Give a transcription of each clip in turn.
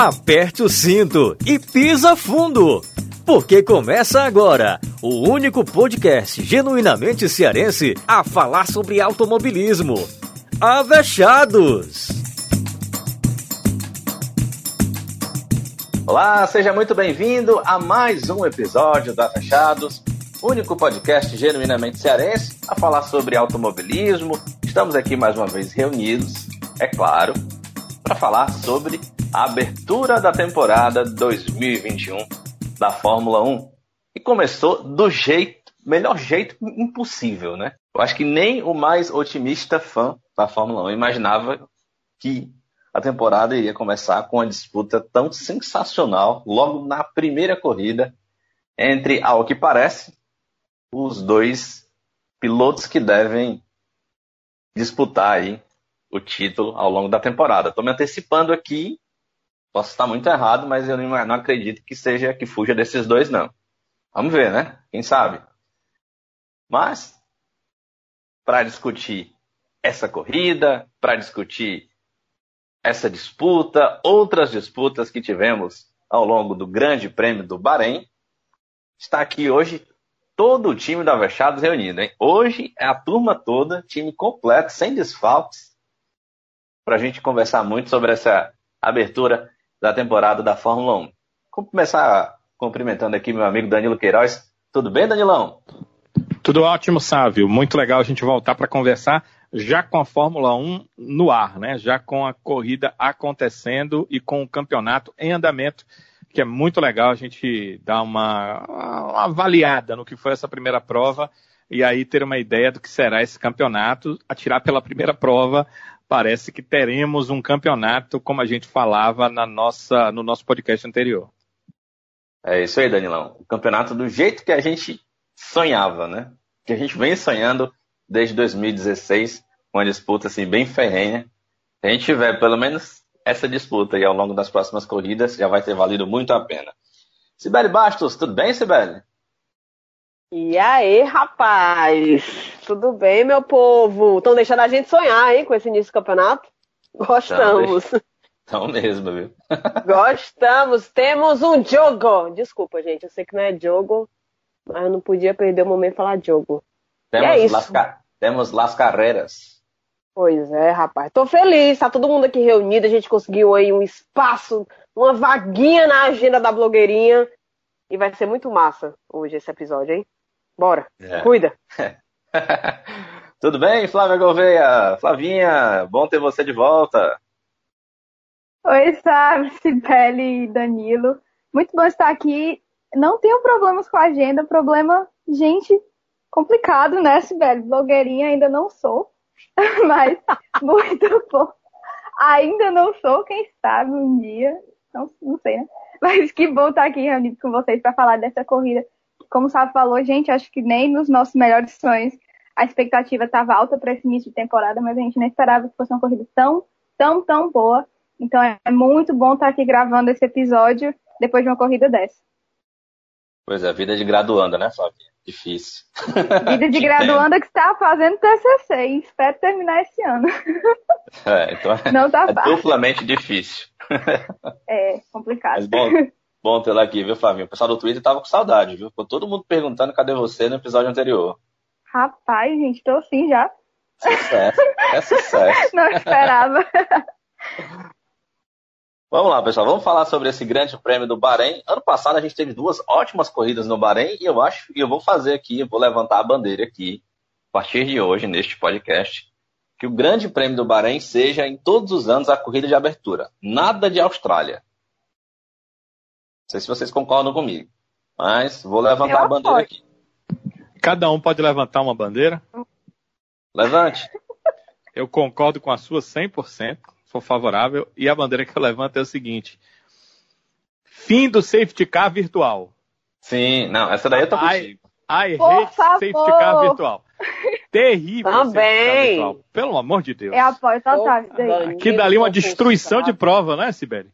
aperte o cinto e pisa fundo. Porque começa agora o único podcast genuinamente cearense a falar sobre automobilismo. Avechados! Olá, seja muito bem-vindo a mais um episódio do Avechados, único podcast genuinamente cearense a falar sobre automobilismo. Estamos aqui mais uma vez reunidos, é claro, para falar sobre abertura da temporada 2021 da Fórmula 1. E começou do jeito, melhor jeito impossível, né? Eu acho que nem o mais otimista fã da Fórmula 1 imaginava que a temporada iria começar com uma disputa tão sensacional logo na primeira corrida entre, ao que parece, os dois pilotos que devem disputar aí o título ao longo da temporada. Estou me antecipando aqui, posso estar muito errado, mas eu não acredito que seja que fuja desses dois, não. Vamos ver, né? Quem sabe? Mas, para discutir essa corrida, para discutir essa disputa, outras disputas que tivemos ao longo do Grande Prêmio do Bahrein, está aqui hoje todo o time da Avechados reunido. Hein? Hoje é a turma toda, time completo, sem desfalques, para a gente conversar muito sobre essa abertura da temporada da Fórmula 1. Vamos começar cumprimentando aqui meu amigo Danilo Queiroz. Tudo bem, Danilão? Tudo ótimo, Sávio. Muito legal a gente voltar para conversar já com a Fórmula 1 no ar, né? Já com a corrida acontecendo e com o campeonato em andamento, que é muito legal a gente dar uma, uma avaliada no que foi essa primeira prova e aí ter uma ideia do que será esse campeonato, atirar pela primeira prova parece que teremos um campeonato como a gente falava na nossa, no nosso podcast anterior. É isso aí, Danilão. O campeonato do jeito que a gente sonhava, né? Que a gente vem sonhando desde 2016, uma disputa assim bem ferrenha. Se a gente tiver pelo menos essa disputa aí ao longo das próximas corridas, já vai ter valido muito a pena. Sibeli Bastos, tudo bem, Sibeli? E aí, rapaz? Tudo bem, meu povo? Estão deixando a gente sonhar, hein, com esse início do campeonato? Gostamos. Então mesmo, viu? Gostamos. Temos um jogo. Desculpa, gente, eu sei que não é jogo, mas eu não podia perder o momento de falar jogo. Temos, é. Las, temos Las Carreras. Pois é, rapaz. Tô feliz, tá todo mundo aqui reunido, a gente conseguiu aí um espaço, uma vaguinha na agenda da blogueirinha. E vai ser muito massa hoje esse episódio, hein? Bora. É. Cuida. Tudo bem, Flávia Gouveia? Flavinha, bom ter você de volta. Oi, Sábio, Cibele e Danilo. Muito bom estar aqui. Não tenho problemas com a agenda, problema, gente, complicado, né, Cibele? Blogueirinha ainda não sou, mas muito bom. Ainda não sou, quem sabe um dia, não, não sei, né? Mas que bom estar aqui reunido com vocês para falar dessa corrida como o Sábio falou, gente, acho que nem nos nossos melhores sonhos a expectativa estava alta para esse início de temporada, mas a gente não esperava que fosse uma corrida tão, tão, tão boa. Então é muito bom estar aqui gravando esse episódio depois de uma corrida dessa. Pois é, vida de graduanda, né, Flávia? Difícil. Vida de graduanda que está fazendo TCC e espero terminar esse ano. É, então não tá é duplamente difícil. É, complicado. Mas bom, Bom ter lá aqui, viu, Flavinho? O pessoal do Twitter tava com saudade, viu? Ficou todo mundo perguntando cadê você no episódio anterior. Rapaz, gente, tô sim já. Sucesso. É sucesso. Não esperava. Vamos lá, pessoal. Vamos falar sobre esse grande prêmio do Bahrein. Ano passado a gente teve duas ótimas corridas no Bahrein e eu acho que eu vou fazer aqui, eu vou levantar a bandeira aqui, a partir de hoje, neste podcast, que o grande prêmio do Bahrein seja em todos os anos a corrida de abertura. Nada de Austrália. Não sei se vocês concordam comigo. Mas vou levantar Eu a bandeira aqui. Cada um pode levantar uma bandeira? Levante. Eu concordo com a sua 100%, sou favorável. E a bandeira que eu levanto é o seguinte: fim do safety car virtual. Sim, não, essa daí eu tô contigo. I hate safety car virtual. Terrível. Também. Virtual. Pelo amor de Deus. É apoio total. Aqui dali uma destruição de prova, né, Sibeli?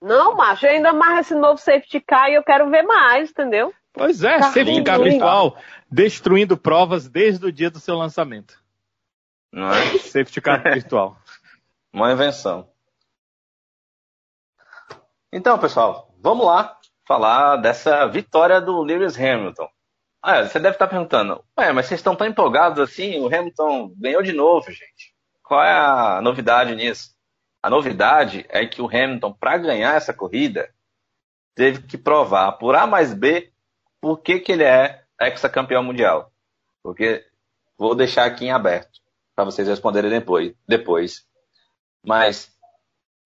Não, macho, eu ainda mais esse novo safety car e eu quero ver mais, entendeu? Pois é, tá safety car virtual destruindo provas desde o dia do seu lançamento. Não é? Safety car virtual. Uma invenção. Então, pessoal, vamos lá falar dessa vitória do Lewis Hamilton. Ah, você deve estar perguntando, ué, mas vocês estão tão empolgados assim? O Hamilton ganhou de novo, gente. Qual é a novidade nisso? A novidade é que o Hamilton, para ganhar essa corrida, teve que provar por A mais B por que, que ele é ex-campeão mundial. Porque vou deixar aqui em aberto para vocês responderem depois, depois. Mas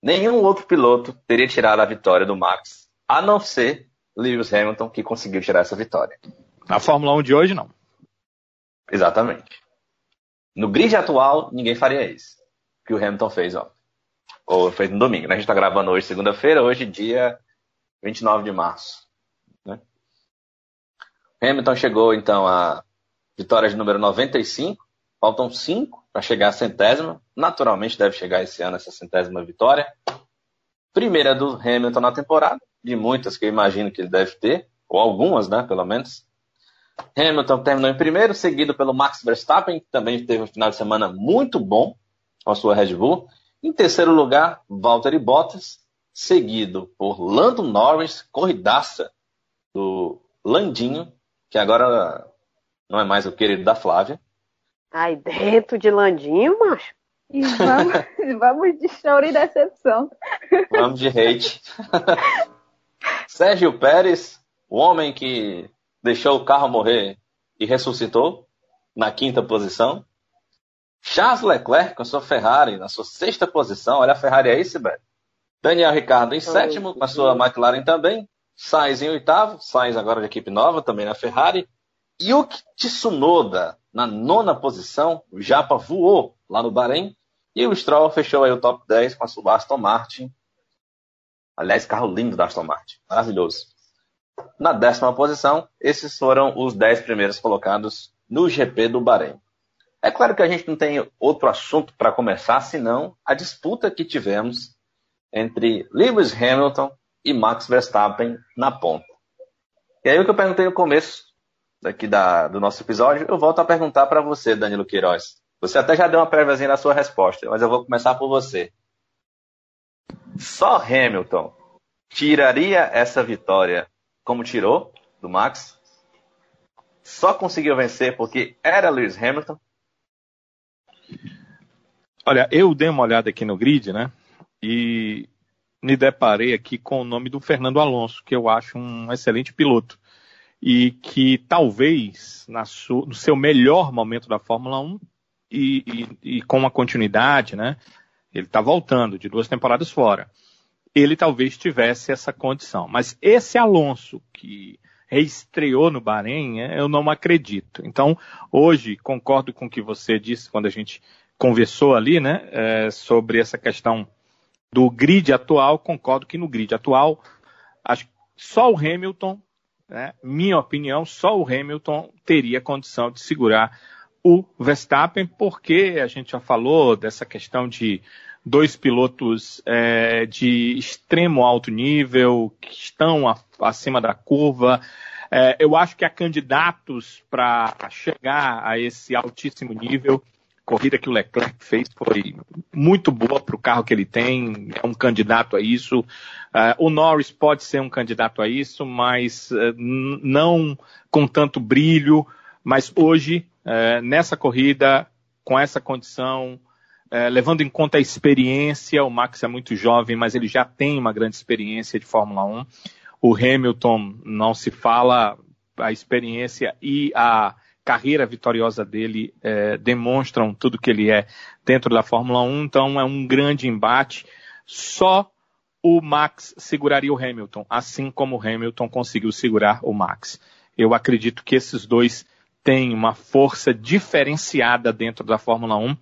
nenhum outro piloto teria tirado a vitória do Max, a não ser Lewis Hamilton, que conseguiu tirar essa vitória. Na Fórmula 1 de hoje, não. Exatamente. No grid atual, ninguém faria isso. Que o Hamilton fez ó. Ou fez no domingo, né? A gente está gravando hoje, segunda-feira, hoje, dia 29 de março. Né? Hamilton chegou, então, a vitória de número 95. Faltam 5 para chegar à centésima. Naturalmente deve chegar esse ano essa centésima vitória. Primeira do Hamilton na temporada, de muitas que eu imagino que ele deve ter, ou algumas, né, pelo menos. Hamilton terminou em primeiro, seguido pelo Max Verstappen, que também teve um final de semana muito bom com a sua Red Bull. Em terceiro lugar, Valtteri Bottas, seguido por Lando Norris, corridaça do Landinho, que agora não é mais o querido da Flávia. Ai, dentro de Landinho, macho. E vamos, vamos de choro e decepção. Vamos de hate. Sérgio Pérez, o homem que deixou o carro morrer e ressuscitou na quinta posição. Charles Leclerc com a sua Ferrari na sua sexta posição. Olha a Ferrari aí, Sibeli. Daniel Ricardo em sétimo, com a sua McLaren também. Sainz em oitavo. Sainz agora de equipe nova, também na Ferrari. Yuki Tsunoda na nona posição. O Japa voou lá no Bahrein. E o Stroll fechou aí o top 10 com a sua Aston Martin. Aliás, carro lindo da Aston Martin. Maravilhoso. Na décima posição, esses foram os dez primeiros colocados no GP do Bahrein. É claro que a gente não tem outro assunto para começar, senão a disputa que tivemos entre Lewis Hamilton e Max Verstappen na ponta. E aí o que eu perguntei no começo daqui da, do nosso episódio, eu volto a perguntar para você, Danilo Queiroz. Você até já deu uma préviazinha na sua resposta, mas eu vou começar por você. Só Hamilton tiraria essa vitória como tirou do Max. Só conseguiu vencer porque era Lewis Hamilton. Olha, eu dei uma olhada aqui no grid, né? E me deparei aqui com o nome do Fernando Alonso, que eu acho um excelente piloto. E que talvez no seu melhor momento da Fórmula 1 e, e, e com uma continuidade, né? Ele está voltando de duas temporadas fora ele talvez tivesse essa condição. Mas esse Alonso que reestreou no Bahrein, é, eu não acredito. Então, hoje, concordo com o que você disse quando a gente conversou ali, né, é, sobre essa questão do grid atual, concordo que no grid atual, acho só o Hamilton, né, minha opinião, só o Hamilton teria condição de segurar o Verstappen, porque a gente já falou dessa questão de dois pilotos é, de extremo alto nível, que estão a, acima da curva. É, eu acho que há candidatos para chegar a esse altíssimo nível. Corrida que o Leclerc fez foi muito boa para o carro que ele tem, é um candidato a isso. Uh, o Norris pode ser um candidato a isso, mas uh, não com tanto brilho. Mas hoje, uh, nessa corrida, com essa condição, levando em conta a experiência, o Max é muito jovem, mas ele já tem uma grande experiência de Fórmula 1. O Hamilton não se fala, a experiência e a carreira vitoriosa dele é, demonstram tudo que ele é dentro da Fórmula 1, então é um grande embate. Só o Max seguraria o Hamilton, assim como o Hamilton conseguiu segurar o Max. Eu acredito que esses dois têm uma força diferenciada dentro da Fórmula 1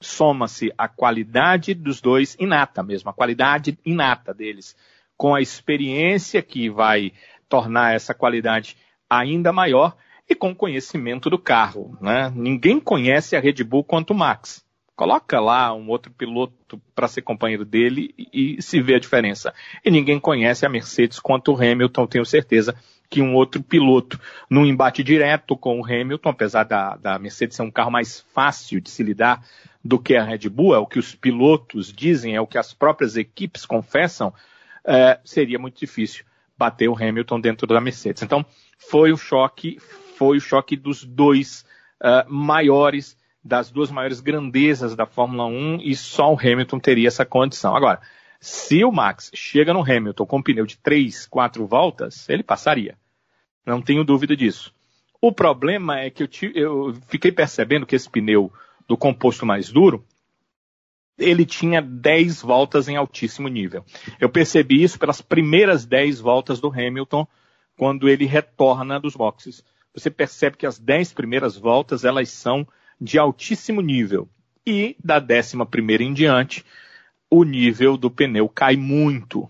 soma-se a qualidade dos dois inata mesmo, a qualidade inata deles, com a experiência que vai tornar essa qualidade ainda maior e com conhecimento do carro. Né? Ninguém conhece a Red Bull quanto o Max. Coloca lá um outro piloto para ser companheiro dele e, e se vê a diferença. E ninguém conhece a Mercedes quanto o Hamilton, tenho certeza que um outro piloto num embate direto com o Hamilton, apesar da, da Mercedes ser um carro mais fácil de se lidar do que a Red Bull, é o que os pilotos dizem, é o que as próprias equipes confessam. é, seria muito difícil bater o Hamilton dentro da Mercedes. Então, foi o choque, foi o choque dos dois uh, maiores, das duas maiores grandezas da Fórmula 1 e só o Hamilton teria essa condição. Agora, se o Max chega no Hamilton com um pneu de 3, 4 voltas, ele passaria. Não tenho dúvida disso. O problema é que eu, eu fiquei percebendo que esse pneu do composto mais duro, ele tinha 10 voltas em altíssimo nível. Eu percebi isso pelas primeiras 10 voltas do Hamilton, quando ele retorna dos boxes. Você percebe que as 10 primeiras voltas, elas são de altíssimo nível. E da décima primeira em diante, o nível do pneu cai muito.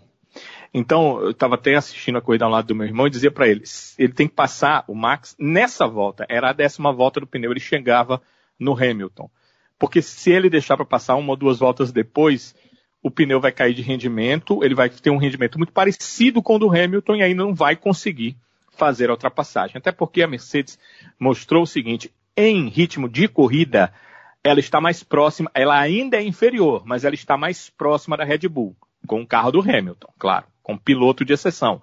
Então, eu estava até assistindo a corrida ao lado do meu irmão e dizia para ele, ele tem que passar o Max nessa volta. Era a décima volta do pneu, ele chegava no Hamilton. Porque se ele deixar para passar uma ou duas voltas depois, o pneu vai cair de rendimento, ele vai ter um rendimento muito parecido com o do Hamilton e ainda não vai conseguir fazer a ultrapassagem. Até porque a Mercedes mostrou o seguinte, em ritmo de corrida, ela está mais próxima, ela ainda é inferior, mas ela está mais próxima da Red Bull, com o carro do Hamilton, claro, com piloto de exceção.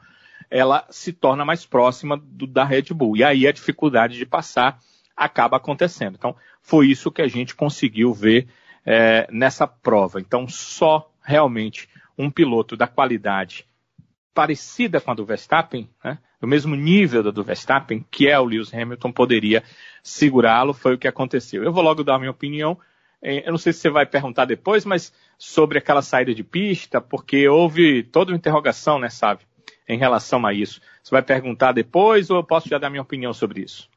Ela se torna mais próxima do, da Red Bull. E aí a dificuldade de passar acaba acontecendo. Então, foi isso que a gente conseguiu ver é, nessa prova. Então, só realmente um piloto da qualidade parecida com a do Verstappen, né, do mesmo nível da do Verstappen, que é o Lewis Hamilton, poderia segurá-lo, foi o que aconteceu. Eu vou logo dar a minha opinião. É, eu não sei se você vai perguntar depois, mas sobre aquela saída de pista, porque houve toda uma interrogação, né, sabe, em relação a isso. Você vai perguntar depois ou eu posso já dar minha opinião sobre isso?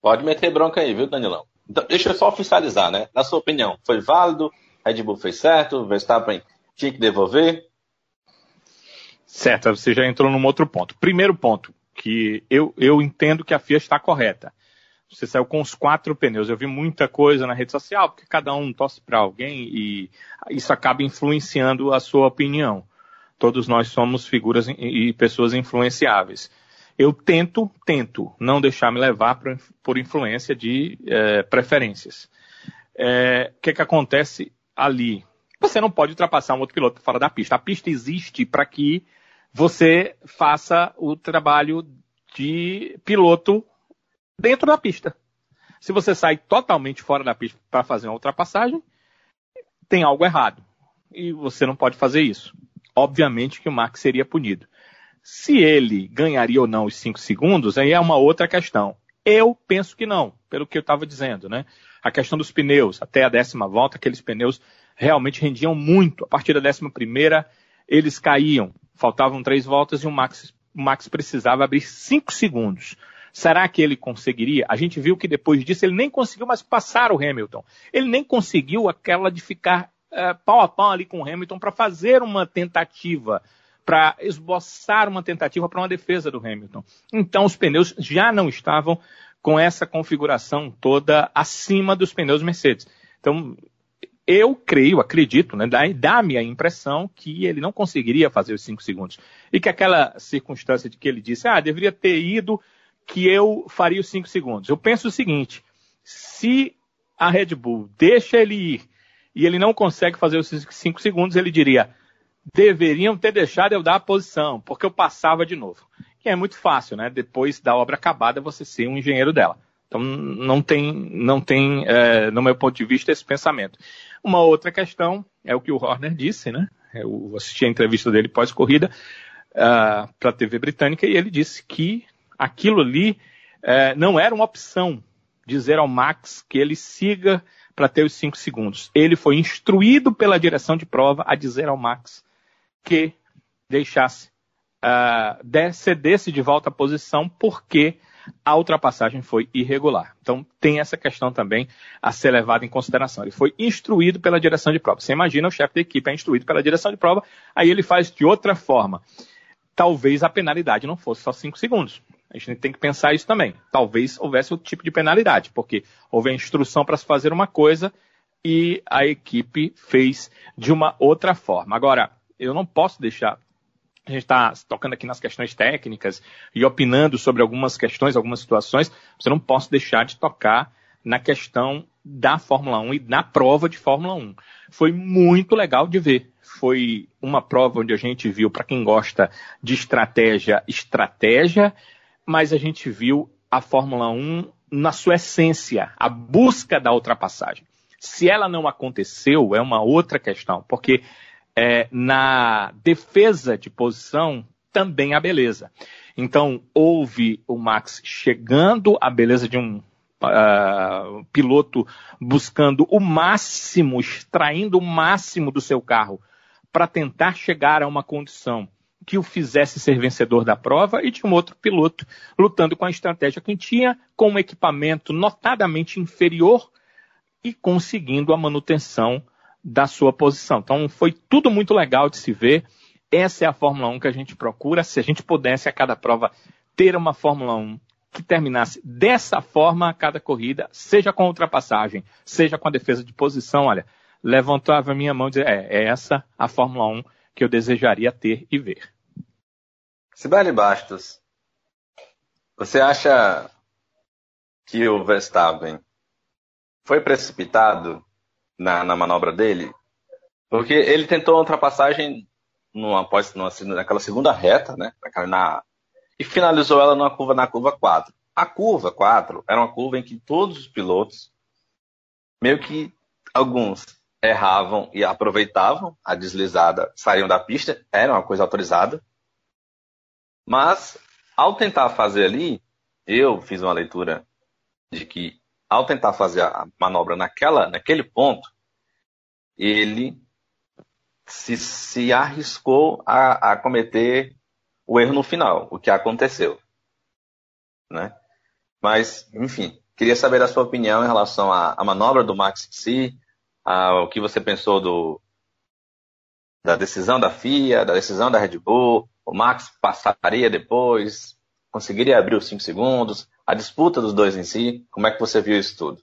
Pode meter bronca aí, viu, Danilão? Então, deixa eu só oficializar, né? Na sua opinião, foi válido? Red Bull fez certo? Verstappen tinha que devolver? Certo, você já entrou num outro ponto. Primeiro ponto, que eu, eu entendo que a FIA está correta. Você saiu com os quatro pneus. Eu vi muita coisa na rede social, porque cada um torce para alguém e isso acaba influenciando a sua opinião. Todos nós somos figuras e pessoas influenciáveis. Eu tento, tento não deixar me levar por, influência de é, preferências. É, o que, que acontece ali? Você não pode ultrapassar um outro piloto fora da pista. A pista existe para que você faça o trabalho de piloto dentro da pista. Se você sai totalmente fora da pista para fazer uma ultrapassagem, tem algo errado. E você não pode fazer isso. Obviamente que o Max seria punido. Se ele ganharia ou não os 5 segundos, aí é uma outra questão. Eu penso que não, pelo que eu estava dizendo, né? A questão dos pneus, até a décima volta, aqueles pneus realmente rendiam muito. A partir da décima primeira, eles caíam. Faltavam três voltas e o Max, o Max precisava abrir cinco segundos. Será que ele conseguiria? A gente viu que depois disso ele nem conseguiu mais passar o Hamilton. Ele nem conseguiu aquela de ficar uh, pau a pau ali com o Hamilton para fazer uma tentativa, para esboçar uma tentativa para uma defesa do Hamilton. Então os pneus já não estavam com essa configuração toda acima dos pneus Mercedes. Então eu creio, acredito, né, dá-me a impressão que ele não conseguiria fazer os cinco segundos. E que aquela circunstância de que ele disse, ah, deveria ter ido, que eu faria os cinco segundos. Eu penso o seguinte, se a Red Bull deixa ele ir e ele não consegue fazer os cinco segundos, ele diria, deveriam ter deixado eu dar a posição, porque eu passava de novo. Que é muito fácil, né? Depois da obra acabada, você ser um engenheiro dela. Então não tem, não tem, é, no meu ponto de vista, esse pensamento. Uma outra questão é o que o Horner disse, né? Eu assisti a entrevista dele pós-corrida uh, para a TV britânica e ele disse que aquilo ali uh, não era uma opção dizer ao Max que ele siga para ter os cinco segundos. Ele foi instruído pela direção de prova a dizer ao Max que deixasse, uh, cedesse de volta à posição porque a ultrapassagem foi irregular. Então, tem essa questão também a ser levada em consideração. Ele foi instruído pela direção de prova. Você imagina o chefe da equipe é instruído pela direção de prova, aí ele faz de outra forma. Talvez a penalidade não fosse só 5 segundos. A gente tem que pensar isso também. Talvez houvesse outro tipo de penalidade, porque houve a instrução para se fazer uma coisa e a equipe fez de uma outra forma. Agora, eu não posso deixar a gente está tocando aqui nas questões técnicas e opinando sobre algumas questões, algumas situações, você não posso deixar de tocar na questão da Fórmula 1 e na prova de Fórmula 1. Foi muito legal de ver. Foi uma prova onde a gente viu, para quem gosta de estratégia, estratégia, mas a gente viu a Fórmula 1 na sua essência, a busca da ultrapassagem. Se ela não aconteceu, é uma outra questão, porque é, na defesa de posição também há beleza. Então, houve o Max chegando à beleza de um uh, piloto buscando o máximo, extraindo o máximo do seu carro para tentar chegar a uma condição que o fizesse ser vencedor da prova e de um outro piloto lutando com a estratégia que tinha, com um equipamento notadamente inferior e conseguindo a manutenção da sua posição. Então foi tudo muito legal de se ver. Essa é a Fórmula 1 que a gente procura. Se a gente pudesse a cada prova ter uma Fórmula 1 que terminasse dessa forma a cada corrida, seja com ultrapassagem, seja com a defesa de posição, olha, levantava a minha mão e dizia, é, é essa a Fórmula 1 que eu desejaria ter e ver. Sibeli Bastos, você acha que o Verstappen foi precipitado na, na manobra dele? Porque ele tentou uma ultrapassagem numa, após, numa, naquela segunda reta, né? Na, e finalizou ela numa curva na curva 4. A curva 4 era uma curva em que todos os pilotos, meio que alguns erravam e aproveitavam a deslizada, saíam da pista, era uma coisa autorizada. Mas, ao tentar fazer ali, eu fiz uma leitura de que, ao tentar fazer a manobra naquela, naquele ponto, ele se, se arriscou a, a cometer o erro no final, o que aconteceu. Né? Mas, enfim, queria saber a sua opinião em relação à, à manobra do Max em si, ao que você pensou do, da decisão da FIA, da decisão da Red Bull, o Max passaria depois, conseguiria abrir os 5 segundos, a disputa dos dois em si, como é que você viu isso tudo?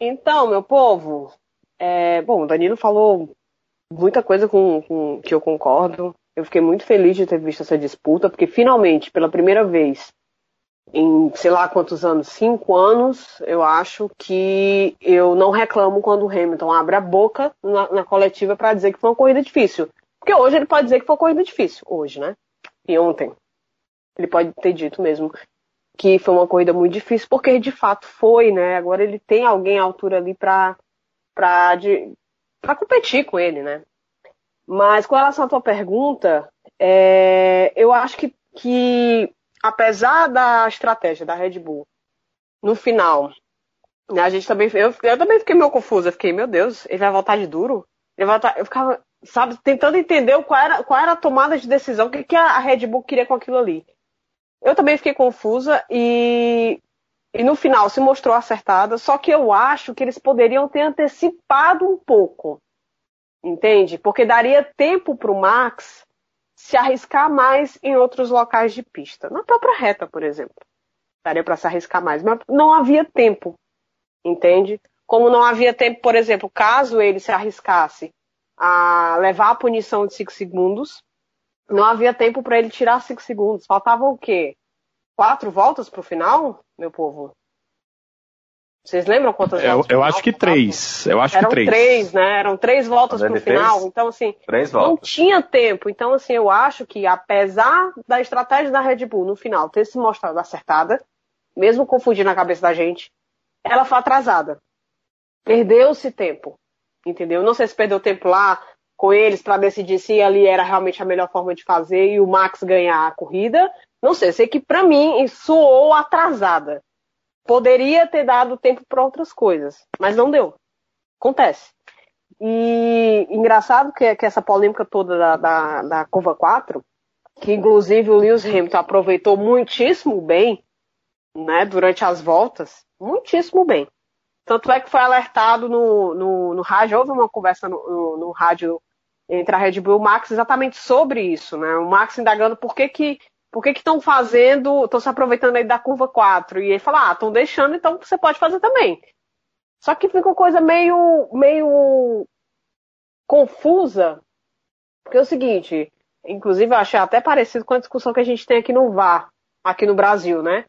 Então, meu povo, é, bom, o Danilo falou muita coisa com, com que eu concordo. Eu fiquei muito feliz de ter visto essa disputa, porque finalmente, pela primeira vez, em sei lá quantos anos, cinco anos, eu acho que eu não reclamo quando o Hamilton abre a boca na, na coletiva para dizer que foi uma corrida difícil. Porque hoje ele pode dizer que foi uma corrida difícil, hoje, né? E ontem. Ele pode ter dito mesmo que foi uma corrida muito difícil, porque de fato foi, né? Agora ele tem alguém à altura ali para pra competir com ele, né? Mas com relação à tua pergunta, é, eu acho que, que, apesar da estratégia da Red Bull, no final, né, a gente também. Eu, eu também fiquei meio confusa. Fiquei, meu Deus, ele vai voltar de duro? Ele vai voltar, eu ficava, sabe, tentando entender qual era, qual era a tomada de decisão, o que, que a Red Bull queria com aquilo ali. Eu também fiquei confusa e, e no final se mostrou acertada, só que eu acho que eles poderiam ter antecipado um pouco entende? Porque daria tempo para o Max se arriscar mais em outros locais de pista. Na própria reta, por exemplo. Daria para se arriscar mais, mas não havia tempo, entende? Como não havia tempo, por exemplo, caso ele se arriscasse a levar a punição de 5 segundos, não havia tempo para ele tirar 5 segundos. Faltava o quê? Quatro voltas para o final, meu povo? Vocês lembram quantas eu, voltas? Eu acho que três. Eu acho Eram que três. três, né? Eram três voltas pro final. Então, assim, três não voltas. tinha tempo. Então, assim, eu acho que apesar da estratégia da Red Bull no final ter se mostrado acertada, mesmo confundindo a cabeça da gente, ela foi atrasada. Perdeu-se tempo. Entendeu? Não sei se perdeu tempo lá com eles para decidir se ali era realmente a melhor forma de fazer e o Max ganhar a corrida. Não sei, sei que para mim soou atrasada. Poderia ter dado tempo para outras coisas, mas não deu. Acontece. E engraçado que, que essa polêmica toda da, da, da curva 4, que inclusive o Lewis Hamilton aproveitou muitíssimo bem, né, durante as voltas, muitíssimo bem. Tanto é que foi alertado no, no, no rádio, houve uma conversa no, no, no rádio entre a Red Bull e o Max exatamente sobre isso, né? O Max indagando por que, que por que estão fazendo, estão se aproveitando aí da curva 4? E ele fala, ah, estão deixando, então você pode fazer também. Só que fica uma coisa meio, meio confusa, porque é o seguinte, inclusive eu achei até parecido com a discussão que a gente tem aqui no VAR, aqui no Brasil, né?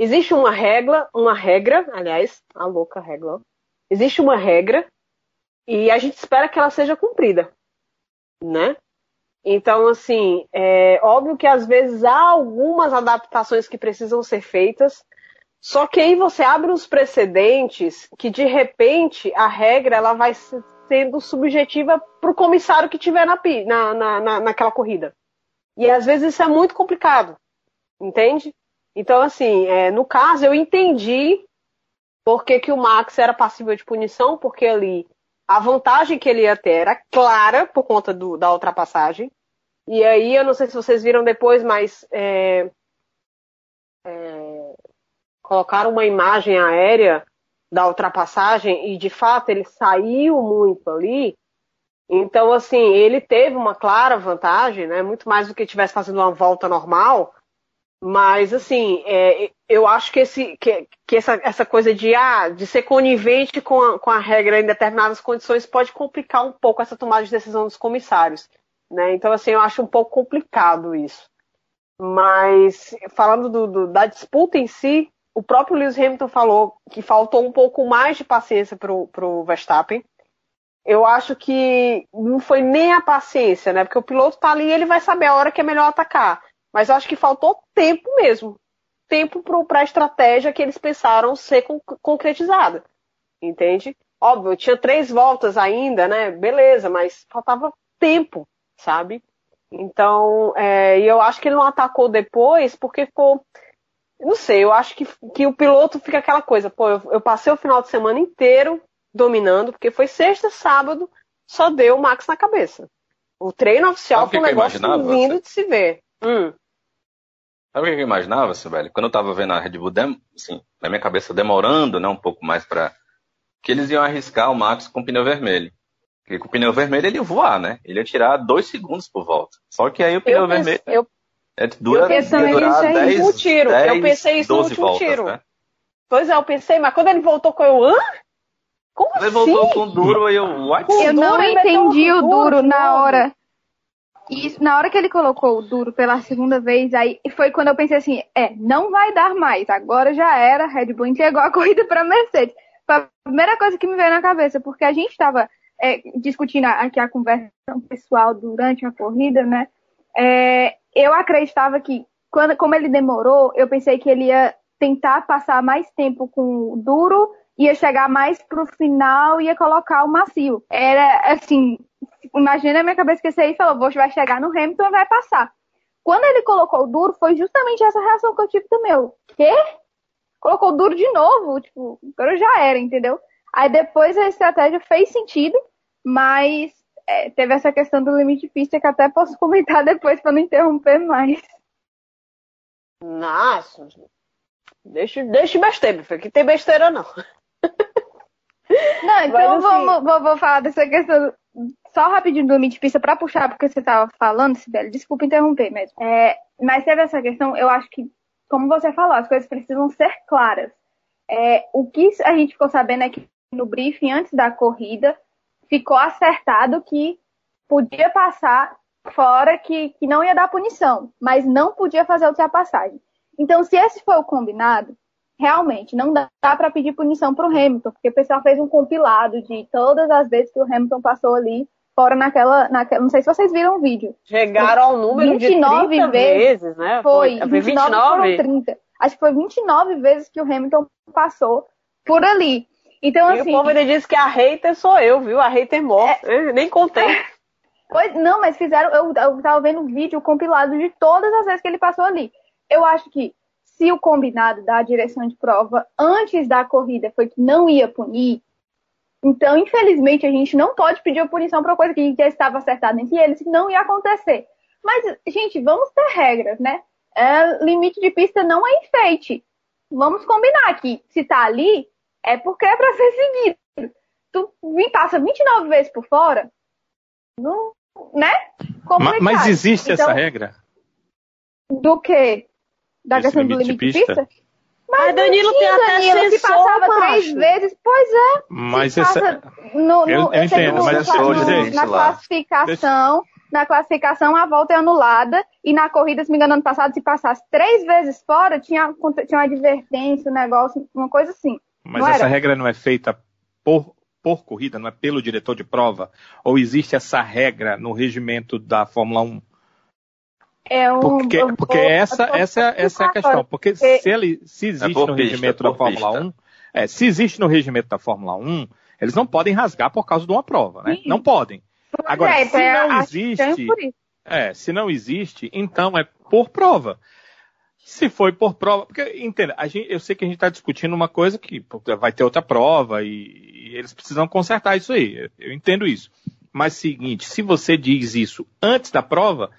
existe uma regra, uma regra, aliás, a louca regra, existe uma regra e a gente espera que ela seja cumprida, né? Então, assim, é óbvio que às vezes há algumas adaptações que precisam ser feitas, só que aí você abre uns precedentes que de repente a regra ela vai sendo subjetiva para o comissário que tiver na, na, na, naquela corrida. E às vezes isso é muito complicado, entende? Então, assim, é, no caso, eu entendi por que, que o Max era passível de punição, porque ali a vantagem que ele ia ter era clara por conta do, da ultrapassagem. E aí, eu não sei se vocês viram depois, mas é, é, colocaram uma imagem aérea da ultrapassagem e de fato ele saiu muito ali. Então, assim, ele teve uma clara vantagem, né? Muito mais do que estivesse fazendo uma volta normal. Mas, assim, é, eu acho que, esse, que, que essa, essa coisa de, ah, de ser conivente com a, com a regra em determinadas condições pode complicar um pouco essa tomada de decisão dos comissários. Né? Então, assim, eu acho um pouco complicado isso. Mas, falando do, do, da disputa em si, o próprio Lewis Hamilton falou que faltou um pouco mais de paciência para o Verstappen. Eu acho que não foi nem a paciência, né? Porque o piloto está ali e ele vai saber a hora que é melhor atacar. Mas eu acho que faltou tempo mesmo. Tempo para a estratégia que eles pensaram ser concretizada. Entende? Óbvio, tinha três voltas ainda, né? Beleza, mas faltava tempo, sabe? Então, é, e eu acho que ele não atacou depois porque ficou. Não sei, eu acho que, que o piloto fica aquela coisa, pô, eu, eu passei o final de semana inteiro dominando, porque foi sexta, sábado, só deu o Max na cabeça. O treino oficial foi um negócio lindo de se ver. Hum. Sabe o que eu imaginava, Sibeli? Quando eu tava vendo a Red Bull, dem... assim, na minha cabeça demorando, né, um pouco mais para que eles iam arriscar o Max com pneu vermelho. Porque com o pneu vermelho ele ia voar, né? Ele ia tirar dois segundos por volta. Só que aí o pneu eu vermelho eu, é, dura, eu pensei durar 10, um tiro. 10, eu pensei isso no último voltas, tiro. Né? Pois é, eu pensei, mas quando ele voltou com eu, hã? Como ele assim? voltou com duro e eu, what? Eu não entendi o duro na hora. E na hora que ele colocou o duro pela segunda vez, aí foi quando eu pensei assim, é, não vai dar mais, agora já era, Red Bull entregou a corrida para Mercedes. Foi a primeira coisa que me veio na cabeça, porque a gente estava é, discutindo aqui a conversa pessoal durante a corrida, né? É, eu acreditava que, quando, como ele demorou, eu pensei que ele ia tentar passar mais tempo com o duro, ia chegar mais pro final ia colocar o macio. Era assim, imagina na minha cabeça que esse aí falou, vou vai chegar no Hamilton e vai passar. Quando ele colocou o duro, foi justamente essa reação que eu tive também. O quê? Colocou o duro de novo, tipo, agora já era, entendeu? Aí depois a estratégia fez sentido, mas é, teve essa questão do limite de pista que até posso comentar depois para não interromper mais. Nossa, deixa, deixa besteira, que tem besteira não. Não, então assim... vamos, vou, vou falar dessa questão só rapidinho do limite pista para puxar, porque você estava falando, Sibeli, desculpa interromper mesmo. É, mas teve essa questão, eu acho que, como você falou, as coisas precisam ser claras. É, o que a gente ficou sabendo é que no briefing antes da corrida ficou acertado que podia passar fora que, que não ia dar punição, mas não podia fazer ultrapassagem. Então, se esse foi o combinado, realmente não dá para pedir punição para o Hamilton, porque o pessoal fez um compilado de todas as vezes que o Hamilton passou ali fora naquela, naquela. Não sei se vocês viram o vídeo. Chegaram ao número 29 de 30 vezes, vezes né? Foi, foi 29, 30. Acho que foi 29 vezes que o Hamilton passou por ali. Então, e assim. o povo ainda disse que a hater sou eu, viu? A hater morta. É... nem contei. Pois, não, mas fizeram. Eu, eu tava vendo o vídeo compilado de todas as vezes que ele passou ali. Eu acho que se o combinado da direção de prova antes da corrida foi que não ia punir, então, infelizmente, a gente não pode pedir a punição para uma coisa que já estava acertada entre eles, que não ia acontecer. Mas, gente, vamos ter regras, né? É, limite de pista não é enfeite. Vamos combinar que se tá ali, é porque é para ser seguido. Tu passa 29 vezes por fora, não, né? Complicado. Mas existe então, essa regra? Do que? Da Esse questão limite do limite de pista? De pista? Mas Danilo tem até Danilo, se passava macho. três vezes, pois é. Mas essa... no, no, eu, eu entendo, mas no, eu no, na classificação, na classificação a volta é anulada e na corrida, se me engano, ano passado, se passasse três vezes fora, tinha, tinha uma advertência, um negócio, uma coisa assim. Mas essa regra não é feita por, por corrida, não é pelo diretor de prova? Ou existe essa regra no regimento da Fórmula 1? É um, porque porque essa, essa, essa é a questão. Porque se, ele, se existe é no pista, regimento da Fórmula pista. 1, é, se existe no regimento da Fórmula 1, eles não podem rasgar por causa de uma prova, né? Sim. Não podem. Agora, é, se é, não existe, é, se não existe, então é por prova. Se foi por prova, porque entenda, a gente, eu sei que a gente está discutindo uma coisa que vai ter outra prova e, e eles precisam consertar isso aí. Eu entendo isso. Mas seguinte, se você diz isso antes da prova,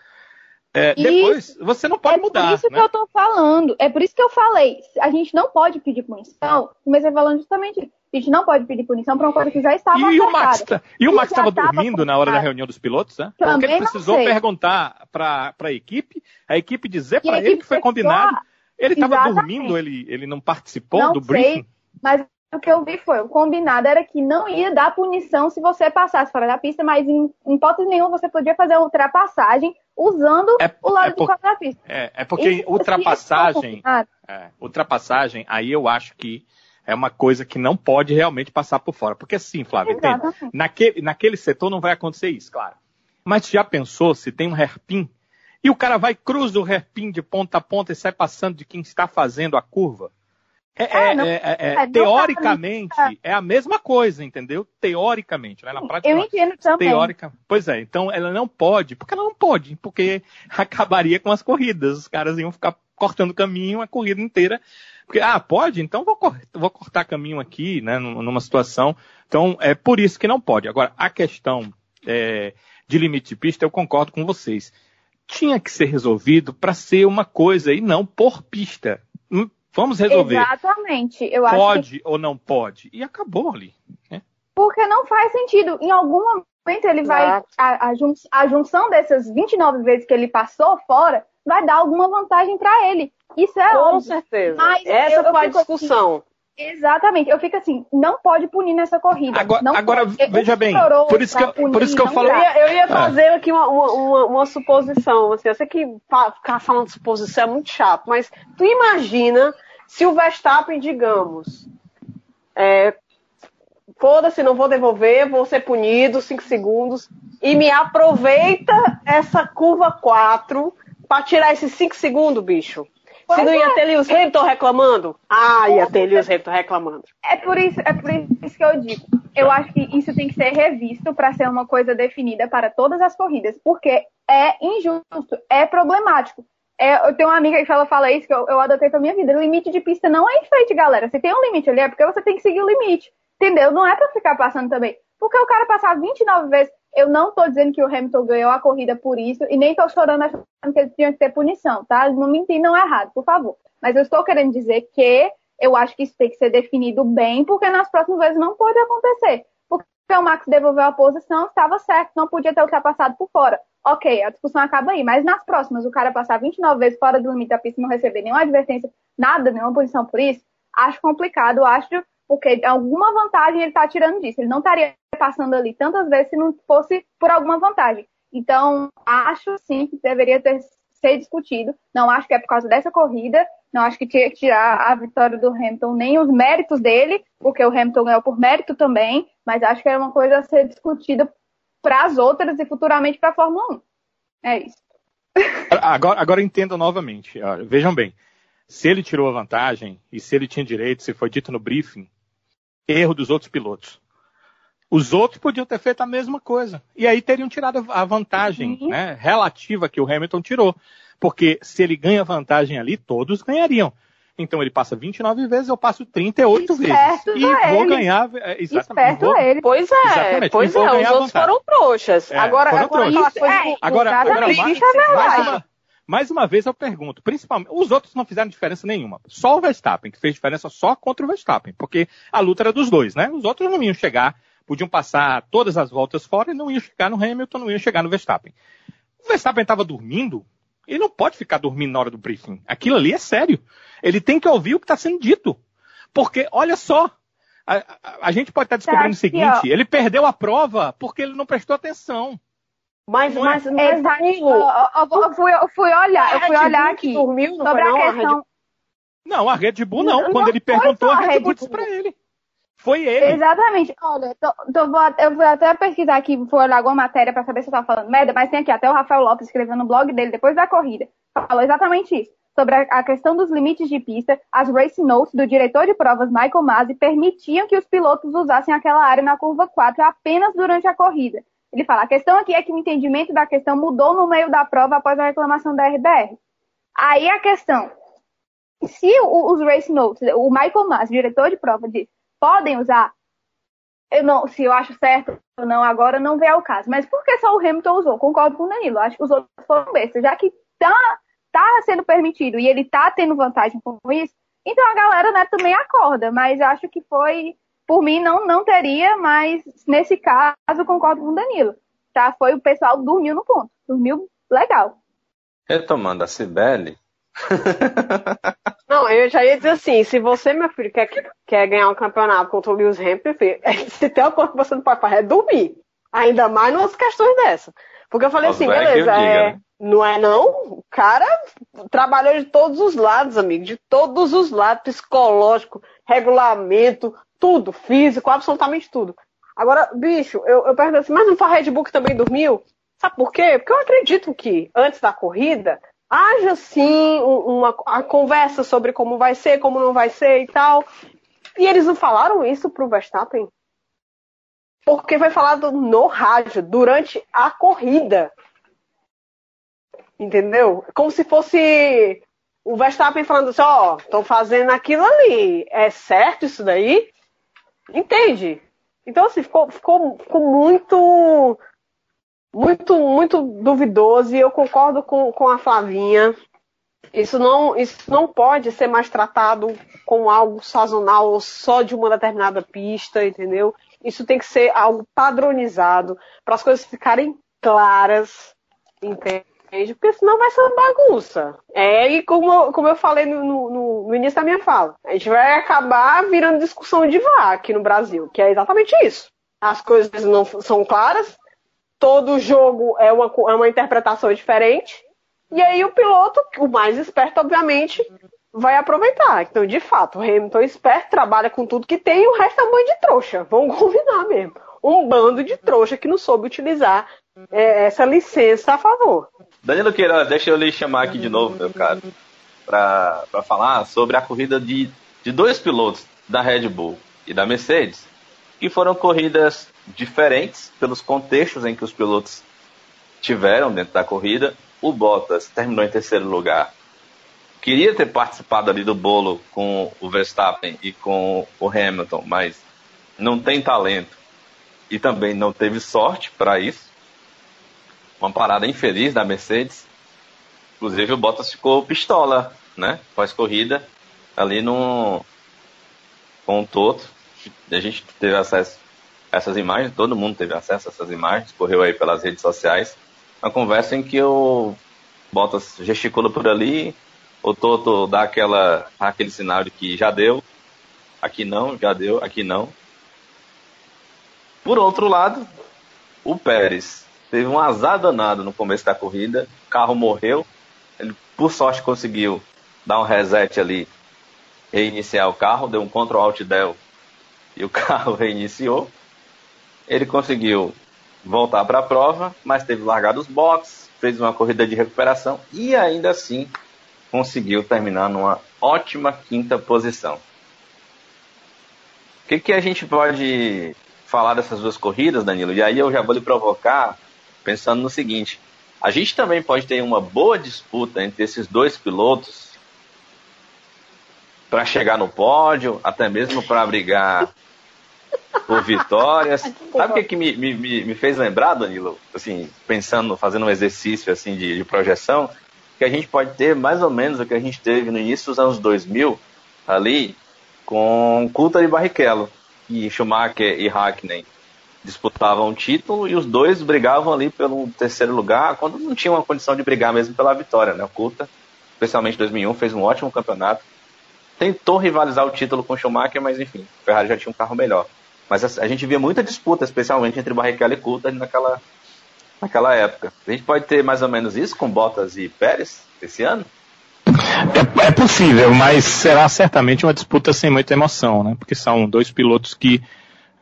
é, depois você não pode é mudar. É por isso né? que eu tô falando. É por isso que eu falei. A gente não pode pedir punição. Comecei falando justamente isso. A gente não pode pedir punição para uma coisa que já estava E o Max, tá, e o Max estava dormindo na hora da reunião dos pilotos, né? Porque ele precisou perguntar para a equipe, a equipe dizer para ele que foi combinado. Ele estava dormindo, ele, ele não participou não do sei, briefing? Mas o que eu vi foi, o combinado era que não ia dar punição se você passasse fora da pista, mas em, em hipótese nenhuma você podia fazer a ultrapassagem usando é, o lado é por, da pista. É, é porque Isso, ultrapassagem, é, ultrapassagem, aí eu acho que é uma coisa que não pode realmente passar por fora. Porque sim, Flávio, entende? Naquele, naquele setor não vai acontecer isso, claro. Mas já pensou se tem um hairpin e o cara vai cruza o hairpin de ponta a ponta e sai passando de quem está fazendo a curva? É, é, é, é, é teoricamente, é a mesma coisa, entendeu? Teoricamente, né? Na prática, eu entendo também. Teórica, pois é, então ela não pode, porque ela não pode, porque acabaria com as corridas. Os caras iam ficar cortando caminho a corrida inteira. Porque, ah, pode? Então vou, vou cortar caminho aqui, né? Numa situação. Então, é por isso que não pode. Agora, a questão é, de limite de pista, eu concordo com vocês. Tinha que ser resolvido para ser uma coisa e não por pista hum, Vamos resolver. Exatamente. Eu pode que... ou não pode. E acabou ali. Né? Porque não faz sentido. Em algum momento ele vai. A, a, jun... a, junção dessas 29 vezes que ele passou fora vai dar alguma vantagem para ele. Isso é Com óbvio. certeza. Mas Essa eu, foi eu a discussão. Assim, Exatamente, eu fico assim, não pode punir nessa corrida. Agora, não agora veja bem, por isso que eu, punir, por isso que eu falo. Eu ia, eu ia fazer ah. aqui uma, uma, uma, suposição. Assim, eu sei que ficar falando de suposição é muito chato, mas tu imagina se o Verstappen, digamos, é, foda-se, não vou devolver, vou ser punido, 5 segundos, e me aproveita essa curva 4 para tirar esses 5 segundos, bicho. Se não ia é. ter Lewis Hamilton reclamando? Ah, ia ter Lewis Hamilton reclamando. É por isso, é por isso que eu digo. Eu acho que isso tem que ser revisto para ser uma coisa definida para todas as corridas, porque é injusto, é problemático. É, eu tenho uma amiga que ela fala isso, que eu, eu adotei pra minha vida. O limite de pista não é enfeite, galera. Se tem um limite ali, é porque você tem que seguir o limite. Entendeu? Não é pra ficar passando também. Porque o cara passar 29 vezes. Eu não tô dizendo que o Hamilton ganhou a corrida por isso, e nem tô chorando achando que ele tinha que ter punição, tá? Não me entendam errado, por favor. Mas eu estou querendo dizer que eu acho que isso tem que ser definido bem, porque nas próximas vezes não pode acontecer. Porque o Max devolveu a posição, estava certo, não podia ter ultrapassado por fora. Ok, a discussão acaba aí, mas nas próximas, o cara passar 29 vezes fora do limite da pista e não receber nenhuma advertência, nada, nenhuma posição por isso, acho complicado, acho porque alguma vantagem ele está tirando disso. Ele não estaria passando ali tantas vezes se não fosse por alguma vantagem. Então, acho sim que deveria ter ser discutido. Não acho que é por causa dessa corrida. Não acho que tinha que tirar a vitória do Hamilton, nem os méritos dele, porque o Hamilton ganhou por mérito também. Mas acho que é uma coisa a ser discutida para as outras e futuramente para a Fórmula 1. É isso. Agora, agora entendo novamente. Vejam bem, se ele tirou a vantagem e se ele tinha direito, se foi dito no briefing, erro dos outros pilotos. Os outros podiam ter feito a mesma coisa. E aí teriam tirado a vantagem uhum. né, relativa que o Hamilton tirou. Porque se ele ganha vantagem ali, todos ganhariam. Então ele passa 29 vezes, eu passo 38 Esperto vezes. E vou ganhar. É, exatamente. Vou, ele. Pois é, exatamente, pois é, os outros vantagem. foram trouxas. É, agora, foram agora, trouxas. É, agora, agora mais, mais, uma, mais uma vez eu pergunto, principalmente, os outros não fizeram diferença nenhuma. Só o Verstappen, que fez diferença só contra o Verstappen, porque a luta era dos dois, né? Os outros não iam chegar, podiam passar todas as voltas fora e não iam chegar no Hamilton, não iam chegar no Verstappen. O Verstappen estava dormindo, ele não pode ficar dormindo na hora do briefing. Aquilo ali é sério. Ele tem que ouvir o que está sendo dito. Porque, olha só, a, a, a gente pode estar tá descobrindo o seguinte: ele perdeu a prova porque ele não prestou atenção. Mas, mas, mas, Exato. Danilo, Eu, eu- eu fui, eu fui olhar, eu fui olhar aqui dormiu, não sobre foi a não? A questão. Não, a Red Bull não. Não, Quando ele foi perguntou, a a Red Bull disse pra ele. Foi ele. Exatamente. Olha, tô- tô- vou a- eu vou até pesquisar aqui, fui olhar alguma matéria pra saber se eu tava falando merda, mas tem aqui até o Rafael Lopes escrevendo no blog dele depois da corrida. Falou exatamente isso. Sobre a, a questão dos limites de pista, as race notes do diretor de provas Michael Masi permitiam que os pilotos usassem aquela área na curva 4 apenas durante a corrida. Ele fala, a questão aqui é que o entendimento da questão mudou no meio da prova após a reclamação da RBR. Aí a questão, se os race notes, o Michael Masi, diretor de prova, diz, podem usar, eu não, se eu acho certo ou não agora, não vem ao caso. Mas por que só o Hamilton usou? Concordo com o Danilo. Acho que os outros foram bestas. Já que tá, tá sendo permitido e ele tá tendo vantagem com isso, então a galera né, também acorda. Mas acho que foi, por mim, não, não teria, mas nesse caso concordo com o Danilo. Tá? Foi o pessoal dormiu no ponto. Dormiu legal. Retomando a Cibele, Não, eu já ia dizer assim, se você, meu filho, quer, quer ganhar um campeonato contra o Lewis Hamilton, filho, se tem uma coisa que você não pode fazer é dormir. Ainda mais nas questões dessa. Porque eu falei Os assim, eu beleza, diga, é, né? não é não? O cara trabalhou de todos os lados, amigo, de todos os lados, psicológico, regulamento, tudo, físico, absolutamente tudo. Agora, bicho, eu, eu pergunto assim, mas não foi a Red Bull que também dormiu? Sabe por quê? Porque eu acredito que antes da corrida haja sim um- uma a conversa sobre como vai ser, como não vai ser e tal. E eles não falaram isso pro Verstappen? Porque foi falado no rádio, durante a corrida. Entendeu? Como se fosse o Verstappen falando assim, ó, estão fazendo aquilo ali. É certo isso daí? Entende? Então, assim, ficou, ficou, ficou muito, muito, muito duvidoso e eu concordo com, com a Flavinha. Isso não, isso não pode ser mais tratado como algo sazonal ou só de uma determinada pista, entendeu? Isso tem que ser algo padronizado para as coisas ficarem claras, entende? Porque senão vai ser uma bagunça. É, e como, como eu falei no, no- no início da minha fala, a gente vai acabar virando discussão de VAR aqui no Brasil, que é exatamente isso. As coisas não são claras, todo jogo é uma, é uma interpretação diferente, e aí o piloto, o mais esperto, obviamente, vai aproveitar. Então, de fato, o Hamilton esperto, trabalha com tudo que tem e o resto é um bando de trouxa. Vamos combinar mesmo. Um bando de trouxa que não soube utilizar é, essa licença a favor. Danilo Queiroz, deixa eu lhe chamar aqui de novo, meu caro, para falar sobre a corrida de, de dois pilotos da Red Bull e da Mercedes, que foram corridas diferentes pelos contextos em que os pilotos tiveram dentro da corrida. O Bottas terminou em terceiro lugar. Queria ter participado ali do bolo com o Verstappen e com o Hamilton, mas não tem talento e também não teve sorte para isso uma parada infeliz da Mercedes. Inclusive o Bottas ficou pistola, né? Pós-corrida, ali no. com o Toto. A gente teve acesso essas imagens, todo mundo teve acesso a essas imagens, correu aí pelas redes sociais. Uma conversa em que o Bottas gesticula por ali, o Toto dá aquela, aquele sinal de que já deu, aqui não, já deu, aqui não. Por outro lado, o Pérez teve um azar danado no começo da corrida, o carro morreu, ele por sorte conseguiu dar um reset ali, reiniciar o carro, deu um Ctrl Alt Del e o carro reiniciou. Ele conseguiu voltar para a prova, mas teve largado os boxes, fez uma corrida de recuperação e ainda assim conseguiu terminar numa ótima quinta posição. O que, que a gente pode falar dessas duas corridas, Danilo? E aí eu já vou lhe provocar pensando no seguinte: a gente também pode ter uma boa disputa entre esses dois pilotos para chegar no pódio, até mesmo para brigar por vitórias. Sabe o que, que me, me, me fez lembrar, Danilo? Assim, pensando, fazendo um exercício assim de, de projeção, que a gente pode ter mais ou menos o que a gente teve no início dos anos 2000, ali, com Coulter e Barrichello, e Schumacher e Hackney disputavam um título e os dois brigavam ali pelo terceiro lugar, quando não tinha uma condição de brigar mesmo pela vitória, né? O Coulter, especialmente em 2001, fez um ótimo campeonato. Tentou rivalizar o título com o Schumacher, mas enfim, o Ferrari já tinha um carro melhor. Mas a, a gente via muita disputa, especialmente entre Barrichello e Coulter naquela, naquela época. A gente pode ter mais ou menos isso com Bottas e Pérez esse ano? É, é, possível, mas será certamente uma disputa sem muita emoção, né? Porque são dois pilotos que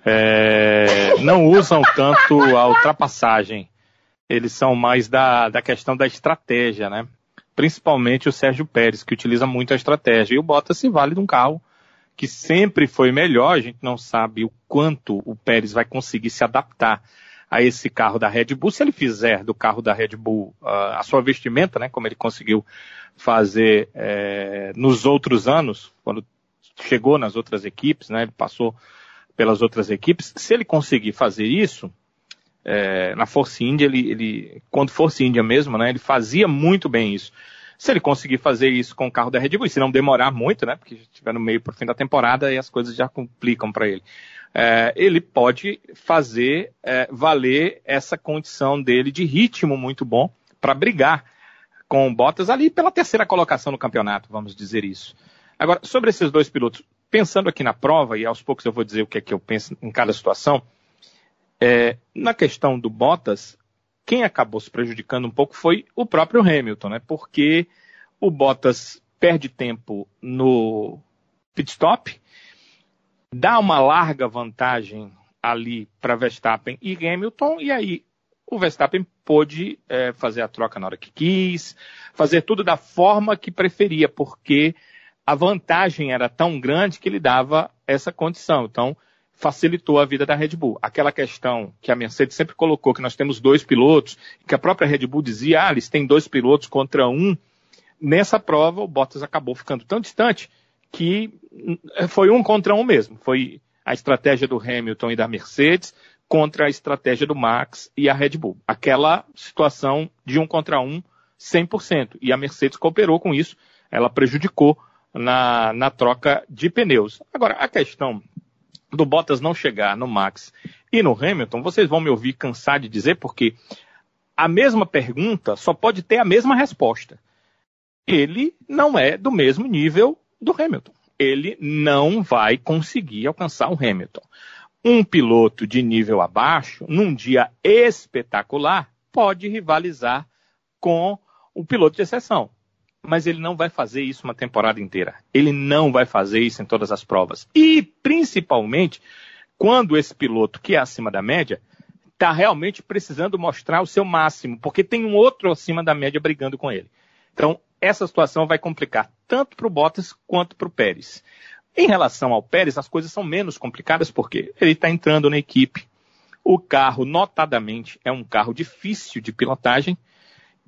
é, não usam tanto a ultrapassagem. Eles são mais da, da questão da estratégia, né? Principalmente o Sérgio Pérez, que utiliza muito a estratégia. E o Bottas se vale de um carro que sempre foi melhor. A gente não sabe o quanto o Pérez vai conseguir se adaptar a esse carro da Red Bull. Se ele fizer do carro da Red Bull uh, a sua vestimenta, né? Como ele conseguiu fazer é, nos outros anos, quando chegou nas outras equipes, né? Ele passou pelas outras equipes. Se ele conseguir fazer isso, é, na Force India, ele, ele, quando Force India mesmo, né? Ele fazia muito bem isso. Se ele conseguir fazer isso com o carro da Red Bull, se não demorar muito, né? Porque estiver no meio para o fim da temporada e as coisas já complicam para ele. É, ele pode fazer é, valer essa condição dele de ritmo muito bom para brigar com Bottas ali pela terceira colocação no campeonato, vamos dizer isso. Agora, sobre esses dois pilotos, pensando aqui na prova, e aos poucos eu vou dizer o que é que eu penso em cada situação, é, na questão do Bottas, quem acabou se prejudicando um pouco foi o próprio Hamilton, né? Porque o Bottas perde tempo no pit stop, dá uma larga vantagem ali para Verstappen e Hamilton, e aí o Verstappen pôde é, fazer a troca na hora que quis, fazer tudo da forma que preferia, porque a vantagem era tão grande que ele dava essa condição. Então, facilitou a vida da Red Bull. Aquela questão que a Mercedes sempre colocou, que nós temos dois pilotos, que a própria Red Bull dizia, ah, eles têm dois pilotos contra um. Nessa prova, o Bottas acabou ficando tão distante que foi um contra um mesmo. Foi a estratégia do Hamilton e da Mercedes contra a estratégia do Max e a Red Bull. Aquela situação de um contra um 100%. E a Mercedes cooperou com isso, ela prejudicou na, na troca de pneus. Agora, a questão do Bottas não chegar no Max e no Hamilton, vocês vão me ouvir cansar de dizer, porque a mesma pergunta só pode ter a mesma resposta. Ele não é do mesmo nível do Hamilton. Ele não vai conseguir alcançar o Hamilton um piloto de nível abaixo, num dia espetacular, pode rivalizar com o piloto de exceção. Mas ele não vai fazer isso uma temporada inteira. Ele não vai fazer isso em todas as provas. E, principalmente, quando esse piloto, que é acima da média, está realmente precisando mostrar o seu máximo, porque tem um outro acima da média brigando com ele. Então, essa situação vai complicar tanto para o Bottas quanto para o Pérez. Em relação ao Pérez, as coisas são menos complicadas porque ele está entrando na equipe. O carro, notadamente, é um carro difícil de pilotagem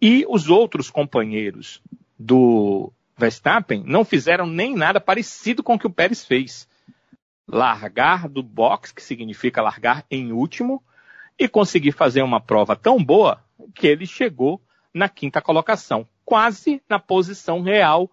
e os outros companheiros do Verstappen não fizeram nem nada parecido com o que o Pérez fez. Largar do box, que significa largar em último, e conseguir fazer uma prova tão boa que ele chegou na quinta colocação, quase na posição real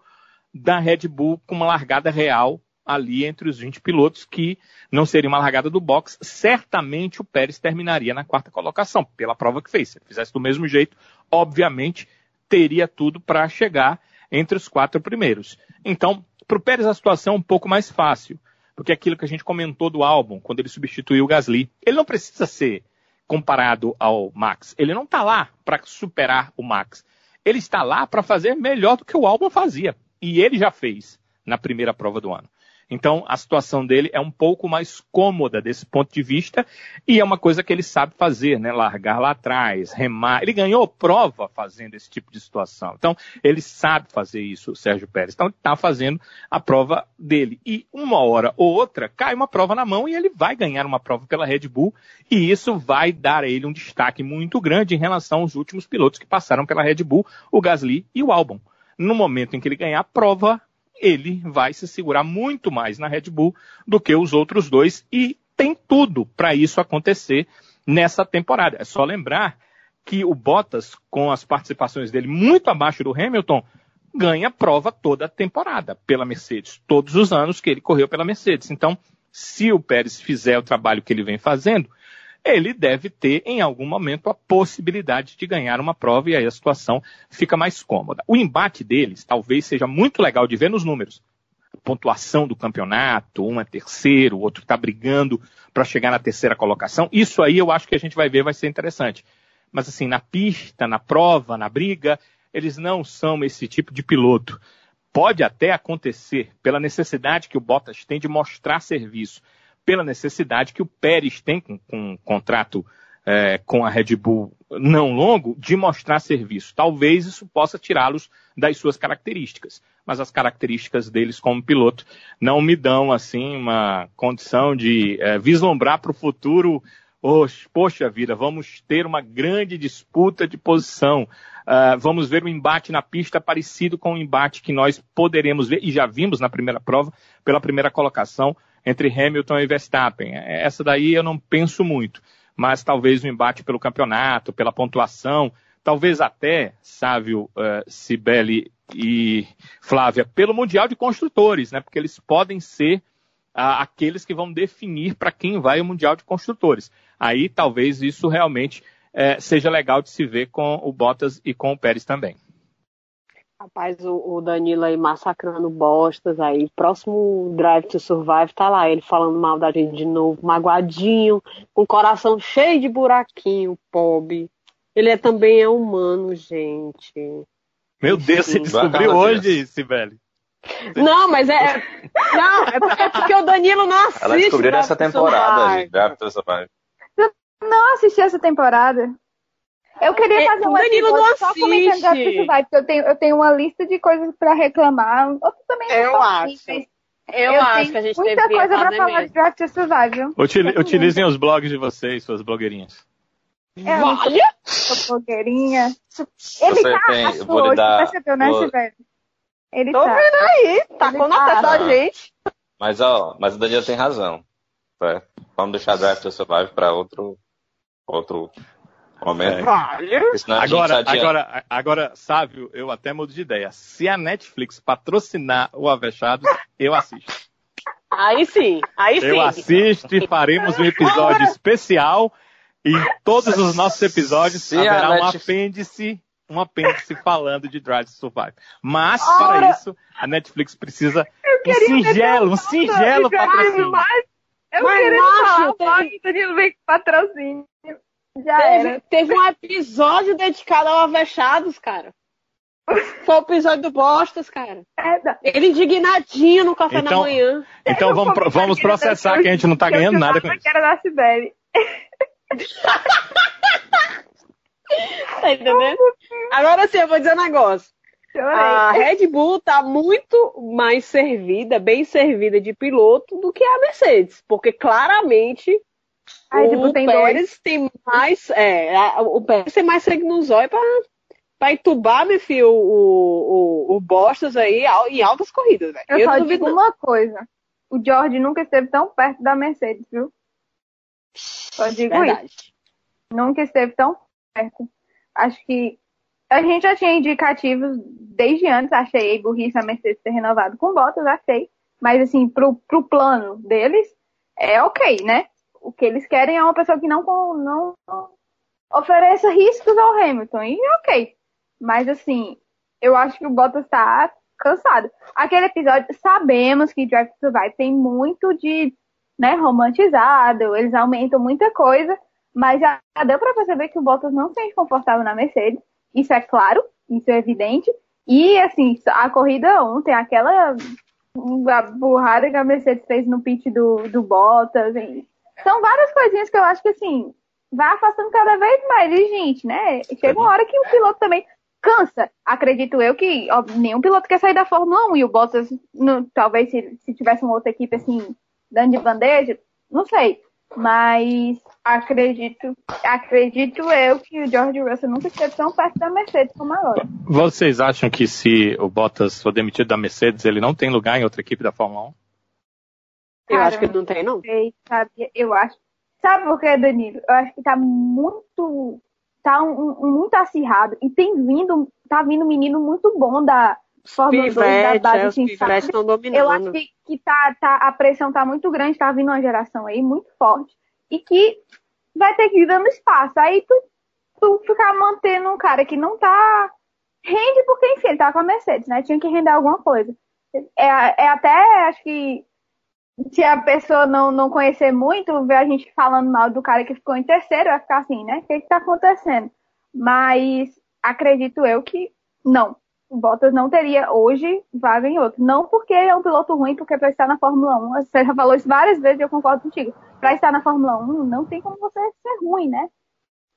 da Red Bull, com uma largada real ali entre os 20 pilotos, que não seria uma largada do box. Certamente o Pérez terminaria na quarta colocação, pela prova que fez. Se ele fizesse do mesmo jeito, obviamente teria tudo para chegar entre os quatro primeiros. Então, para o Pérez a situação é um pouco mais fácil, porque é aquilo que a gente comentou do álbum, quando ele substituiu o Gasly, ele não precisa ser comparado ao Max. Ele não está lá para superar o Max. Ele está lá para fazer melhor do que o álbum fazia. E ele já fez na primeira prova do ano. Então, a situação dele é um pouco mais cômoda desse ponto de vista e é uma coisa que ele sabe fazer, né? Largar lá atrás, remar. Ele ganhou prova fazendo esse tipo de situação. Então, ele sabe fazer isso, o Sérgio Pérez. Então, ele está fazendo a prova dele. E uma hora ou outra, cai uma prova na mão e ele vai ganhar uma prova pela Red Bull e isso vai dar a ele um destaque muito grande em relação aos últimos pilotos que passaram pela Red Bull, o Gasly e o Albon. No momento em que ele ganhar a prova, ele vai se segurar muito mais na Red Bull do que os outros dois e tem tudo para isso acontecer nessa temporada. É só lembrar que o Bottas, com as participações dele muito abaixo do Hamilton, ganha prova toda a temporada pela Mercedes, todos os anos que ele correu pela Mercedes. Então, se o Pérez fizer o trabalho que ele vem fazendo, ele deve ter, em algum momento, a possibilidade de ganhar uma prova e aí a situação fica mais cômoda. O embate deles talvez seja muito legal de ver nos números. Pontuação do campeonato, um é terceiro, o outro está brigando para chegar na terceira colocação. Isso aí eu acho que a gente vai ver, vai ser interessante. mas assim, na pista, na prova, na briga, eles não são esse tipo de piloto. Pode até acontecer, pela necessidade que o Bottas tem de mostrar serviço, pela necessidade que o Pérez tem com, com um contrato é, com a Red Bull não longo, de mostrar serviço. Talvez isso possa tirá-los das suas características, mas as características deles como piloto não me dão assim uma condição de é, vislumbrar para o futuro poxa vida, vamos ter uma grande disputa de posição. Uh, vamos ver um embate na pista parecido com o embate que nós poderemos ver, e já vimos na primeira prova, pela primeira colocação entre Hamilton e Verstappen. Essa daí eu não penso muito, mas talvez um embate pelo campeonato, pela pontuação, talvez até, Sávio, uh, Cibele e Flávia, pelo Mundial de Construtores, né? Porque eles podem ser uh, aqueles que vão definir para quem vai o Mundial de Construtores aí talvez isso realmente é, seja legal de se ver com o Bottas e com o Pérez também. Rapaz, o, o Danilo aí massacrando bostas aí. Próximo Drive to Survive tá lá, ele falando mal da gente de novo, magoadinho, com o coração cheio de buraquinho, pobre. Ele é, também é humano, gente. Meu Deus, você descobriu hoje, Sibeli. Não, mas é. Não, é porque, é porque o Danilo não assiste. Ela descobriu essa temporada, gente. Drive to Survive não assisti essa temporada. Eu queria é, fazer um episódio só comentando to Survive, porque eu tenho, eu tenho uma lista de coisas pra reclamar. Outros também eu acho. eu, eu acho que a gente muita coisa pra falar mesmo. de Drive to Survive. Util, utilizem os blogs de vocês, suas blogueirinhas. É, Vale? Sou blogueirinha. Ele Você tá tem, hoje, dar, percebeu, né, vou... Ele Tô tá. vendo aí, tá com na testa da gente. Mas, ó, mas o Daniel tem razão. Tá? Vamos deixar Drive to Survive pra outro outro momento. É. Agora, agora, agora, Sávio, eu até mudo de ideia. Se a Netflix patrocinar o Avechado, eu assisto. Aí sim, aí sim. Eu assisto e faremos um episódio especial. E em todos os nossos episódios Se haverá um apêndice, um apêndice falando de Drive to Survive. Mas, Ora, para isso, a Netflix precisa um singelo, um singelo patrocínio. Eu Mas, queria macho, falar, teve... Danilo vem patrocínio. Já teve, era. teve um episódio dedicado ao Avechados, cara. Foi o episódio do Bostas, cara. É, Ele indignadinho no café então, da manhã. Então vamos, vamos processar que a gente não tá ganhando nada com isso. Que era da Sibeli. tá entendendo? Agora sim, eu vou dizer um negócio. A Red Bull tá muito mais servida, bem servida de piloto do que a Mercedes, porque claramente Bull o tem Pérez dois. tem mais, é, o Pérez tem mais sangue no zóio para para entubar, meu filho, o, o, o Bostas aí em altas corridas, velho. Eu, eu só digo uma coisa. O George nunca esteve tão perto da Mercedes, viu? Só digo Verdade. isso. Nunca esteve tão perto. Acho que a gente já tinha indicativos desde antes, achei burrice a Mercedes ter renovado com Bottas, achei. Mas assim, pro, pro plano deles, é ok, né? O que eles querem é uma pessoa que não, não ofereça riscos ao Hamilton. E ok. Mas assim, eu acho que o Bottas tá cansado. Aquele episódio, sabemos que Drive to Survive tem muito de né, romantizado, eles aumentam muita coisa, mas já deu para perceber que o Bottas não se sente confortável na Mercedes. Isso é claro, isso é evidente. E, assim, a corrida ontem, aquela a burrada que a Mercedes fez no pit do, do Bottas. São várias coisinhas que eu acho que, assim, vai afastando cada vez mais. E, gente, né? Chega uma hora que o piloto também cansa. Acredito eu que ó, nenhum piloto quer sair da Fórmula 1 e o Bottas, no, talvez se, se tivesse uma outra equipe, assim, dando de bandeja, não sei. Mas acredito, acredito eu que o George Russell nunca esteve tão perto da Mercedes como agora. Vocês acham que se o Bottas for demitido da Mercedes, ele não tem lugar em outra equipe da Fórmula 1? Eu acho que não tem, não. Sei, sabe? Eu acho. Sabe por quê, Danilo? Eu acho que tá muito. Tá um, um, muito acirrado. E tem vindo. Tá vindo um menino muito bom da Fórmula Pivete, 2 da base. É, assim, estão dominando. Eu acho que, que tá, tá, a pressão tá muito grande, tá vindo uma geração aí muito forte e que vai ter que ir dando espaço. Aí tu, tu ficar mantendo um cara que não tá. Rende porque, enfim, ele tá com a Mercedes, né? Tinha que render alguma coisa. É, é até, acho que, se a pessoa não, não conhecer muito, ver a gente falando mal do cara que ficou em terceiro, vai ficar assim, né? O que que tá acontecendo? Mas acredito eu que não. O Bottas não teria hoje vaga em outro. Não porque é um piloto ruim, porque para estar na Fórmula 1, você já falou isso várias vezes e eu concordo contigo. Para estar na Fórmula 1, não tem como você ser ruim, né?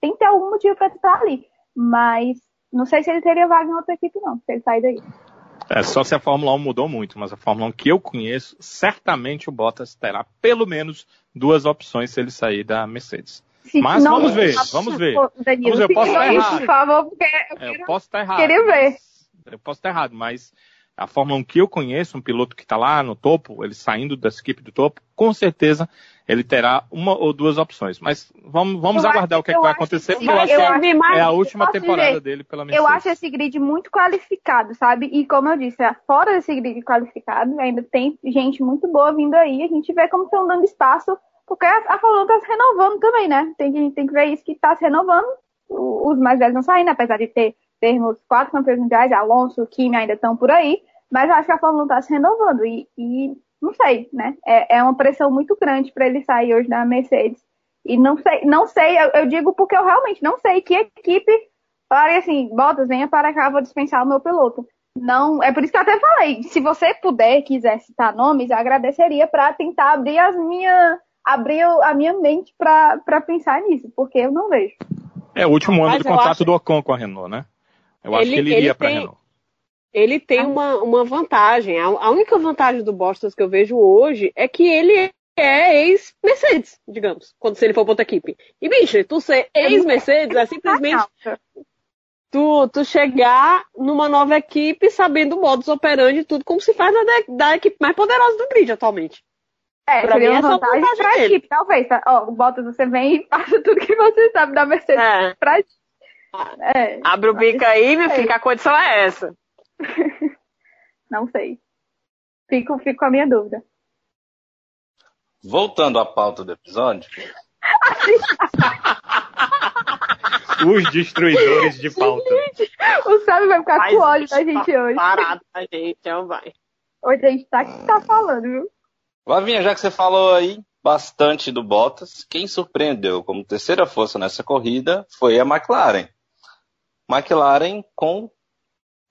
Tem que ter algum motivo para estar ali. Mas não sei se ele teria vaga em outra equipe, não, se ele sair daí. É, só se a Fórmula 1 mudou muito, mas a Fórmula 1 que eu conheço, certamente o Bottas terá pelo menos duas opções se ele sair da Mercedes. Se mas não, vamos ver, vamos ver. Danilo, vamos ver, eu posso estar errado. Por favor, porque eu, é, eu posso estar errado. Queria ver. Eu posso estar errado, mas a Fórmula 1 que eu conheço, um piloto que está lá no topo, ele saindo da equipe do topo, com certeza ele terá uma ou duas opções. Mas vamos, vamos aguardar o que, é que vai acontecer, porque eu acho que é a última temporada dele pela Mercedes. Eu acho esse grid muito qualificado, sabe? E como eu disse, fora desse grid qualificado, ainda tem gente muito boa vindo aí. A gente vê como estão dando espaço, porque a Fórmula 1 está se renovando também, né? Tem que, tem que ver isso que está se renovando. Os mais velhos não saindo, apesar de ter termos quatro campeões mundiais, Alonso, Kimi ainda estão por aí. Mas eu acho que a Fórmula 1 está se renovando. E, e não sei, né? É, é uma pressão muito grande para ele sair hoje da Mercedes. E não sei, não sei, eu, eu, digo porque eu realmente não sei que equipe falaria assim, Bottas, venha para cá, vou dispensar o meu piloto. Não, é por isso que eu até falei, se você puder, quiser citar nomes, eu agradeceria para tentar abrir as minhas, abrir a minha mente para pensar nisso, porque eu não vejo. É o último ano Mas do contrato acho... do Ocon com a Renault, né? Eu ele, acho que ele iria para a Renault ele tem ah. uma, uma vantagem. A, a, única vantagem do Bottas que eu vejo hoje é que ele é ex-Mercedes, digamos, quando se ele for para outra equipe. E, bicho, tu ser ex-Mercedes é simplesmente tu, tu chegar numa nova equipe sabendo o modus operandi e tudo, como se faz da, da equipe mais poderosa do grid atualmente. É, pra seria uma vantagem, vantagem pra dele. equipe, talvez. Tá? Ó, o Bottas, você vem e passa tudo que você sabe da Mercedes é. pra é. Abre o bico aí, meu filho, que a condição é essa. Não sei. Fico, fico com a minha dúvida. Voltando à pauta do episódio. Os destruidores de pauta. o Sábio vai ficar Mas com ódio da gente hoje. Parado da gente, não vai. Hoje a gente tá, tá falando, viu? Lavinha, já que você falou aí bastante do Bottas, quem surpreendeu como terceira força nessa corrida foi a McLaren. McLaren com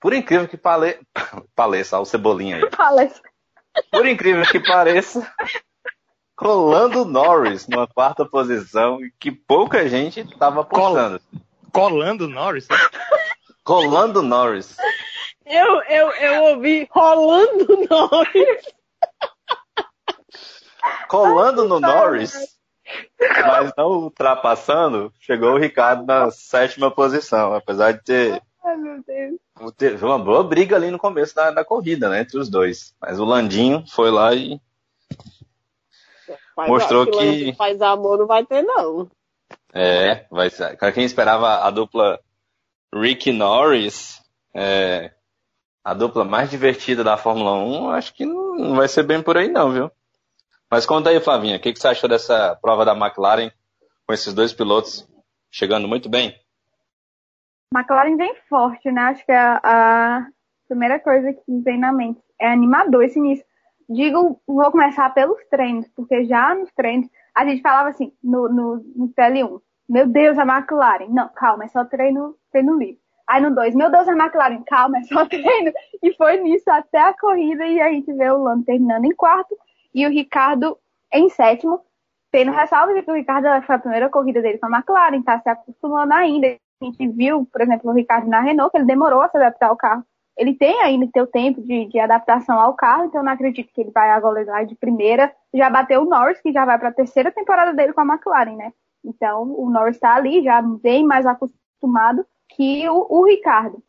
por incrível que pale... pareça, o cebolinha aí. Pareça. Por incrível que pareça, colando Norris numa quarta posição que pouca gente estava apostando. Colando Norris? Colando Norris. Eu, eu, eu ouvi rolando Norris. Colando no Norris, mas não ultrapassando, chegou o Ricardo na sétima posição, apesar de ter Ai, meu Deus. Teve uma boa briga ali no começo da, da corrida, né? Entre os dois. Mas o Landinho foi lá e. Faz, mostrou que. Faz amor não vai ter, não. É, vai ser. Para quem esperava a dupla Rick Norris, é, a dupla mais divertida da Fórmula 1, acho que não, não vai ser bem por aí, não, viu? Mas conta aí, Flavinha, o que, que você achou dessa prova da McLaren com esses dois pilotos chegando muito bem? McLaren vem forte, né? Acho que é a, a primeira coisa que vem na mente é animador esse início. Digo, vou começar pelos treinos, porque já nos treinos a gente falava assim, no, no, no TL1, meu Deus, a McLaren. Não, calma, é só treino, treino livre. Aí no 2, meu Deus, a McLaren, calma, é só treino. E foi nisso até a corrida e a gente vê o Lando terminando em quarto e o Ricardo em sétimo. Tendo ressalva de que o Ricardo foi a primeira corrida dele com a McLaren, tá se acostumando ainda a gente viu, por exemplo, o Ricardo na Renault, que ele demorou a se adaptar ao carro. Ele tem ainda seu tempo de, de adaptação ao carro, então eu não acredito que ele vai agora lá de primeira. Já bateu o Norris, que já vai para a terceira temporada dele com a McLaren, né? Então o Norris está ali, já bem mais acostumado que o, o Ricardo.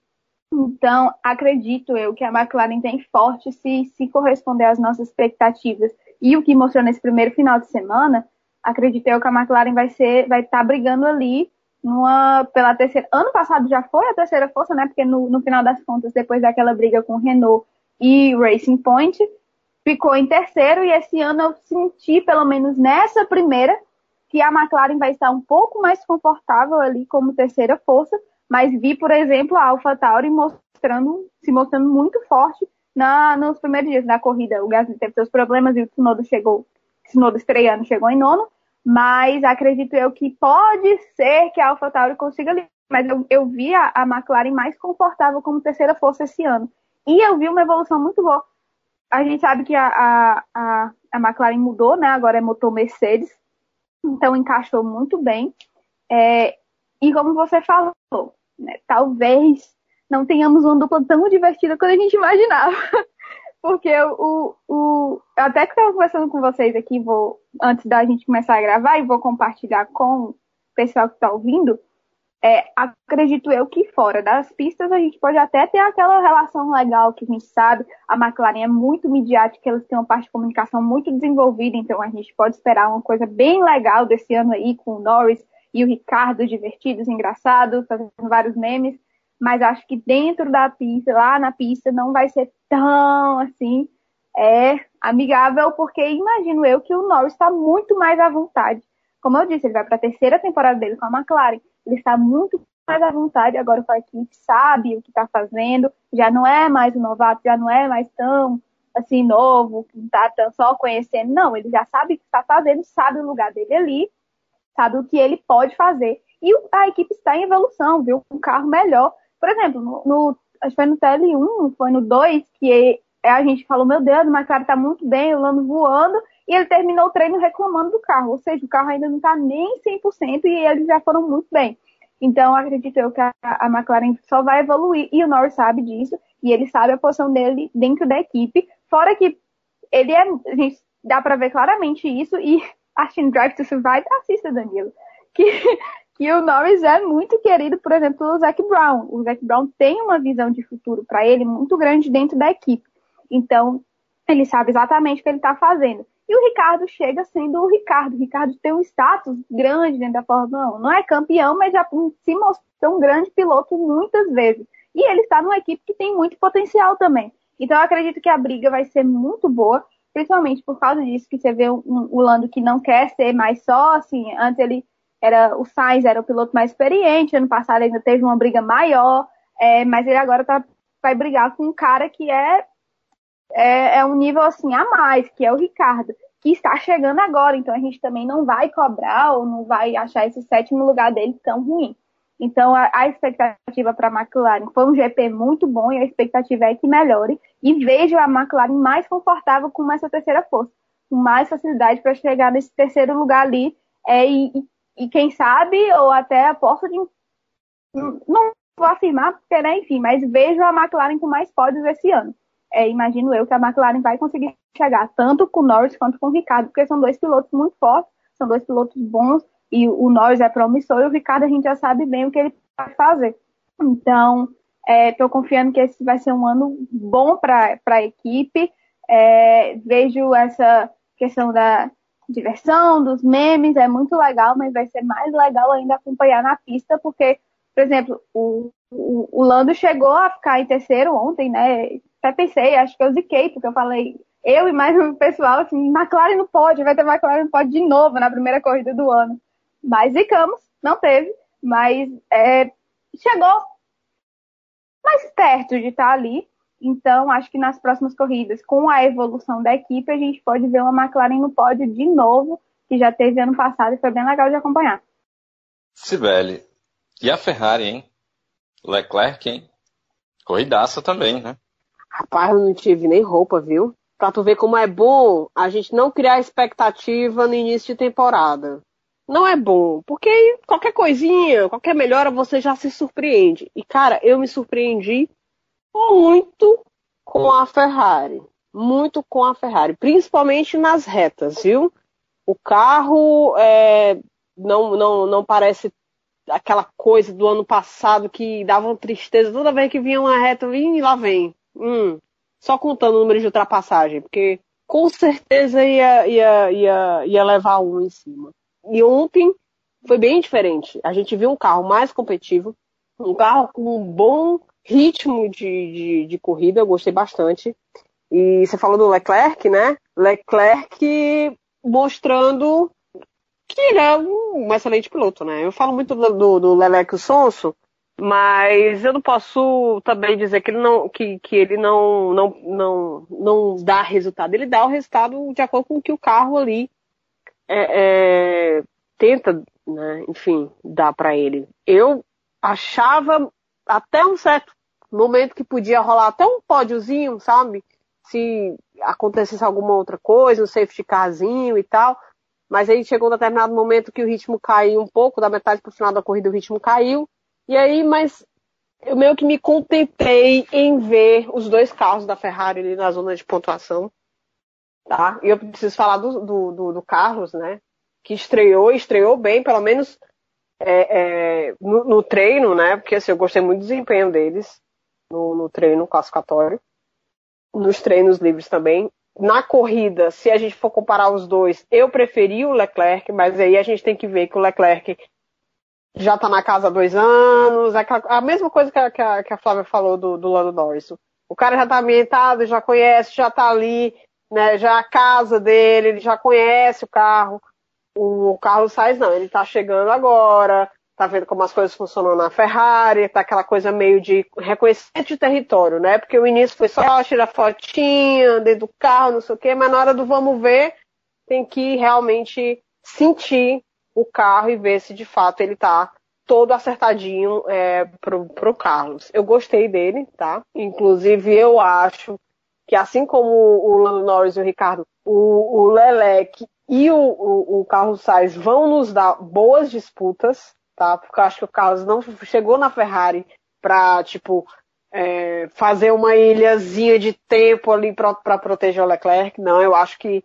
Então, acredito eu que a McLaren tem forte se, se corresponder às nossas expectativas. E o que mostrou nesse primeiro final de semana, acredito eu que a McLaren vai ser, vai estar tá brigando ali pela terceira. Ano passado já foi a terceira força, né? Porque no, no final das contas, depois daquela briga com Renault e Racing Point, ficou em terceiro. E esse ano eu senti, pelo menos nessa primeira, que a McLaren vai estar um pouco mais confortável ali como terceira força. Mas vi, por exemplo, a AlphaTauri mostrando, se mostrando muito forte na, nos primeiros dias da corrida. O Gasly teve seus problemas e o Tsunoda chegou, Tsunoda estreando chegou em nono mas acredito eu que pode ser que a AlphaTauri consiga mas eu, eu vi a, a McLaren mais confortável como terceira força esse ano. E eu vi uma evolução muito boa. A gente sabe que a, a, a, a McLaren mudou, né? Agora é motor Mercedes. Então encaixou muito bem. É, e como você falou, né, talvez não tenhamos uma dupla tão divertida quanto a gente imaginava. Porque o, o, até que estava conversando com vocês aqui, vou, antes da gente começar a gravar, e vou compartilhar com o pessoal que está ouvindo, é, acredito eu que fora das pistas a gente pode até ter aquela relação legal que a gente sabe. A McLaren é muito midiática, eles têm uma parte de comunicação muito desenvolvida, então a gente pode esperar uma coisa bem legal desse ano aí com o Norris e o Ricardo divertidos, engraçados, fazendo vários memes. Mas acho que dentro da pista, lá na pista, não vai ser tão assim é amigável, porque imagino eu que o Norris está muito mais à vontade. Como eu disse, ele vai para a terceira temporada dele com a McLaren ele está muito mais à vontade agora com a equipe, sabe o que está fazendo, já não é mais um novato, já não é mais tão assim novo, que está só conhecendo, não, ele já sabe o que está fazendo, sabe o lugar dele ali, sabe o que ele pode fazer. E a equipe está em evolução, viu? Um carro melhor. Por exemplo, no, no acho que foi no TL1, foi no 2, que a gente falou, meu Deus, o McLaren está muito bem, o Lando voando, e ele terminou o treino reclamando do carro, ou seja, o carro ainda não está nem 100% e eles já foram muito bem. Então, acredito eu que a, a McLaren só vai evoluir e o Norris sabe disso e ele sabe a posição dele dentro da equipe. Fora que ele é, a gente dá para ver claramente isso e assistindo Drive to Survive, assista, Danilo, que, que o Norris é muito querido, por exemplo, pelo Zac Brown. O Zac Brown tem uma visão de futuro para ele muito grande dentro da equipe. Então, ele sabe exatamente o que ele está fazendo. E o Ricardo chega sendo o Ricardo. O Ricardo tem um status grande dentro da Fórmula 1. Não é campeão, mas já se mostrou um grande piloto muitas vezes. E ele está numa equipe que tem muito potencial também. Então eu acredito que a briga vai ser muito boa, principalmente por causa disso que você vê o, Lando que não quer ser mais só, assim, antes ele era o Sainz era o piloto mais experiente, ano passado ainda teve uma briga maior, é, mas ele agora tá, vai brigar com um cara que é é, é um nível assim a mais, que é o Ricardo, que está chegando agora. Então a gente também não vai cobrar ou não vai achar esse sétimo lugar dele tão ruim. Então a, a expectativa para a McLaren foi um GP muito bom e a expectativa é que melhore e vejo a McLaren mais confortável com essa terceira força, com mais facilidade para chegar nesse terceiro lugar ali é, e, e, quem sabe ou até a porta de não vou afirmar porque né, enfim, mas vejo a McLaren com mais pódios esse ano é, imagino eu que a McLaren vai conseguir chegar tanto com o Norris quanto com o Ricardo, porque são dois pilotos muito fortes, são dois pilotos bons, e o Norris é promissor e o Ricardo a gente já sabe bem o que ele vai fazer. Então, estou é, confiando que esse vai ser um ano bom para a equipe. É, vejo essa questão da diversão, dos memes, é muito legal, mas vai ser mais legal ainda acompanhar na pista, porque, por exemplo, o, o, o Lando chegou a ficar em terceiro ontem, né? Até pensei, acho que eu ziquei, porque eu falei, eu e mais um pessoal, assim, McLaren não pode, vai ter McLaren não pode de novo na primeira corrida do ano. Mas zicamos, não teve, mas é, chegou mais perto de estar ali. Então, acho que nas próximas corridas, com a evolução da equipe, a gente pode ver uma McLaren no pódio de novo, que já teve ano passado e foi bem legal de acompanhar. Sibeli, e a Ferrari, hein? Leclerc, hein? Corridaça também, né? Rapaz, eu não tive nem roupa, viu? Pra tu ver como é bom a gente não criar expectativa no início de temporada. Não é bom, porque qualquer coisinha, qualquer melhora, você já se surpreende. E, cara, eu me surpreendi muito com a Ferrari. Muito com a Ferrari, principalmente nas retas, viu? O carro é, não, não, não parece aquela coisa do ano passado que dava uma tristeza toda vez que vinha uma reta, e lá vem. Hum, só contando o número de ultrapassagem, porque com certeza ia, ia, ia, ia levar um em cima. E ontem foi bem diferente. A gente viu um carro mais competitivo, um carro com um bom ritmo de, de, de corrida, eu gostei bastante. E você falou do Leclerc, né? Leclerc mostrando que ele é um excelente piloto, né? Eu falo muito do, do, do Sonso, mas eu não posso também dizer que ele não, que, que ele não, não, não, não dá resultado. Ele dá o resultado de acordo com o que o carro ali é, é, tenta, né, enfim, dar para ele. Eu achava até um certo momento que podia rolar até um pódiozinho, sabe? Se acontecesse alguma outra coisa, um safety carzinho e tal. Mas aí chegou um determinado momento que o ritmo caiu um pouco, da metade para o final da corrida o ritmo caiu. E aí, mas eu meio que me contentei em ver os dois carros da Ferrari ali na zona de pontuação. Tá? E eu preciso falar do, do, do, do Carlos, né? Que estreou, estreou bem, pelo menos é, é, no, no, treino, né? Porque assim, eu gostei muito do desempenho deles no, no treino classificatório. Nos treinos livres também. Na corrida, se a gente for comparar os dois, eu preferi o Leclerc, mas aí a gente tem que ver que o Leclerc já tá na casa há dois anos, é a mesma coisa que a, que a, que a Flávia falou do, do Lando Norris. O cara já tá ambientado, já conhece, já tá ali, né, já é a casa dele, ele já conhece o carro. O Carlos Sainz não, ele tá chegando agora, tá vendo como as coisas funcionam na Ferrari, tá aquela coisa meio de reconhecimento de território, né? Porque o início foi só tirar fotinha dentro do carro, não sei o quê, mas na hora do vamos ver, tem que realmente sentir o carro e ver se de fato ele tá todo acertadinho é, pro, pro Carlos. Eu gostei dele, tá? Inclusive eu acho que assim como o Lando Norris e o Ricardo, o, o Lelec e o, o, o Carlos Sainz vão nos dar boas disputas, tá? Porque eu acho que o Carlos não chegou na Ferrari pra, tipo, é, fazer uma ilhazinha de tempo ali para proteger o Leclerc. Não, eu acho que,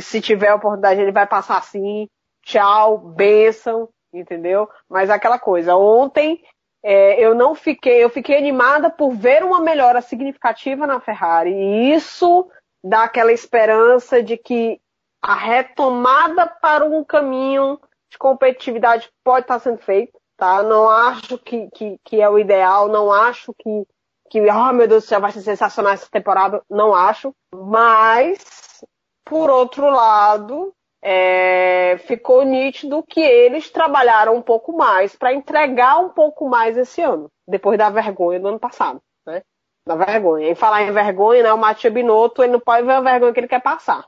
se tiver oportunidade ele vai passar assim. Tchau, benção, entendeu? Mas aquela coisa, ontem é, eu não fiquei, eu fiquei animada por ver uma melhora significativa na Ferrari. E isso dá aquela esperança de que a retomada para um caminho de competitividade pode estar sendo feita, tá? Não acho que, que, que é o ideal, não acho que, que, oh meu Deus do céu, vai ser sensacional essa temporada, não acho. Mas, por outro lado, é, ficou nítido que eles trabalharam um pouco mais para entregar um pouco mais esse ano, depois da vergonha do ano passado, né? Da vergonha. E falar em vergonha, né? O Matia Binotto, ele não pode ver a vergonha que ele quer passar.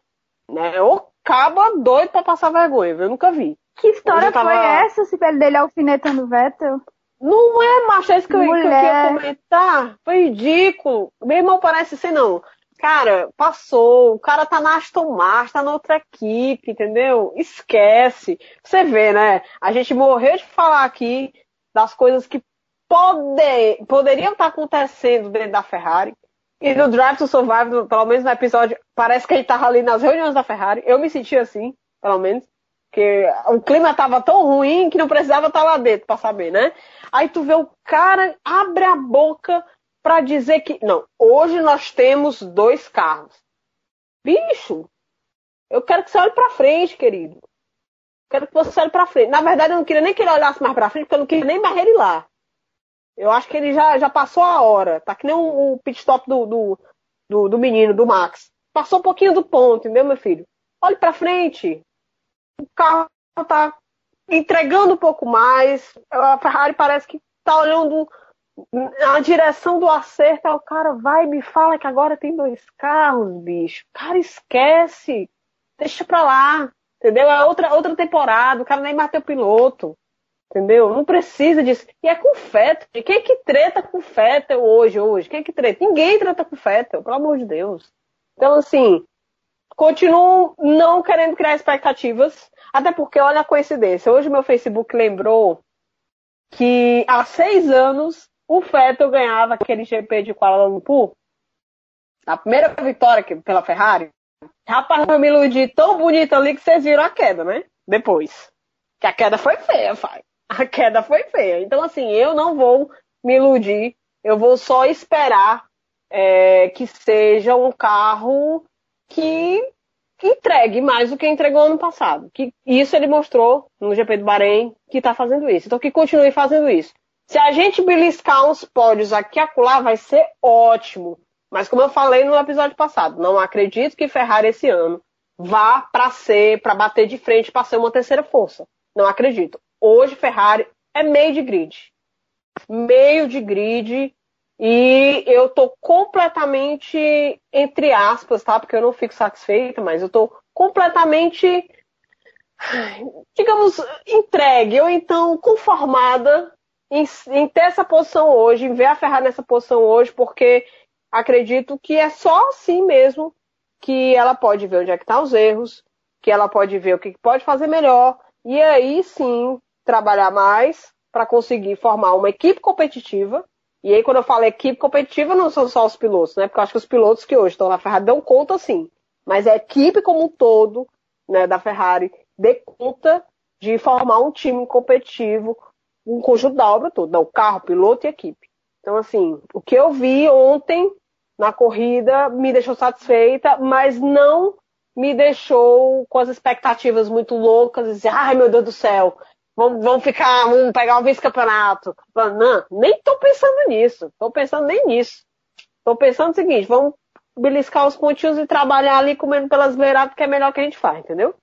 Né? Ou acaba doido para passar vergonha, eu nunca vi. Que história tava... foi essa, se pele dele alfinetando o Vettel? Não é, macho, é isso que eu, que eu queria comentar. Foi ridículo. Meu irmão parece ser não. Cara, passou. O cara tá na Aston Martin, tá na outra equipe, entendeu? Esquece. Você vê, né? A gente morreu de falar aqui das coisas que pode, poderiam estar tá acontecendo dentro da Ferrari. E no Drive to Survive, pelo menos no episódio, parece que ele tava ali nas reuniões da Ferrari. Eu me senti assim, pelo menos. Porque o clima tava tão ruim que não precisava estar tá lá dentro para saber, né? Aí tu vê o cara abre a boca para dizer que não, hoje nós temos dois carros. Bicho, eu quero que você olhe para frente, querido. Quero que você olhe para frente. Na verdade, eu não queria nem que ele olhasse mais para frente, porque eu não queria nem mais ele lá. Eu acho que ele já, já passou a hora. Tá que nem o, o pit stop do, do, do, do, menino, do Max. Passou um pouquinho do ponto, entendeu, meu filho? Olhe para frente. O carro tá entregando um pouco mais. A Ferrari parece que tá olhando a direção do acerto, o cara vai me fala que agora tem dois carros, bicho. Cara, esquece. Deixa pra lá. Entendeu? É outra, outra temporada, o cara nem bateu piloto. Entendeu? Não precisa disso. E é com Fettel. Quem é que treta com Fettel hoje, hoje? Quem é que treta? Ninguém treta com Fettel, pelo amor de Deus. Então, assim, continuo não querendo criar expectativas, até porque, olha a coincidência. Hoje meu Facebook lembrou que há seis anos o Vettel ganhava aquele GP de Kuala Lumpur, a primeira vitória pela Ferrari. Rapaz, eu me iludi tão bonito ali que vocês viram a queda, né? Depois. Que a queda foi feia, pai. A queda foi feia. Então, assim, eu não vou me iludir. Eu vou só esperar é, que seja um carro que entregue mais do que entregou ano passado. Que isso ele mostrou no GP do Bahrein que está fazendo isso. Então que continue fazendo isso. Se a gente beliscar uns pódios aqui e acolá, vai ser ótimo. Mas como eu falei no episódio passado, não acredito que Ferrari esse ano vá para ser, para bater de frente, para ser uma terceira força. Não acredito. Hoje Ferrari é meio de grid. Meio de grid. E eu tô completamente, entre aspas, tá? Porque eu não fico satisfeita, mas eu tô completamente, digamos, entregue, ou então conformada em, em ter essa posição hoje, em ver a Ferrari nessa posição hoje, porque acredito que é só assim mesmo que ela pode ver onde é que estão tá os erros, que ela pode ver o que pode fazer melhor, e aí sim trabalhar mais para conseguir formar uma equipe competitiva. E aí, quando eu falo equipe competitiva, não são só os pilotos, né? Porque eu acho que os pilotos que hoje estão na Ferrari dão conta sim. Mas a equipe como um todo, né, da Ferrari, dê conta de formar um time competitivo, um conjunto da obra toda, o carro, piloto e equipe. Então, assim, o que eu vi ontem na corrida me deixou satisfeita, mas não me deixou com as expectativas muito loucas, dizer, ai meu Deus do céu, vamos, vamos ficar, vamos pegar um vice-campeonato. Não, nem tô pensando nisso, tô pensando nem nisso. Tô pensando o seguinte, vamos beliscar os pontinhos e trabalhar ali comendo pelas beiradas, que é melhor que a gente faz, entendeu?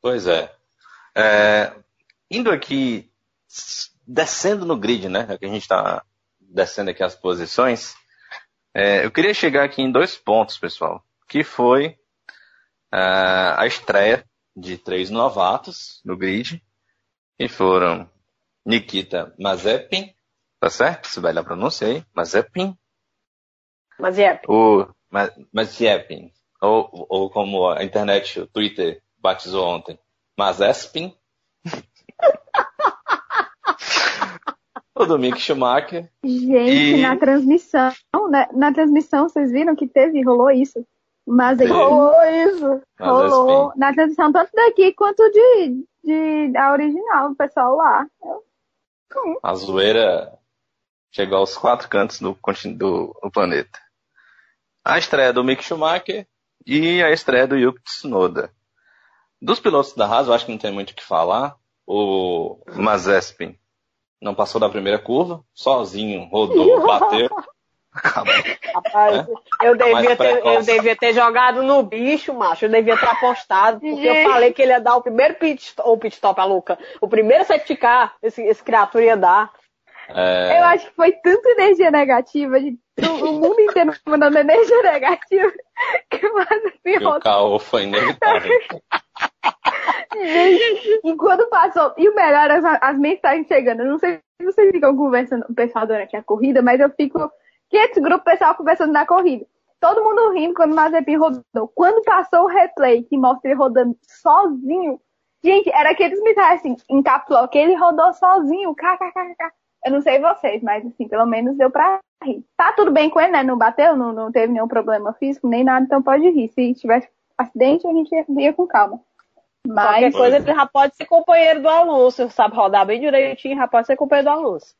Pois é. é indo aqui, descendo no grid, né? Que a gente está descendo aqui as posições. É, eu queria chegar aqui em dois pontos, pessoal. Que foi uh, a estreia de três novatos no grid, que foram Nikita Mazepin, tá certo? Se vai lá pronúncia aí, Mazepin. Mazepin. O Mazepin, ou, ou como a internet, o Twitter batizou ontem, Mazespin. O do Mick Schumacher. Gente, e... na transmissão, né? na transmissão, vocês viram que teve, rolou isso. Mas aí rolou isso. Rolou. Na transmissão, tanto daqui quanto de, de a original, o pessoal lá. Hum. A zoeira chegou aos quatro cantos do, do, do planeta. A estreia do Mick Schumacher e a estreia do Yuki Tsunoda. Dos pilotos da Haas, eu acho que não tem muito o que falar. O Mazespin não passou da primeira curva, sozinho, rodou, bateu. Acabou. Rapaz, é? eu, devia ter, eu devia ter jogado no bicho, macho. Eu devia ter apostado, porque eu falei que ele ia dar o primeiro pit, ou pit stop, a Luca. O primeiro safety car, esse, esse criatura ia dar. É... Eu acho que foi tanta energia negativa, de, o mundo inteiro mandando energia negativa, que mais assim, o caô foi inevitável. Gente, enquanto passou. E o melhor, as, as mensagens chegando. Eu não sei se vocês ficam conversando, o pessoal durante a corrida, mas eu fico 500 grupos pessoal conversando na corrida. Todo mundo rindo quando o Mazepin rodou. Quando passou o replay que mostra ele rodando sozinho, gente, era aqueles mensagens assim, em capítulo que ele rodou sozinho, kkkk. Eu não sei vocês, mas assim, pelo menos deu pra rir. Tá tudo bem com ele, né? Não bateu, não, não teve nenhum problema físico, nem nada, então pode rir. Se tivesse acidente, a gente ia com calma. Mas... Qualquer coisa, ele já pode ser companheiro do Alonso, sabe rodar bem direitinho, já pode ser companheiro do Alonso.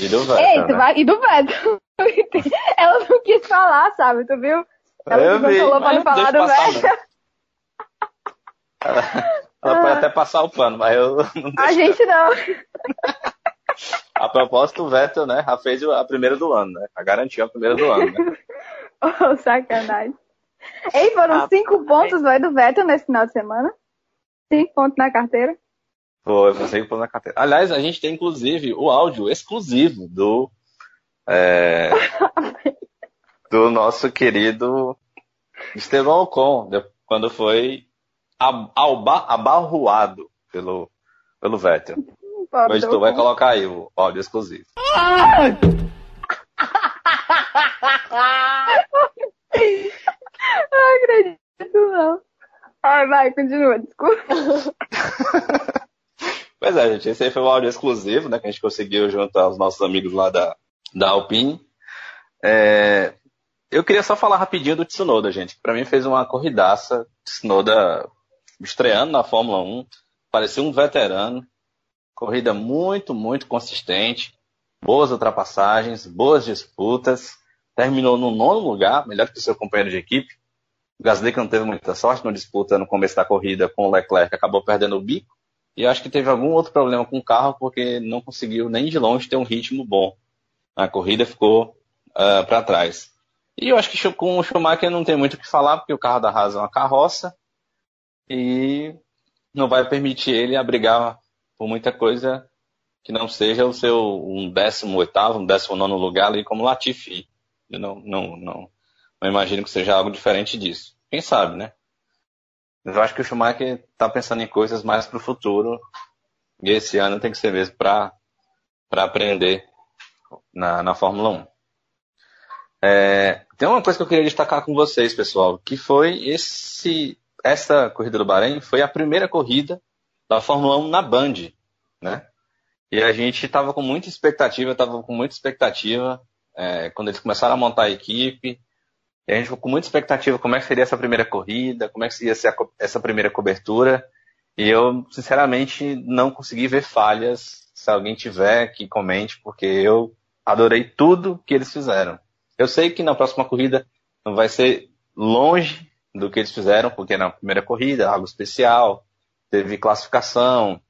E do Vettel, Ei, né? vai... E do Vettel. Ela não quis falar, sabe? Tu viu? Ela eu vi, falou pra não falar do Vettel. Ela, ela pode até passar o pano, mas eu não A gente não. A propósito, o Vettel, né, já fez a primeira do ano, né? A garantia a primeira do ano, né? oh, sacanagem. Ei, foram ah, cinco pontos, vai, do Vettel nesse final de semana? Cinco pontos na carteira? Foi, foi cinco pontos na carteira. Aliás, a gente tem, inclusive, o áudio exclusivo do é, do nosso querido Estevão Ocon, quando foi abarruado pelo, pelo Vettel. O editor vai colocar aí o áudio exclusivo. Não acredito, não. Ai, vai, continua, desculpa. pois é, gente, esse aí foi o áudio exclusivo, né, que a gente conseguiu junto aos nossos amigos lá da, da Alpine. É, eu queria só falar rapidinho do Tsunoda, gente. Para mim fez uma corridaça. Tsunoda estreando na Fórmula 1, parecia um veterano. Corrida muito, muito consistente. Boas ultrapassagens, boas disputas. Terminou no nono lugar, melhor que o seu companheiro de equipe. O Gasly que não teve muita sorte na disputa no começo da corrida com o Leclerc, acabou perdendo o bico. E acho que teve algum outro problema com o carro, porque não conseguiu nem de longe ter um ritmo bom a corrida ficou uh, ah, para trás. E eu acho que com o Schumacher não tem muito o que falar, porque o carro da Haas é uma carroça e não vai permitir ele abrigar por muita coisa que não seja o seu um décimo oitavo, um décimo nono lugar ali como Latifi. Não, não, não, não imagino que seja algo diferente disso. Quem sabe, né? Mas eu acho que o Schumacher está pensando em coisas mais para o futuro e esse ano tem que ser mesmo para aprender na, na Fórmula 1. É, tem uma coisa que eu queria destacar com vocês, pessoal, que foi esse, essa corrida do Bahrein foi a primeira corrida da Fórmula 1 na Band, né? E a gente estava com muita expectativa, estava com muita expectativa é, quando eles começaram a montar a equipe. E a gente ficou com muita expectativa como é que seria essa primeira corrida, como é que seria essa primeira cobertura. E eu, sinceramente, não consegui ver falhas. Se alguém tiver, que comente, porque eu adorei tudo que eles fizeram. Eu sei que na próxima corrida não vai ser longe do que eles fizeram, porque na primeira corrida, algo especial, teve classificação,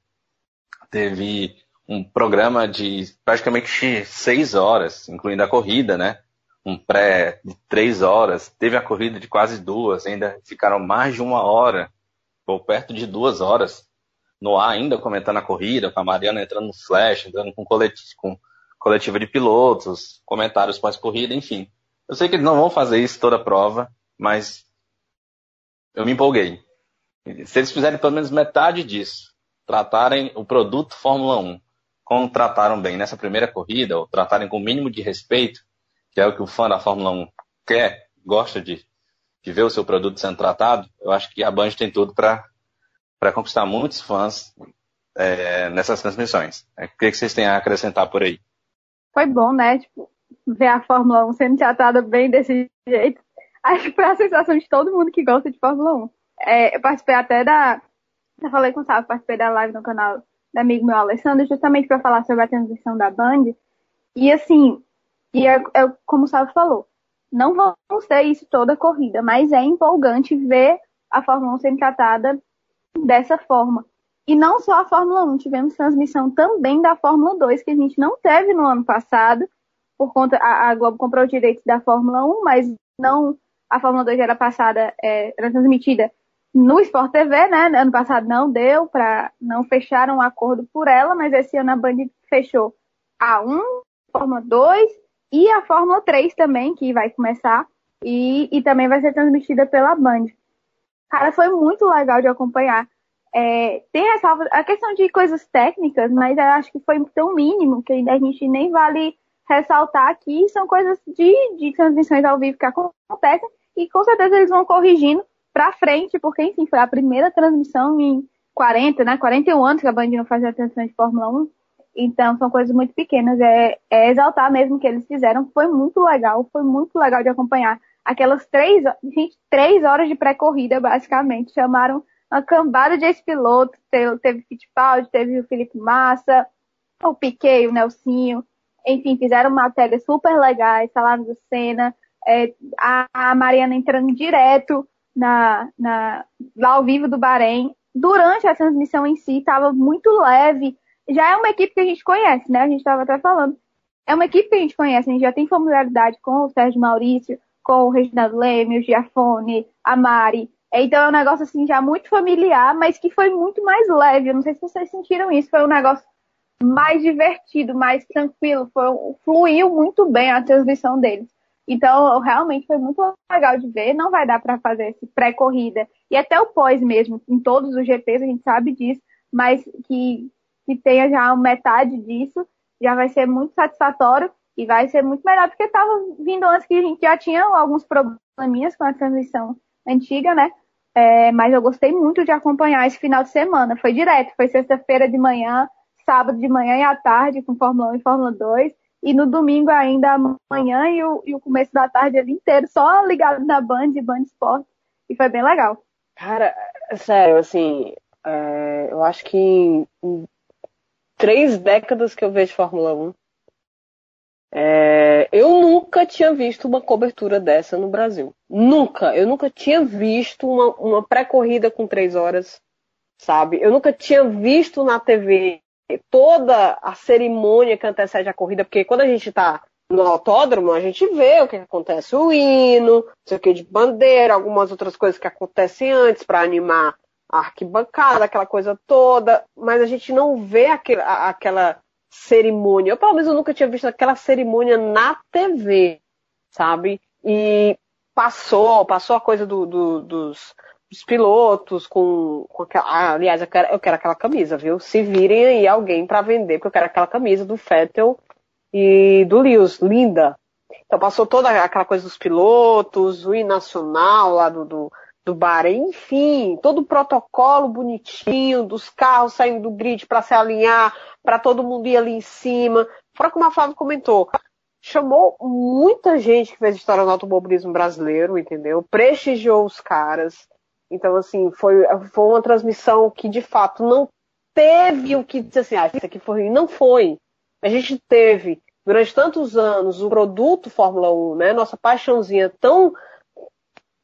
teve um programa de praticamente seis horas, incluindo a corrida, né? Um pré de três horas, teve a corrida de quase duas, ainda ficaram mais de uma hora, ou perto de duas horas, no ar ainda comentando a corrida, com a Mariana entrando no flash, entrando com, coletivo, com coletiva de pilotos, comentários pós-corrida, enfim. Eu sei que eles não vão fazer isso toda a prova, mas eu me empolguei. Se eles fizerem pelo menos metade disso, tratarem o produto Fórmula 1 como trataram bem nessa primeira corrida, ou tratarem com o mínimo de respeito, que é o que o fã da Fórmula 1 quer, gosta de, de ver o seu produto sendo tratado, eu acho que a Band tem tudo para conquistar muitos fãs é, nessas transmissões. É, o que, que vocês têm a acrescentar por aí? Foi bom, né? Tipo, ver a Fórmula 1 sendo tratada bem desse jeito. Acho que foi a sensação de todo mundo que gosta de Fórmula 1. É, eu participei até da. Eu falei com o Sábio, participei da live no canal do amigo meu Alessandro, justamente para falar sobre a transmissão da Band. E assim, e é, é como o Sábio falou, não vamos ter isso toda a corrida, mas é empolgante ver a Fórmula 1 sendo tratada dessa forma. E não só a Fórmula 1, tivemos transmissão também da Fórmula 2, que a gente não teve no ano passado, por conta, a, a Globo comprou os direitos da Fórmula 1, mas não, a Fórmula 2 era passada, é, era transmitida no Sport TV, né? Ano passado não deu para não fecharam um acordo por ela, mas esse ano a Band fechou a 1, Fórmula 2 e a Fórmula 3 também, que vai começar e, e também vai ser transmitida pela Band. Cara, foi muito legal de acompanhar. É, tem essa a questão de coisas técnicas, mas eu acho que foi tão mínimo que a gente nem vale ressaltar aqui. São coisas de, de transmissões ao vivo que acontecem e com certeza eles vão corrigindo para frente, porque, enfim, foi a primeira transmissão em 40, né, 41 anos que a Band não fazia transmissão de Fórmula 1. Então, são coisas muito pequenas. É, é exaltar mesmo o que eles fizeram. Foi muito legal, foi muito legal de acompanhar. Aquelas três, gente, três horas de pré-corrida, basicamente. Chamaram uma cambada de ex-pilotos. Teve, teve Fittipaldi, teve o Felipe Massa, o Piquet, o Nelsinho. Enfim, fizeram matérias super legais, falaram do Senna. É, a, a Mariana entrando direto na, na, lá ao vivo do Bahrein, durante a transmissão em si, estava muito leve. Já é uma equipe que a gente conhece, né? A gente estava até falando. É uma equipe que a gente conhece, a gente já tem familiaridade com o Sérgio Maurício, com o Reginaldo Leme, o Giafone, a Mari. Então é um negócio assim já muito familiar, mas que foi muito mais leve. Eu não sei se vocês sentiram isso. Foi um negócio mais divertido, mais tranquilo. Foi, fluiu muito bem a transmissão deles. Então, realmente foi muito legal de ver. Não vai dar para fazer esse pré-corrida e até o pós mesmo, em todos os GPs, a gente sabe disso, mas que, que tenha já metade disso, já vai ser muito satisfatório e vai ser muito melhor, porque estava vindo antes que a gente já tinha alguns probleminhas com a transmissão antiga, né? É, mas eu gostei muito de acompanhar esse final de semana. Foi direto, foi sexta-feira de manhã, sábado de manhã e à tarde, com Fórmula 1 e Fórmula 2 e no domingo ainda amanhã e o, e o começo da tarde ali inteiro, só ligado na Band, Band Sport. E foi bem legal. Cara, sério, assim, é, eu acho que em, em, três décadas que eu vejo Fórmula 1, é, eu nunca tinha visto uma cobertura dessa no Brasil. Nunca. Eu nunca tinha visto uma, uma pré-corrida com três horas, sabe? Eu nunca tinha visto na TV toda a cerimônia que antecede a corrida, porque quando a gente está no autódromo, a gente vê o que acontece, o hino, não sei o que de bandeira, algumas outras coisas que acontecem antes para animar arquibancada, aquela coisa toda, mas a gente não vê aquele, aquela cerimônia. Eu, pelo menos, eu nunca tinha visto aquela cerimônia na TV, sabe? E passou, passou a coisa do, do, dos, os pilotos, com, com aquela. Ah, aliás, eu quero, eu quero aquela camisa, viu? Se virem aí alguém para vender, porque eu quero aquela camisa do Fettel e do Lewis, linda. Então passou toda aquela coisa dos pilotos, o hino nacional lá do, do, do Bahrein, enfim, todo o protocolo bonitinho dos carros saindo do grid para se alinhar, para todo mundo ir ali em cima. Fora como a Flávia comentou, chamou muita gente que fez história no automobilismo brasileiro, entendeu? Prestigiou os caras. Então, assim, foi, foi uma transmissão que de fato não teve o que dizer assim, ah, isso aqui foi ruim. Não foi. A gente teve, durante tantos anos, o produto Fórmula 1, né? Nossa paixãozinha tão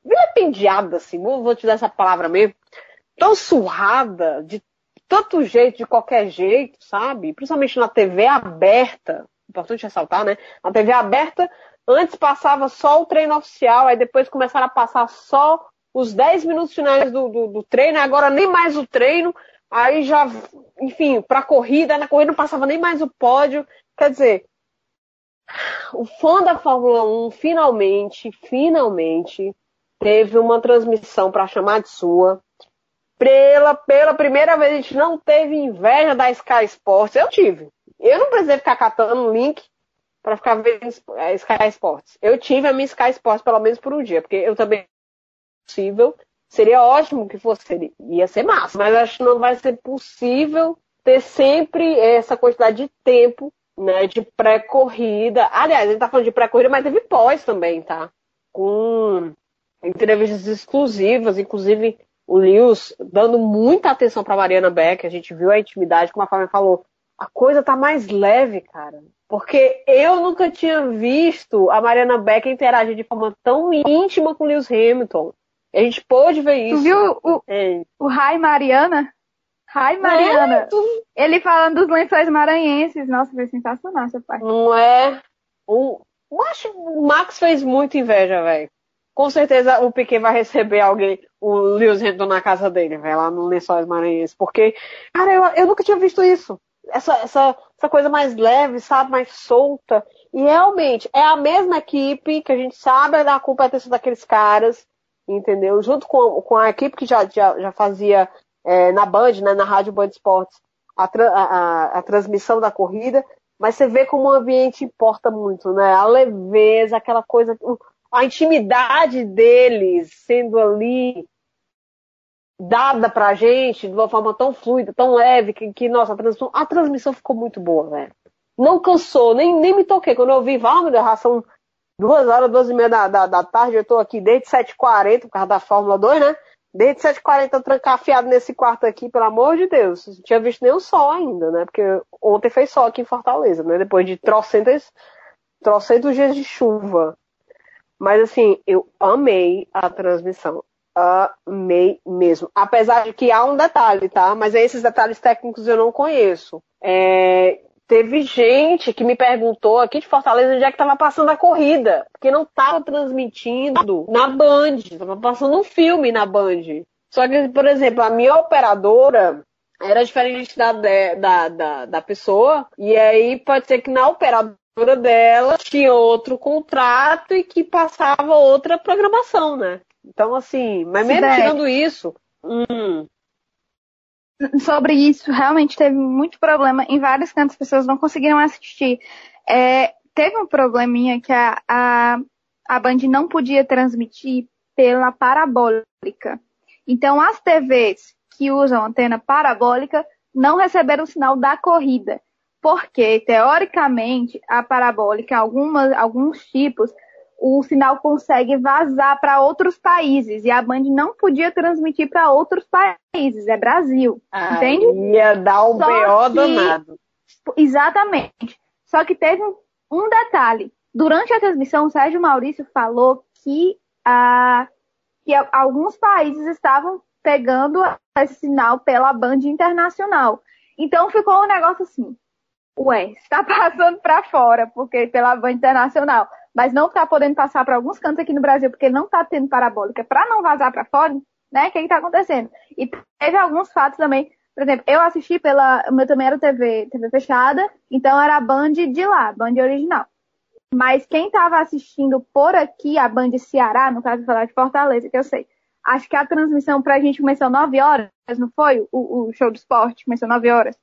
vilipendiada, assim, vou te dar essa palavra mesmo, tão surrada, de tanto jeito, de qualquer jeito, sabe? Principalmente na TV aberta, importante ressaltar, né? Na TV aberta, antes passava só o treino oficial, aí depois começaram a passar só os 10 minutos finais do, do, do treino, agora nem mais o treino, aí já, enfim, para corrida, na corrida não passava nem mais o pódio. Quer dizer, o fã da Fórmula 1 finalmente, finalmente teve uma transmissão para chamar de sua. Pela, pela primeira vez a gente não teve inveja da Sky Sports. Eu tive. Eu não precisei ficar catando link para ficar vendo Sky Sports. Eu tive a minha Sky Sports pelo menos por um dia, porque eu também possível. Seria ótimo que fosse, ia ser massa, mas acho que não vai ser possível ter sempre essa quantidade de tempo, né, de pré-corrida. Aliás, a gente tá falando de pré-corrida, mas teve pós também, tá? Com entrevistas exclusivas, inclusive o Lewis dando muita atenção para Mariana Beck, a gente viu a intimidade, como a Fábio falou, a coisa tá mais leve, cara. Porque eu nunca tinha visto a Mariana Beck interagir de forma tão íntima com o Lewis Hamilton. A gente pôde ver isso. Tu viu o, é. o Rai Mariana? Rai Mariana. É, tu... Ele falando dos lençóis maranhenses. Nossa, foi sensacional essa parte. Não é? O, acho o Max fez muita inveja, velho. Com certeza o Piquet vai receber alguém, o Lewis Hamilton na casa dele, velho, lá no Lençóis Maranhenses. Porque, cara, eu, eu nunca tinha visto isso. Essa, essa, essa coisa mais leve, sabe, mais solta. E realmente, é a mesma equipe que a gente sabe da competência daqueles caras, entendeu? Junto com, com a equipe que já, já, já fazia é, na Band, né, na Rádio Band Esportes, a, a, a, transmissão da corrida, mas você vê como o ambiente importa muito, né? A leveza, aquela coisa, a intimidade deles sendo ali dada pra gente de uma forma tão fluida, tão leve, que, que nossa, a transmissão, a transmissão ficou muito boa, velho. Não cansou, nem, nem me toquei. Quando eu vi, vamos, ração duas horas, duas e meia da, da, da tarde, eu tô aqui desde 7h40, por causa da Fórmula 2, né? Desde 7h40 trancafiado nesse quarto aqui, pelo amor de Deus. Não tinha visto nem o sol ainda, né? Porque ontem fez sol aqui em Fortaleza, né? Depois de trocentos, trocentos dias de chuva. Mas assim, eu amei a transmissão. Amei mesmo. Apesar de que há um detalhe, tá? Mas esses detalhes técnicos eu não conheço. É, teve gente que me perguntou aqui de Fortaleza onde é que estava passando a corrida, porque não estava transmitindo na Band, estava passando um filme na Band. Só que, por exemplo, a minha operadora era diferente da, da, da, da pessoa, e aí pode ser que na operadora dela tinha outro contrato e que passava outra programação, né? Então, assim, mas mesmo tirando isso. Hum, sobre isso, realmente teve muito problema. Em vários cantos as pessoas não conseguiram assistir. É, teve um probleminha que a, a, a Band não podia transmitir pela parabólica. Então, as TVs que usam antena parabólica não receberam o sinal da corrida. Porque, teoricamente, a parabólica, algumas, alguns tipos, o sinal consegue vazar para outros países e a Band não podia transmitir para outros países, é Brasil, ah, entende? Ia dar um BO danado. Exatamente. Só que teve um, um, detalhe. Durante a transmissão, o Sérgio Maurício falou que, ah, que alguns países estavam pegando esse sinal pela Band internacional. Então ficou um negócio assim. Ué, está passando para fora, porque pela Band internacional mas não está podendo passar para alguns cantos aqui no Brasil porque não está tendo parabólica para não vazar para fora, né? O que está acontecendo? E teve alguns fatos também. Por exemplo, eu assisti pela. O meu também era TV, TV fechada, então era a Band de lá, Band original. Mas quem estava assistindo por aqui, a Band Ceará, no caso falar de Fortaleza, que eu sei, acho que a transmissão pra gente começou 9 horas, não foi? O, o show do esporte começou 9 horas.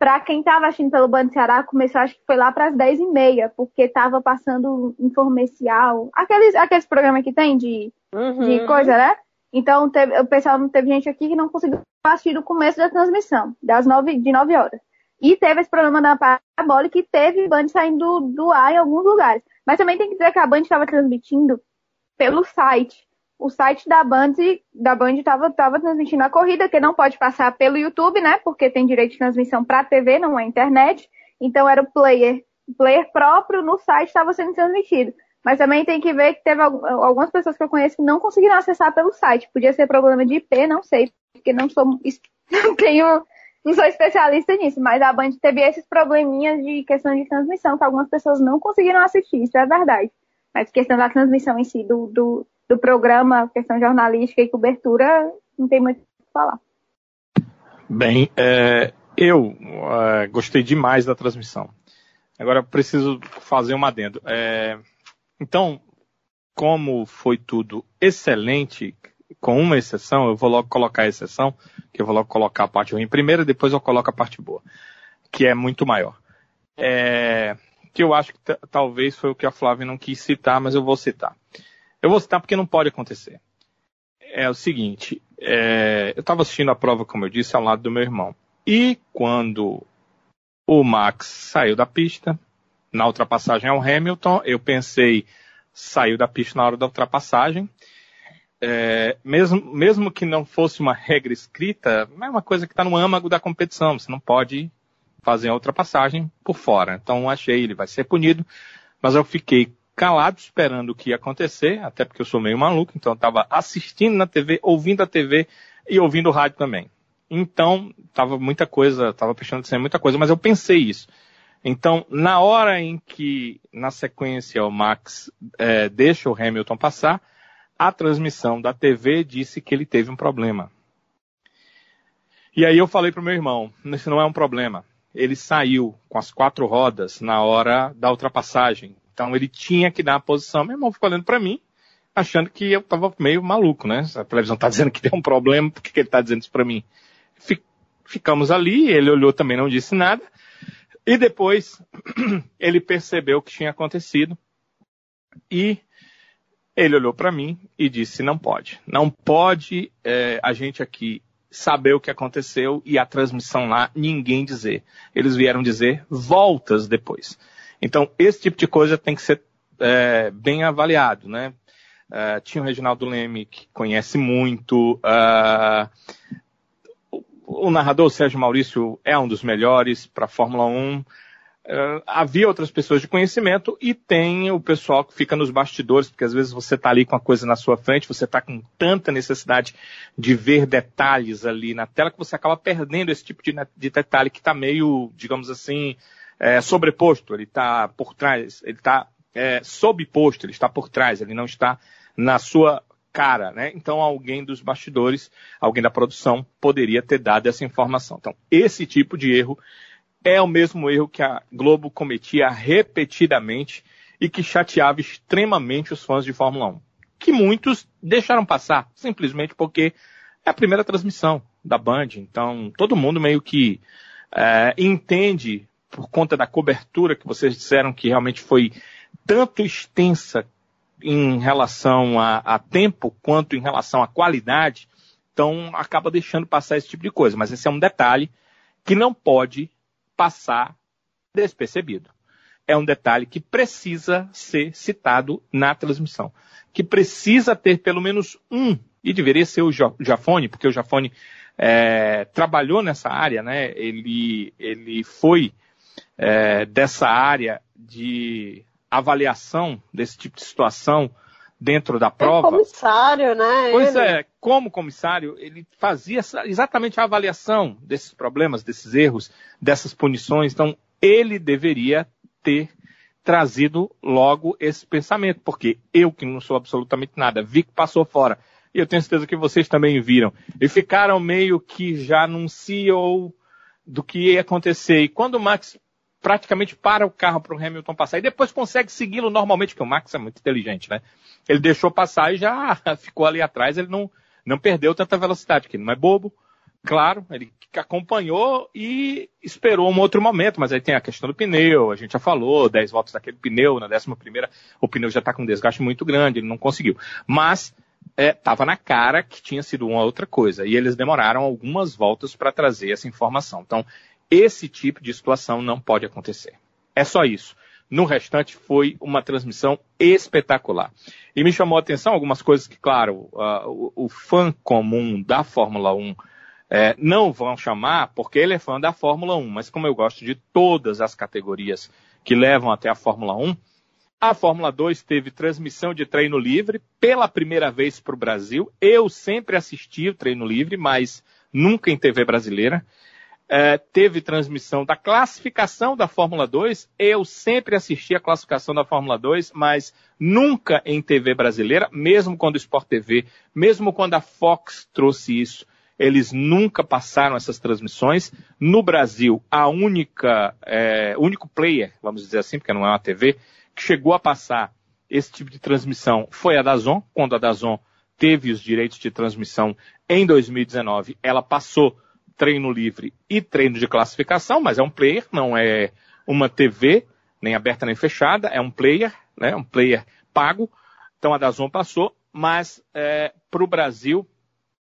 Pra quem tava assistindo pelo Band Ceará, começou acho que foi lá pras 10 e meia, porque tava passando informecial. Aqueles, aqueles programas que tem de, uhum. de coisa, né? Então teve, o pessoal não teve gente aqui que não conseguiu assistir o começo da transmissão, das 9, de 9 horas. E teve esse problema da parabólica e teve Band saindo do, do ar em alguns lugares. Mas também tem que dizer que a Band estava transmitindo pelo site o site da Band da Band estava tava transmitindo a corrida, que não pode passar pelo YouTube, né? Porque tem direito de transmissão para TV, não é internet. Então era o player, o player próprio no site estava sendo transmitido. Mas também tem que ver que teve algumas pessoas que eu conheço que não conseguiram acessar pelo site. Podia ser problema de IP, não sei, porque não sou não tenho não sou especialista nisso, mas a Band teve esses probleminhas de questão de transmissão que algumas pessoas não conseguiram assistir, isso é verdade. Mas questão da transmissão em si do, do do programa, questão jornalística e cobertura, não tem muito o que falar. Bem, é, eu é, gostei demais da transmissão. Agora preciso fazer um adendo. É, então, como foi tudo excelente, com uma exceção, eu vou logo colocar a exceção, que eu vou logo colocar a parte ruim primeiro, depois eu coloco a parte boa, que é muito maior. É, que eu acho que talvez foi o que a Flávia não quis citar, mas eu vou citar. Eu vou citar porque não pode acontecer. É o seguinte, é, eu estava assistindo a prova, como eu disse, ao lado do meu irmão. E quando o Max saiu da pista, na ultrapassagem ao Hamilton, eu pensei, saiu da pista na hora da ultrapassagem. É, mesmo, mesmo que não fosse uma regra escrita, é uma coisa que está no âmago da competição. Você não pode fazer a ultrapassagem por fora. Então achei, ele vai ser punido. Mas eu fiquei calado esperando o que ia acontecer, até porque eu sou meio maluco, então eu estava assistindo na TV, ouvindo a TV e ouvindo o rádio também. Então, estava muita coisa, estava prestando atenção muita coisa, mas eu pensei isso. Então, na hora em que, na sequência, o Max é, deixa o Hamilton passar, a transmissão da TV disse que ele teve um problema. E aí eu falei para o meu irmão, isso não é um problema. Ele saiu com as quatro rodas na hora da ultrapassagem. Então ele tinha que dar a posição. Meu irmão ficou olhando para mim, achando que eu estava meio maluco, né? A televisão está dizendo que tem um problema, por que, que ele está dizendo isso para mim? Ficamos ali, ele olhou também, não disse nada. E depois ele percebeu o que tinha acontecido e ele olhou para mim e disse: não pode, não pode é, a gente aqui saber o que aconteceu e a transmissão lá ninguém dizer. Eles vieram dizer voltas depois. Então, esse tipo de coisa tem que ser é, bem avaliado, né? Uh, tinha o Reginaldo Leme, que conhece muito. Uh, o, o, narrador Sérgio Maurício é um dos melhores para a Fórmula 1. Uh, havia outras pessoas de conhecimento e tem o pessoal que fica nos bastidores, porque às vezes você está ali com a coisa na sua frente, você está com tanta necessidade de ver detalhes ali na tela que você acaba perdendo esse tipo de, de detalhe que está meio, digamos assim, é, sobreposto, ele está por trás, ele está é, sobposto, ele está por trás, ele não está na sua cara, né? Então alguém dos bastidores, alguém da produção poderia ter dado essa informação. Então esse tipo de erro é o mesmo erro que a Globo cometia repetidamente e que chateava extremamente os fãs de Fórmula 1, que muitos deixaram passar simplesmente porque é a primeira transmissão da Band, então todo mundo meio que é, entende por conta da cobertura que vocês disseram que realmente foi tanto extensa em relação a, a, tempo quanto em relação à qualidade, então acaba deixando passar esse tipo de coisa. Mas esse é um detalhe que não pode passar despercebido. É um detalhe que precisa ser citado na transmissão, que precisa ter pelo menos um, e deveria ser o Jafone, porque o Jafone é, trabalhou nessa área, né? Ele, ele foi é, dessa área de avaliação desse tipo de situação dentro da prova. É comissário, né? Pois ele. é, como comissário, ele fazia exatamente a avaliação desses problemas, desses erros, dessas punições. Então, ele deveria ter trazido logo esse pensamento, porque eu, que não sou absolutamente nada, vi que passou fora. E eu tenho certeza que vocês também viram. E ficaram meio que já num CEO do que ia acontecer. E quando o Max praticamente para o carro para o Hamilton passar e depois consegue segui-lo normalmente, porque o Max é muito inteligente, né? Ele deixou passar e já ficou ali atrás, ele não, não perdeu tanta velocidade, que não é bobo, claro, ele acompanhou e esperou um outro momento, mas aí tem a questão do pneu, a gente já falou, 10 voltas daquele pneu, na 11 primeira o pneu já está com um desgaste muito grande, ele não conseguiu. Mas estava é, na cara que tinha sido uma outra coisa, e eles demoraram algumas voltas para trazer essa informação. Então, esse tipo de situação não pode acontecer. É só isso. No restante, foi uma transmissão espetacular. E me chamou a atenção algumas coisas que, claro, uh, o, o, fã comum da Fórmula 1 é, não vão chamar porque ele é fã da Fórmula 1, mas como eu gosto de todas as categorias que levam até a Fórmula 1, a Fórmula 2 teve transmissão de treino livre pela primeira vez para o Brasil. Eu sempre assisti o treino livre, mas nunca em TV brasileira. É, teve transmissão da classificação da Fórmula 2. Eu sempre assisti a classificação da Fórmula 2, mas nunca em TV brasileira, mesmo quando o Sport TV, mesmo quando a Fox trouxe isso eles nunca passaram essas transmissões. No Brasil, a única, é, único player, vamos dizer assim, porque não é uma TV, que chegou a passar esse tipo de transmissão foi a Dazon, quando a Dazon teve os direitos de transmissão em 2019, ela passou treino livre e treino de classificação, mas é um player, não é uma TV, nem aberta nem fechada, é um player, né, um player pago. Então a Dazon passou, mas é, para o Brasil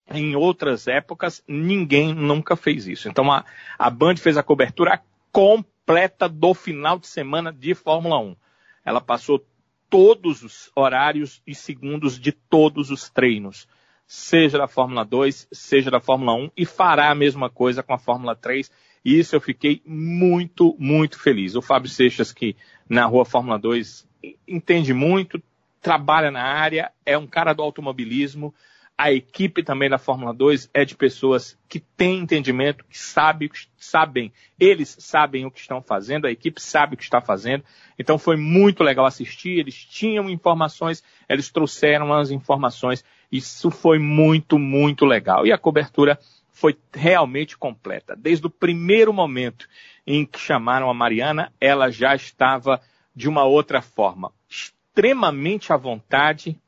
em outras épocas, ninguém nunca fez isso. Então a, a Band fez a cobertura completa do final de semana de Fórmula 1. Ela passou todos os horários e segundos de todos os treinos, seja da Fórmula 2, seja da Fórmula 1, e fará a mesma coisa com a Fórmula 3. E isso eu fiquei muito, muito feliz. O Fábio Seixas, que na rua Fórmula 2 entende muito, trabalha na área, é um cara do automobilismo, a equipe também da Fórmula 2 é de pessoas que têm entendimento, que sabe, sabem, eles sabem o que estão fazendo, a equipe sabe o que está fazendo. Então foi muito legal assistir, eles tinham informações, eles trouxeram as informações. Isso foi muito, muito legal. E a cobertura foi realmente completa. Desde o primeiro momento em que chamaram a Mariana, ela já estava de uma outra forma, extremamente à vontade,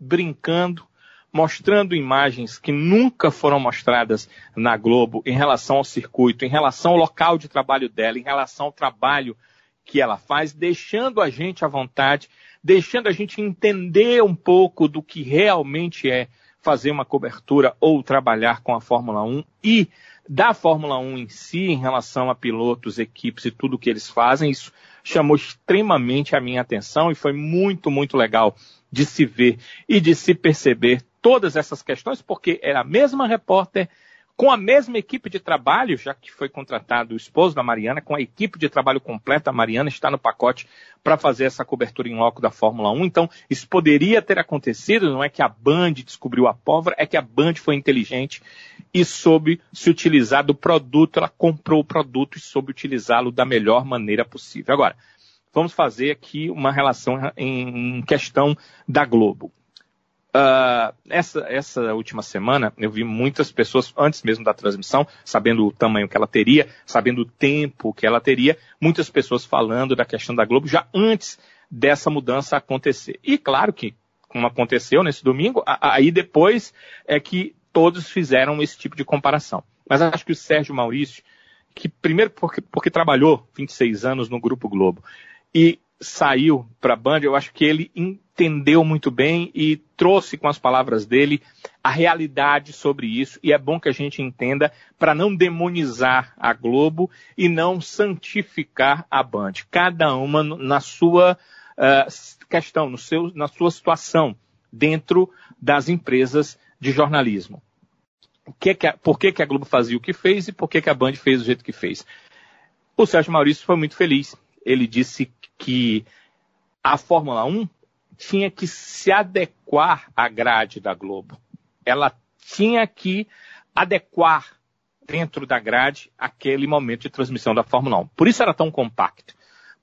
brincando, mostrando imagens que nunca foram mostradas na Globo em relação ao circuito, em relação ao local de trabalho dela, em relação ao trabalho que ela faz, deixando a gente à vontade, deixando a gente entender um pouco do que realmente é fazer uma cobertura ou trabalhar com a Fórmula 1 e da Fórmula 1 em si, em relação a pilotos, equipes e tudo que eles fazem, isso chamou extremamente a minha atenção e foi muito, muito legal de se ver e de se perceber todas essas questões, porque era a mesma repórter com a mesma equipe de trabalho, já que foi contratado o esposo da Mariana, com a equipe de trabalho completa, a Mariana está no pacote para fazer essa cobertura em loco da Fórmula 1. Então, isso poderia ter acontecido, não é que a Band descobriu a pólvora, é que a Band foi inteligente e soube se utilizar do produto, ela comprou o produto e soube utilizá-lo da melhor maneira possível. Agora, vamos fazer aqui uma relação em questão da Globo. Uh, essa, essa última semana eu vi muitas pessoas, antes mesmo da transmissão, sabendo o tamanho que ela teria, sabendo o tempo que ela teria, muitas pessoas falando da questão da Globo já antes dessa mudança acontecer. E claro que, como aconteceu nesse domingo, aí depois é que todos fizeram esse tipo de comparação. Mas acho que o Sérgio Maurício, que primeiro porque, porque trabalhou 26 anos no Grupo Globo, e saiu para a Band, eu acho que ele entendeu muito bem e trouxe com as palavras dele a realidade sobre isso. E é bom que a gente entenda para não demonizar a Globo e não santificar a Band. Cada uma na sua uh, questão, no seu, na sua situação dentro das empresas de jornalismo. Que que a, por que, que a Globo fazia o que fez e por que, que a Band fez do jeito que fez? O Sérgio Maurício foi muito feliz. Ele disse que a Fórmula 1 tinha que se adequar à grade da Globo. Ela tinha que adequar dentro da grade aquele momento de transmissão da Fórmula 1. Por isso era tão compacto.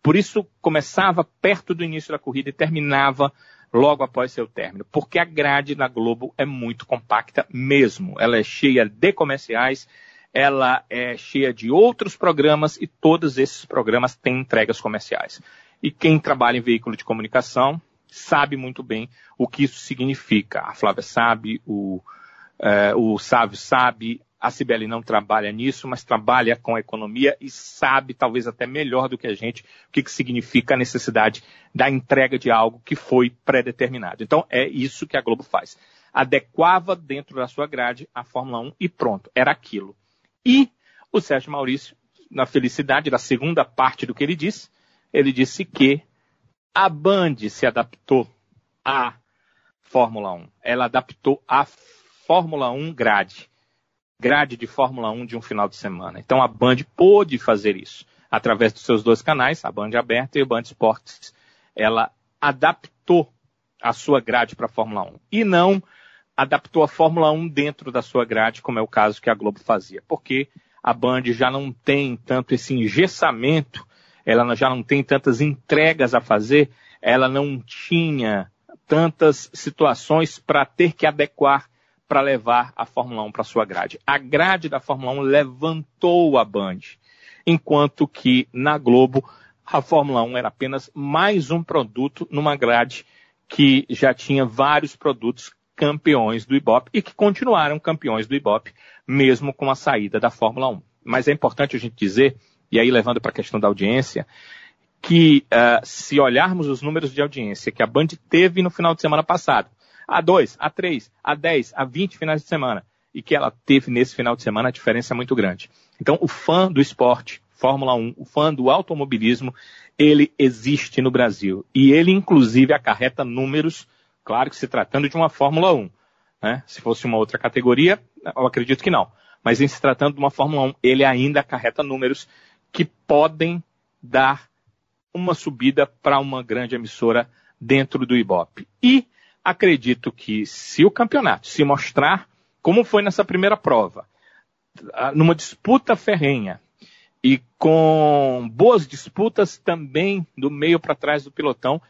Por isso começava perto do início da corrida e terminava logo após seu término. Porque a grade da Globo é muito compacta mesmo. Ela é cheia de comerciais, ela é cheia de outros programas e todos esses programas têm entregas comerciais. E quem trabalha em veículo de comunicação sabe muito bem o que isso significa. A Flávia sabe, o é, o Sávio sabe, a Cibele não trabalha nisso, mas trabalha com a economia e sabe, talvez até melhor do que a gente, o que, que significa a necessidade da entrega de algo que foi pré-determinado. Então, é isso que a Globo faz. Adequava dentro da sua grade a Fórmula 1 e pronto, era aquilo. E o Sérgio Maurício, na felicidade da segunda parte do que ele disse, ele disse que a Band se adaptou à Fórmula 1. Ela adaptou a Fórmula 1 grade. Grade de Fórmula 1 de um final de semana. Então a Band pôde fazer isso através dos seus dois canais, a Band Aberta e o Band Esportes. Ela adaptou a sua grade para a Fórmula 1 e não adaptou a Fórmula 1 dentro da sua grade, como é o caso que a Globo fazia, porque a Band já não tem tanto esse engessamento, ela já não tem tantas entregas a fazer, ela não tinha tantas situações para ter que adequar para levar a Fórmula 1 para sua grade. A grade da Fórmula 1 levantou a Band, enquanto que na Globo a Fórmula 1 era apenas mais um produto numa grade que já tinha vários produtos campeões do Ibope e que continuaram campeões do Ibope, mesmo com a saída da Fórmula 1. Mas é importante a gente dizer, e aí levando para a questão da audiência, que uh, se olharmos os números de audiência que a Band teve no final de semana passado, a 2, a 3, a 10, a 20 finais de semana, e que ela teve nesse final de semana, a diferença é muito grande. Então, o fã do esporte, Fórmula 1, o fã do automobilismo, ele existe no Brasil. E ele, inclusive, acarreta números Claro que se tratando de uma Fórmula 1. Né? Se fosse uma outra categoria, eu acredito que não. Mas em se tratando de uma Fórmula 1, ele ainda acarreta números que podem dar uma subida para uma grande emissora dentro do Ibope. E acredito que se o campeonato se mostrar como foi nessa primeira prova, numa disputa ferrenha e com boas disputas também do meio para trás do pilotão,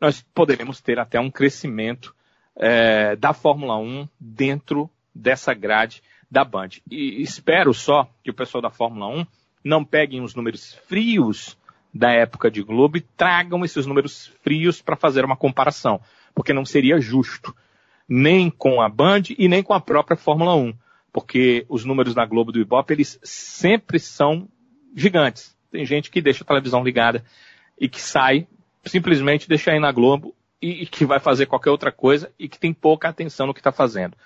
nós poderemos ter até um crescimento é, da Fórmula 1 dentro dessa grade da Band. E espero só que o pessoal da Fórmula 1 não peguem os números frios da época de Globo e tragam esses números frios para fazer uma comparação, porque não seria justo, nem com a Band e nem com a própria Fórmula 1, porque os números da Globo do Ibope, eles sempre são gigantes. Tem gente que deixa a televisão ligada e que sai simplesmente deixar aí na Globo e, e que vai fazer qualquer outra coisa e que tem pouca atenção no que está fazendo.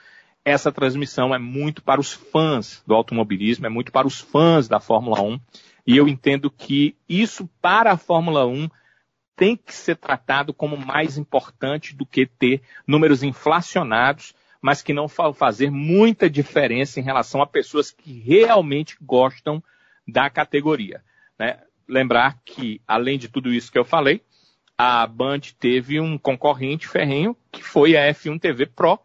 Essa transmissão é muito para os fãs do automobilismo, é muito para os fãs da Fórmula 1. E eu entendo que isso para a Fórmula 1 tem que ser tratado como mais importante do que ter números inflacionados, mas que não fazer muita diferença em relação a pessoas que realmente gostam da categoria. Né? Lembrar que, além de tudo isso que eu falei, a Band teve um concorrente ferrenho, que foi a F1 TV Pro,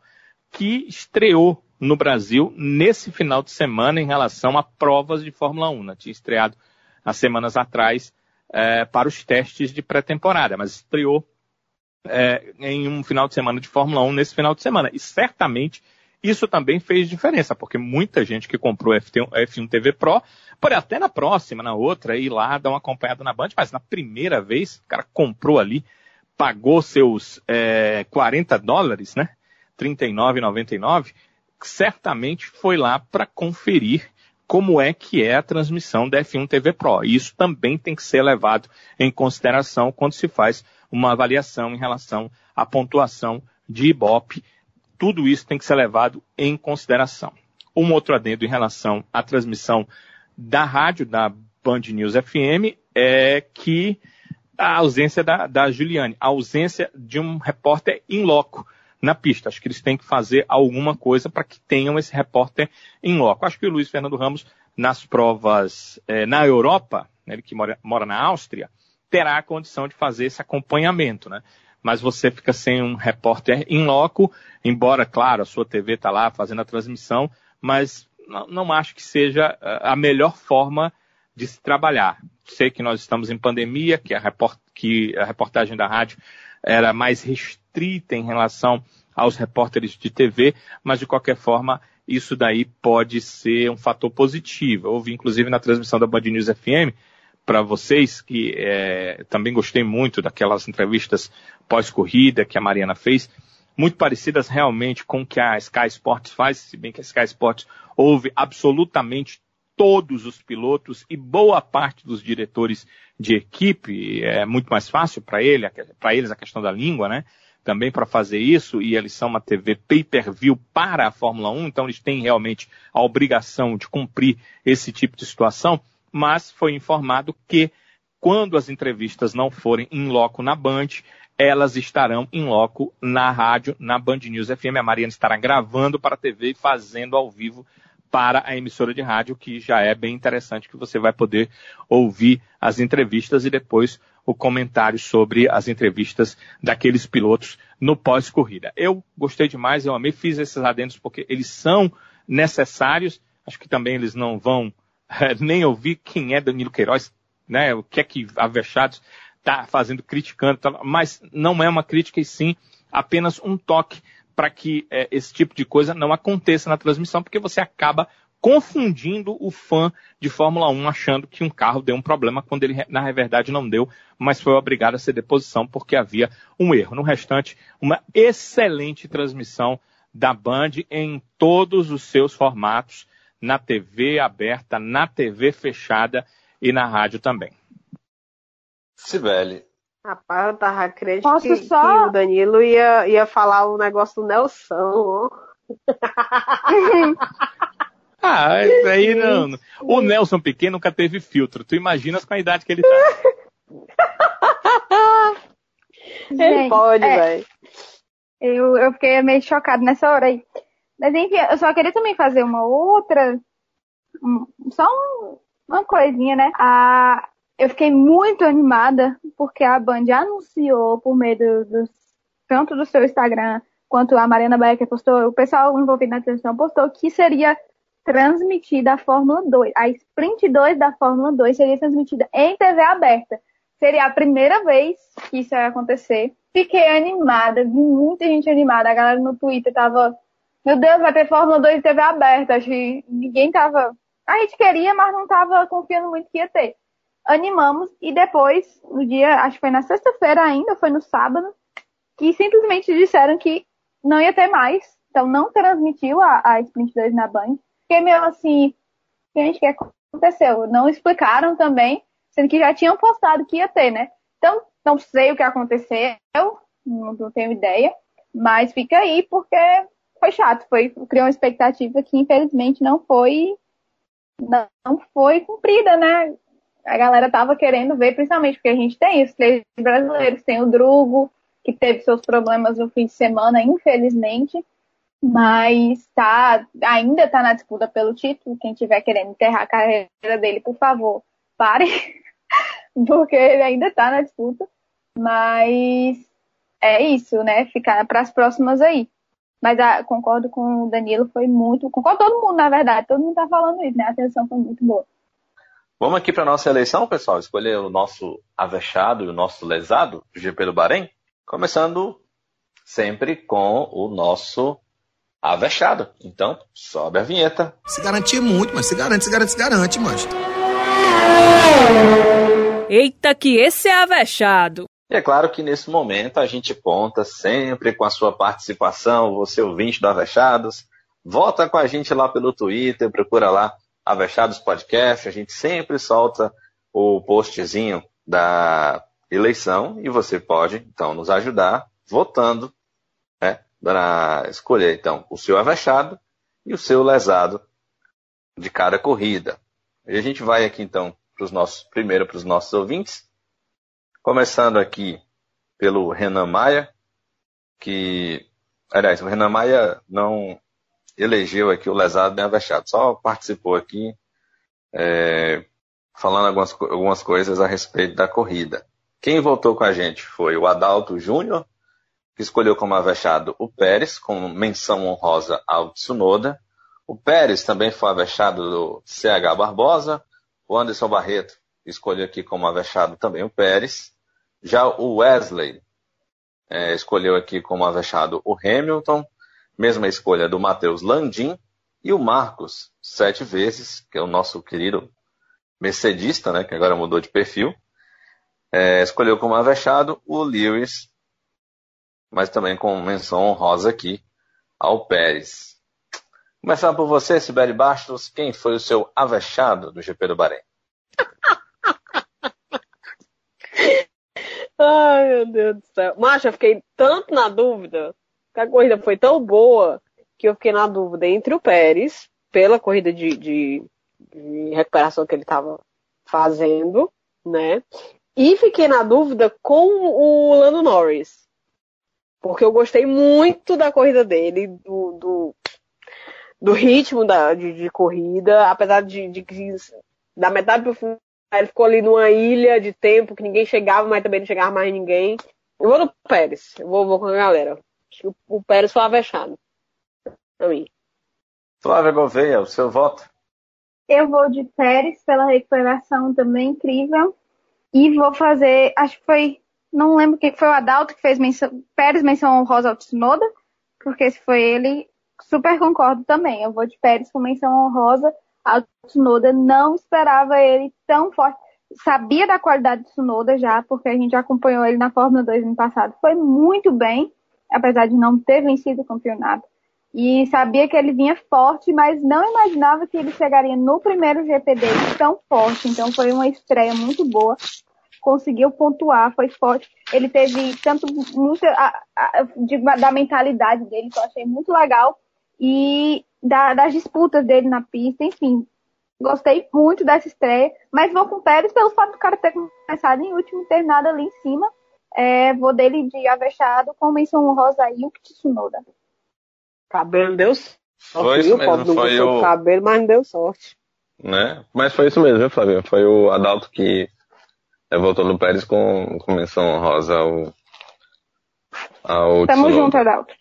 que estreou no Brasil nesse final de semana em relação a provas de Fórmula 1. Né? Tinha estreado há semanas atrás é, para os testes de pré-temporada, mas estreou é, em um final de semana de Fórmula 1 nesse final de semana. E certamente isso também fez diferença, porque muita gente que comprou F1 TV Pro Pode até na próxima, na outra, ir lá dar uma acompanhada na Band, mas na primeira vez, o cara comprou ali, pagou seus é, 40 dólares, né? 39,99, certamente foi lá para conferir como é que é a transmissão da F1 TV Pro. Isso também tem que ser levado em consideração quando se faz uma avaliação em relação à pontuação de Ibope. Tudo isso tem que ser levado em consideração. Um outro adendo em relação à transmissão da rádio, da Band News FM, é que a ausência da, da Juliane, a ausência de um repórter em loco na pista. Acho que eles têm que fazer alguma coisa para que tenham esse repórter em loco. Acho que o Luiz Fernando Ramos, nas provas é, na Europa, né, ele que mora, mora na Áustria, terá a condição de fazer esse acompanhamento, né? Mas você fica sem um repórter em loco, embora, claro, a sua TV está lá fazendo a transmissão, mas não, não acho que seja eh, a melhor forma de se trabalhar. Sei que nós estamos em pandemia, que a, report, que a reportagem da rádio era mais restrita em relação aos repórteres de TV, mas de qualquer forma isso daí pode ser um fator positivo. Eu ouvi inclusive na transmissão da Band News FM para vocês que é, também gostei muito daquelas entrevistas pós-corrida que a Mariana fez muito parecidas realmente com o que a Sky Sports faz, se bem que a Sky Sports ouve absolutamente todos os pilotos e boa parte dos diretores de equipe. É muito mais fácil para ele, para eles a questão da língua, né? Também para fazer isso, e eles são uma TV pay-per-view para a Fórmula 1, então eles têm realmente a obrigação de cumprir esse tipo de situação, mas foi informado que quando as entrevistas não forem em loco na Band, elas estarão em loco na rádio, na Band News FM. A Mariana estará gravando para a TV e fazendo ao vivo para a emissora de rádio, que já é bem interessante, que você vai poder ouvir as entrevistas e depois o comentário sobre as entrevistas daqueles pilotos no pós-corrida. Eu gostei demais, eu amei, fiz esses adendos porque eles são necessários. Acho que também eles não vão é, nem ouvir quem é Danilo Queiroz, né? O que é que a Vechados está fazendo, criticando, tá, mas não é uma crítica e sim apenas um toque para que é, esse tipo de coisa não aconteça na transmissão, porque você acaba confundindo o fã de Fórmula 1 achando que um carro deu um problema quando ele na verdade não deu, mas foi obrigado a ser deposição porque havia um erro. No restante, uma excelente transmissão da Band em todos os seus formatos, na TV aberta, na TV fechada e na rádio também. Sibeli. Rapaz, eu tava acreditando que, só... que, o Danilo ia, ia falar o negócio do Nelson. ah, aí não. O Nelson pequeno nunca teve filtro. Tu imaginas com a idade que ele tá. ele pode, é, velho. Eu, eu fiquei meio chocado nessa hora aí. Mas enfim, eu só queria também fazer uma outra. Só um, uma coisinha, né? A, eu fiquei muito animada porque a Band anunciou por meio do, do, tanto do seu Instagram quanto a Mariana Becker postou, o pessoal envolvido na transmissão postou que seria transmitida a Fórmula 2. A Sprint 2 da Fórmula 2 seria transmitida em TV aberta. Seria a primeira vez que isso ia acontecer. Fiquei animada, vi muita gente animada. A galera no Twitter tava, meu Deus, vai ter Fórmula 2 em TV aberta. Acho que ninguém tava. A gente queria, mas não tava confiando muito que ia ter animamos e depois, no dia, acho que foi na sexta-feira ainda, foi no sábado, que simplesmente disseram que não ia ter mais. Então não transmitiu a, a Sprint 2 na Band. Fiquei meio assim, gente, o que aconteceu? Não explicaram também, sendo que já tinham postado que ia ter, né? Então, não sei o que aconteceu, não, não tenho ideia, mas fica aí porque foi chato, foi criou uma expectativa que infelizmente não foi não foi cumprida, né? A galera tava querendo ver, principalmente porque a gente tem os três brasileiros, tem o Drugo, que teve seus problemas no fim de semana, infelizmente, mas tá, ainda está na disputa pelo título. Quem tiver querendo enterrar a carreira dele, por favor, pare, porque ele ainda está na disputa. Mas é isso, né? Ficar para as próximas aí. Mas ah, concordo com o Danilo, foi muito. Concordo todo mundo, na verdade. Todo mundo tá falando isso, né? A atenção foi muito boa. Vamos aqui para nossa eleição, pessoal, escolher o nosso avexado e o nosso lesado do GP do Bahrein, começando sempre com o nosso avexado. Então, sobe a vinheta. Se garantir muito, mas se garante, se garante, se garante, mas. Eita, que esse é avexado. E é claro que nesse momento a gente conta sempre com a sua participação, você ouvinte do Avechados. Volta com a gente lá pelo Twitter, procura lá Avechados Podcast, a gente sempre solta o postzinho da eleição e você pode, então, nos ajudar votando, né, para escolher, então, o seu avexado e o seu lesado de cada corrida. E a gente vai aqui, então, para os nossos, primeiro para os nossos ouvintes, começando aqui pelo Renan Maia, que, aliás, o Renan Maia não elegeu aqui o lesado bem avexado, só participou aqui é, falando algumas, algumas coisas a respeito da corrida. Quem votou com a gente foi o Adalto Júnior, que escolheu como avexado o Pérez, com menção honrosa ao Tsunoda. O Pérez também foi avexado do CH Barbosa. O Anderson Barreto escolheu aqui como avexado também o Pérez. Já o Wesley é, escolheu aqui como avexado o Hamilton. Mesma escolha do Matheus Landim e o Marcos, sete vezes, que é o nosso querido mercedista, né, que agora mudou de perfil, é, escolheu como avexado o Lewis mas também com menção honrosa aqui ao Pérez. Começando por você, Sibeli Bastos, quem foi o seu avexado do GP do Bahrein? Ai, meu Deus do céu. Macho, eu fiquei tanto na dúvida, a corrida foi tão boa, que eu fiquei na dúvida entre o Pérez, pela corrida de, de, de recuperação que ele estava fazendo, né? E fiquei na dúvida com o Lando Norris. Porque eu gostei muito da corrida dele, do, do, do ritmo da, de, de, corrida, apesar de, de que da metade pro final ele ficou ali numa ilha de tempo que ninguém chegava, mas também não chegava mais ninguém. Eu vou no Pérez, eu vou, vou com a galera. Acho que o, o Pérez foi avexado. Pra mim. Flávia Gouveia, o seu voto? Eu vou de Pérez pela recuperação também incrível. E vou fazer, acho que foi, não lembro quem foi o Adalto que fez menção, Pérez menção honrosa ao Tsunoda, porque se foi ele, super concordo também. Eu vou de Pérez com menção honrosa ao Tsunoda. Não esperava ele tão forte. Sabia da qualidade do Tsunoda já, porque a gente acompanhou ele na Fórmula 2 no passado. Foi muito bem, apesar de não ter vencido o campeonato. E sabia que ele vinha forte, mas não imaginava que ele chegaria no primeiro GP dele tão forte. Então foi uma estreia muito boa. Conseguiu pontuar, foi forte. Ele teve tanto a, a, de, da mentalidade dele, que eu achei muito legal, e da, das disputas dele na pista, enfim. Gostei muito dessa estreia, mas vou com o Pérez pelo fato do cara ter começado em último e terminado ali em cima. É, vou dele de avexado com menção honrosa aí o Tsunoda. Cabelo deu sorte. Foi isso mesmo, foi o cabelo, mas não deu sorte. Né? Mas foi isso mesmo, viu, Flávio? Foi o Adalto que é, voltou no Pérez com, com menção honrosa ao, ao Tamo Tsunoda. junto, Adalto.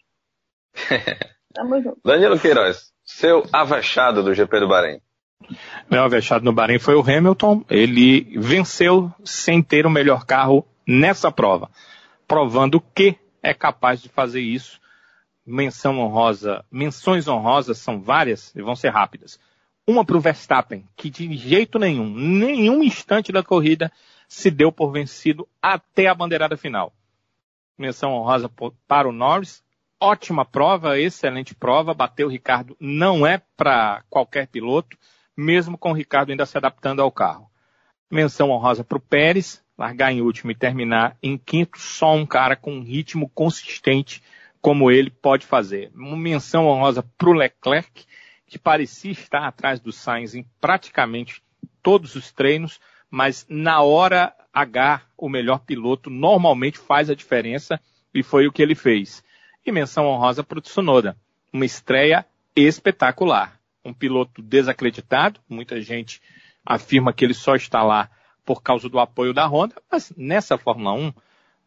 Tamo junto. Danilo Queiroz, seu avexado do GP do Bahrein. Meu avexado no Bahrein foi o Hamilton. Ele venceu sem ter o melhor carro nessa prova, provando que é capaz de fazer isso menção honrosa, menções honrosas são várias e vão ser rápidas. Uma para o Verstappen, que de jeito nenhum, nenhum instante da corrida se deu por vencido até a bandeirada final. Menção honrosa para o Norris. Ótima prova, excelente prova. Bateu o Ricardo não é para qualquer piloto, mesmo com o Ricardo ainda se adaptando ao carro. Menção honrosa para o Pérez, largar em último e terminar em quinto. Só um cara com um ritmo consistente como ele pode fazer. Uma menção honrosa para o Leclerc, que parecia estar atrás do Sainz em praticamente todos os treinos, mas na hora H, o melhor piloto normalmente faz a diferença e foi o que ele fez. E menção honrosa para o Tsunoda. Uma estreia espetacular. Um piloto desacreditado, muita gente afirma que ele só está lá por causa do apoio da Honda, mas nessa Fórmula 1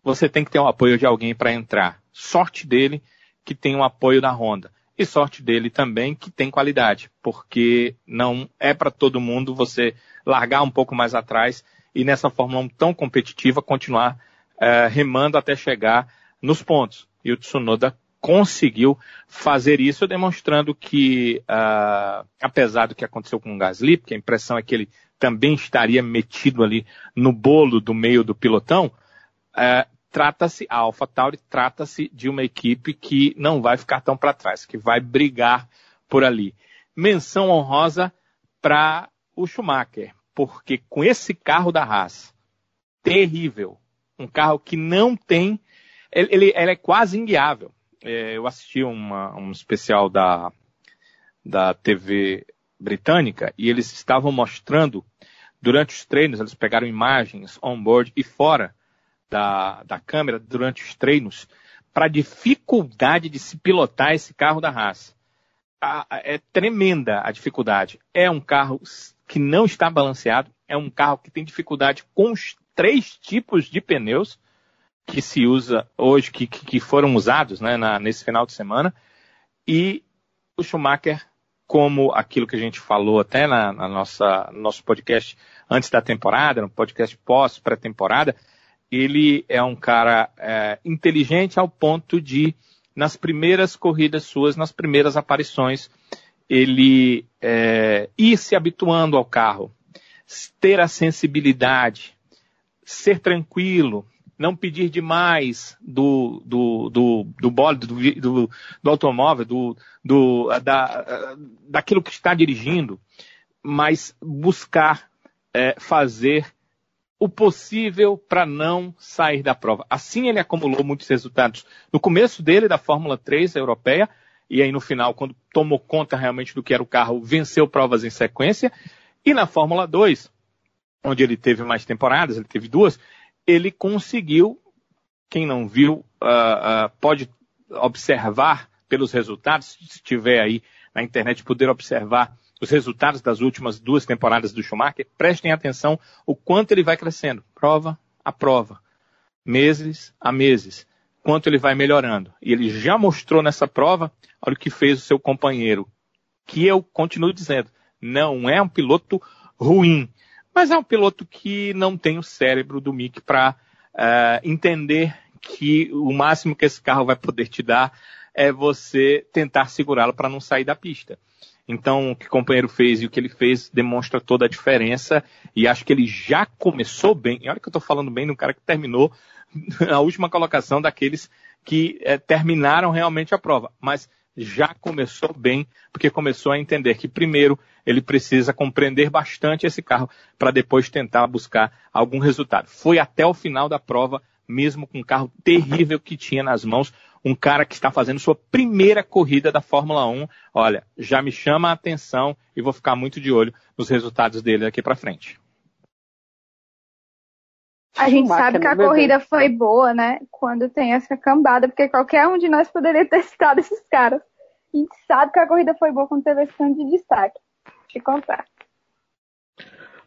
você tem que ter o apoio de alguém para entrar. Sorte dele que tem o apoio da Honda. E sorte dele também que tem qualidade, porque não é para todo mundo você largar um pouco mais atrás e nessa Fórmula 1 tão competitiva continuar uh, remando até chegar nos pontos. E o Tsunoda conseguiu fazer isso, demonstrando que, uh, apesar do que aconteceu com o Gasly, porque a impressão é que ele também estaria metido ali no bolo do meio do pilotão, uh, trata-se, a AlphaTauri trata-se de uma equipe que não vai ficar tão para trás, que vai brigar por ali. Menção honrosa para o Schumacher, porque com esse carro da Haas, terrível, um carro que não tem, ele, ele, ele é quase inguiável. É, eu assisti uma, um especial da, da TV britânica e eles estavam mostrando durante os treinos, eles pegaram imagens on-board e fora da, da câmera durante os treinos para a dificuldade de se pilotar esse carro da Haas. é tremenda a dificuldade. É um carro que não está balanceado, é um carro que tem dificuldade com os três tipos de pneus que se usa hoje, que, que foram usados né, na, nesse final de semana. E o Schumacher, como aquilo que a gente falou até na, na nossa, no nosso podcast antes da temporada, no podcast pós-pré-temporada, ele é um cara é, inteligente ao ponto de, nas primeiras corridas suas, nas primeiras aparições, ele é, ir se habituando ao carro, ter a sensibilidade, ser tranquilo, não pedir demais do, do, do, do bode, do, do, do automóvel, do, do, da, daquilo que está dirigindo, mas buscar é, fazer o possível para não sair da prova. Assim ele acumulou muitos resultados no começo dele da Fórmula 3 europeia, e aí no final, quando tomou conta realmente do que era o carro, venceu provas em sequência, e na Fórmula 2, onde ele teve mais temporadas, ele teve duas, ele conseguiu, quem não viu, uh, uh, pode observar pelos resultados, se tiver aí na internet, poder observar os resultados das últimas duas temporadas do Schumacher, prestem atenção o quanto ele vai crescendo, prova a prova, meses a meses, quanto ele vai melhorando. E ele já mostrou nessa prova, olha o que fez o seu companheiro, que eu continuo dizendo, não é um piloto ruim, mas é um piloto que não tem o cérebro do Mick para uh, eh, entender que o máximo que esse carro vai poder te dar é você tentar segurá-lo para não sair da pista. Então, o que o companheiro fez e o que ele fez demonstra toda a diferença. E acho que ele já começou bem. E olha que eu estou falando bem um cara que terminou a última colocação daqueles que é, terminaram realmente a prova. Mas já começou bem, porque começou a entender que, primeiro, ele precisa compreender bastante esse carro para depois tentar buscar algum resultado. Foi até o final da prova, mesmo com um carro terrível que tinha nas mãos, um cara que está fazendo sua primeira corrida da Fórmula 1. Olha, já me chama a atenção e vou ficar muito de olho nos resultados dele daqui para frente. A gente sabe que a corrida foi boa, né? Quando tem essa cambada, porque qualquer um de nós poderia ter citado esses caras. A gente sabe que a corrida foi boa quando teve esse tanto de destaque. Te contar.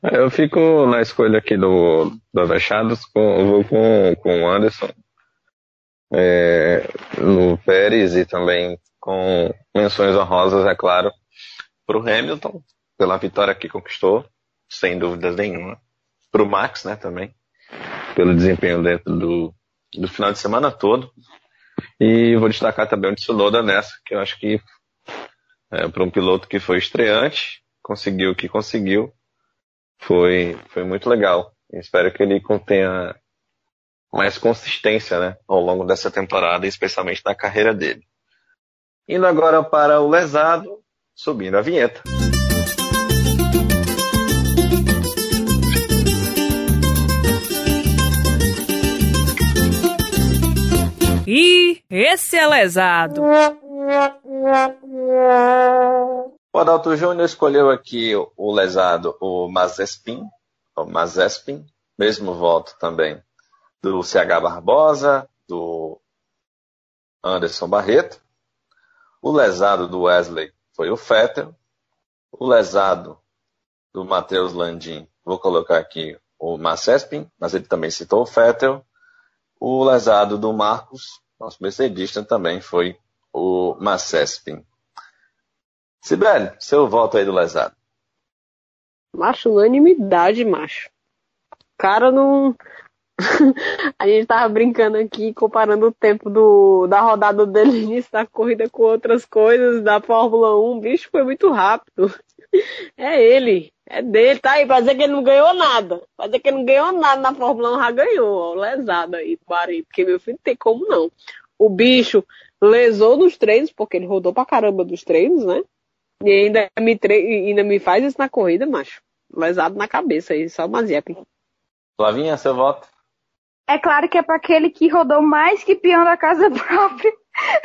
Eu fico na escolha aqui do, do Avechados, com, vou com, com o Anderson, é, no Pérez e também com menções honrosas, é claro, para o Hamilton, pela vitória que conquistou, sem dúvidas nenhuma. Para o Max, né, também pelo desempenho dentro do, do final de semana todo. E vou destacar também o Tsunoda nessa, que eu acho que é, para um piloto que foi estreante, conseguiu o que conseguiu, foi, foi muito legal. espero que ele contenha mais consistência né, ao longo dessa temporada, especialmente na carreira dele. Indo agora para o lesado, subindo a vinheta. E esse é lesado. O Adalto Júnior escolheu aqui o lesado, o Mazespin, o Mazespin, mesmo voto também do CH Barbosa, do Anderson Barreto. O lesado do Wesley foi o Fettel. O lesado do Matheus Landim, vou colocar aqui o Mazespin, mas ele também citou o Fettel. O lesado do Marcos, nosso mercedista, também foi o Macespin. Sibeli, seu voto aí do lesado. Macho, unanimidade, macho. Cara, não. a gente tava brincando aqui, comparando o tempo do, da rodada dele início da corrida com outras coisas da Fórmula 1. O bicho foi muito rápido. É ele. É dele, tá aí, pra dizer que ele não ganhou nada. Pra dizer que ele não ganhou nada na Fórmula 1, já ganhou, ó, lesado aí, Bahrein, porque meu filho não tem como não. O bicho lesou nos treinos, porque ele rodou pra caramba dos treinos, né? E ainda me, tre... ainda me faz isso na corrida, macho. Lesado na cabeça aí, só uma zep. Flavinha, seu voto? É claro que é para aquele que rodou mais que peão da casa própria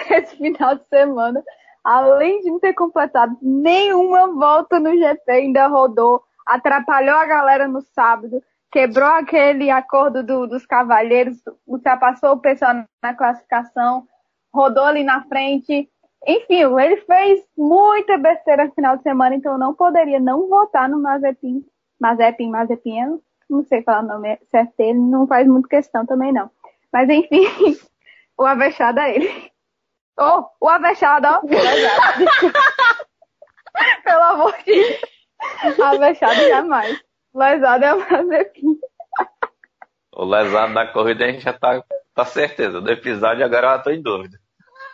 esse final de semana além de não ter completado nenhuma volta no GP, ainda rodou, atrapalhou a galera no sábado, quebrou aquele acordo do, dos cavalheiros, ultrapassou o pessoal na classificação, rodou ali na frente. Enfim, ele fez muita besteira no final de semana, então eu não poderia não votar no Mazepin. Mazepin, Mazepin, não sei falar o nome certo dele, não faz muito questão também não. Mas enfim, o avexado é ele. Oh, o avexado, ó. Pelo amor de Deus. Avexado jamais. Lesado é o Mazepin. O lesado da corrida a gente já tá, tá certeza. Do episódio agora eu tô em dúvida.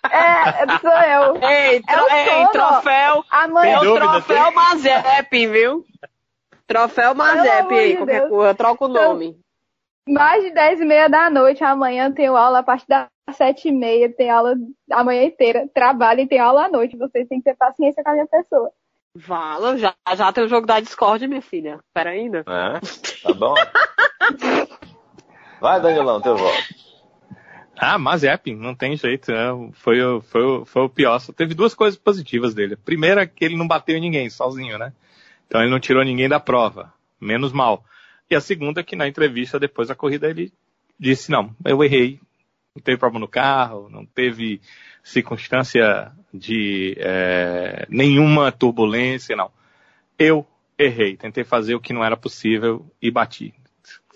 É, sou eu. Ei, tro é ei troféu. Amanhã. É o troféu Mazep, viu? Troféu Mazep aí, qualquer coisa, troca o nome. mais de 10 e meia da noite. Amanhã eu tenho aula a partir das 7 e meia. Tem aula a manhã inteira. Trabalho e tem aula à noite. Vocês têm que ter paciência com a minha pessoa. Vala, já, já tem o jogo da Discord, minha filha. Pera ainda. É, tá bom. Vai, Danilão, teu voto. Ah, Mazep, não tem jeito. né? Foi, o- foi, o- foi o pior. Só teve duas coisas positivas dele. A primeira é que ele não bateu em ninguém, sozinho, né? Então ele não tirou ninguém da prova. Menos mal. E a segunda é que na entrevista depois da corrida ele disse, não, eu errei. Não teve problema no carro, não teve circunstância de eh, nenhuma turbulência, não. Eu errei, tentei fazer o que não era possível e bati.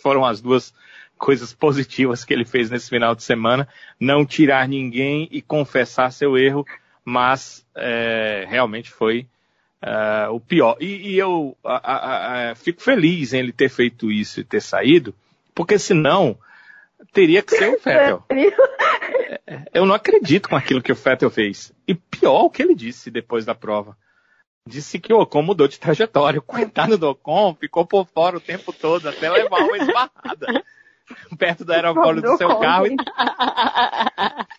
Foram as duas coisas positivas que ele fez nesse final de semana. Não tirar ninguém e confessar seu erro, mas é, realmente foi é, o pior. E, e eu a- a- a- fico feliz em ele ter feito isso e ter saído, porque senão teria que ser o Vettel. Eu não acredito com aquilo que o Vettel fez. E pior o que ele disse depois da prova. Disse que o Ocon mudou de trajetória. O coitado do Ocon ficou por fora o tempo todo, até levar uma esbarrada perto do aeroporto do seu carro e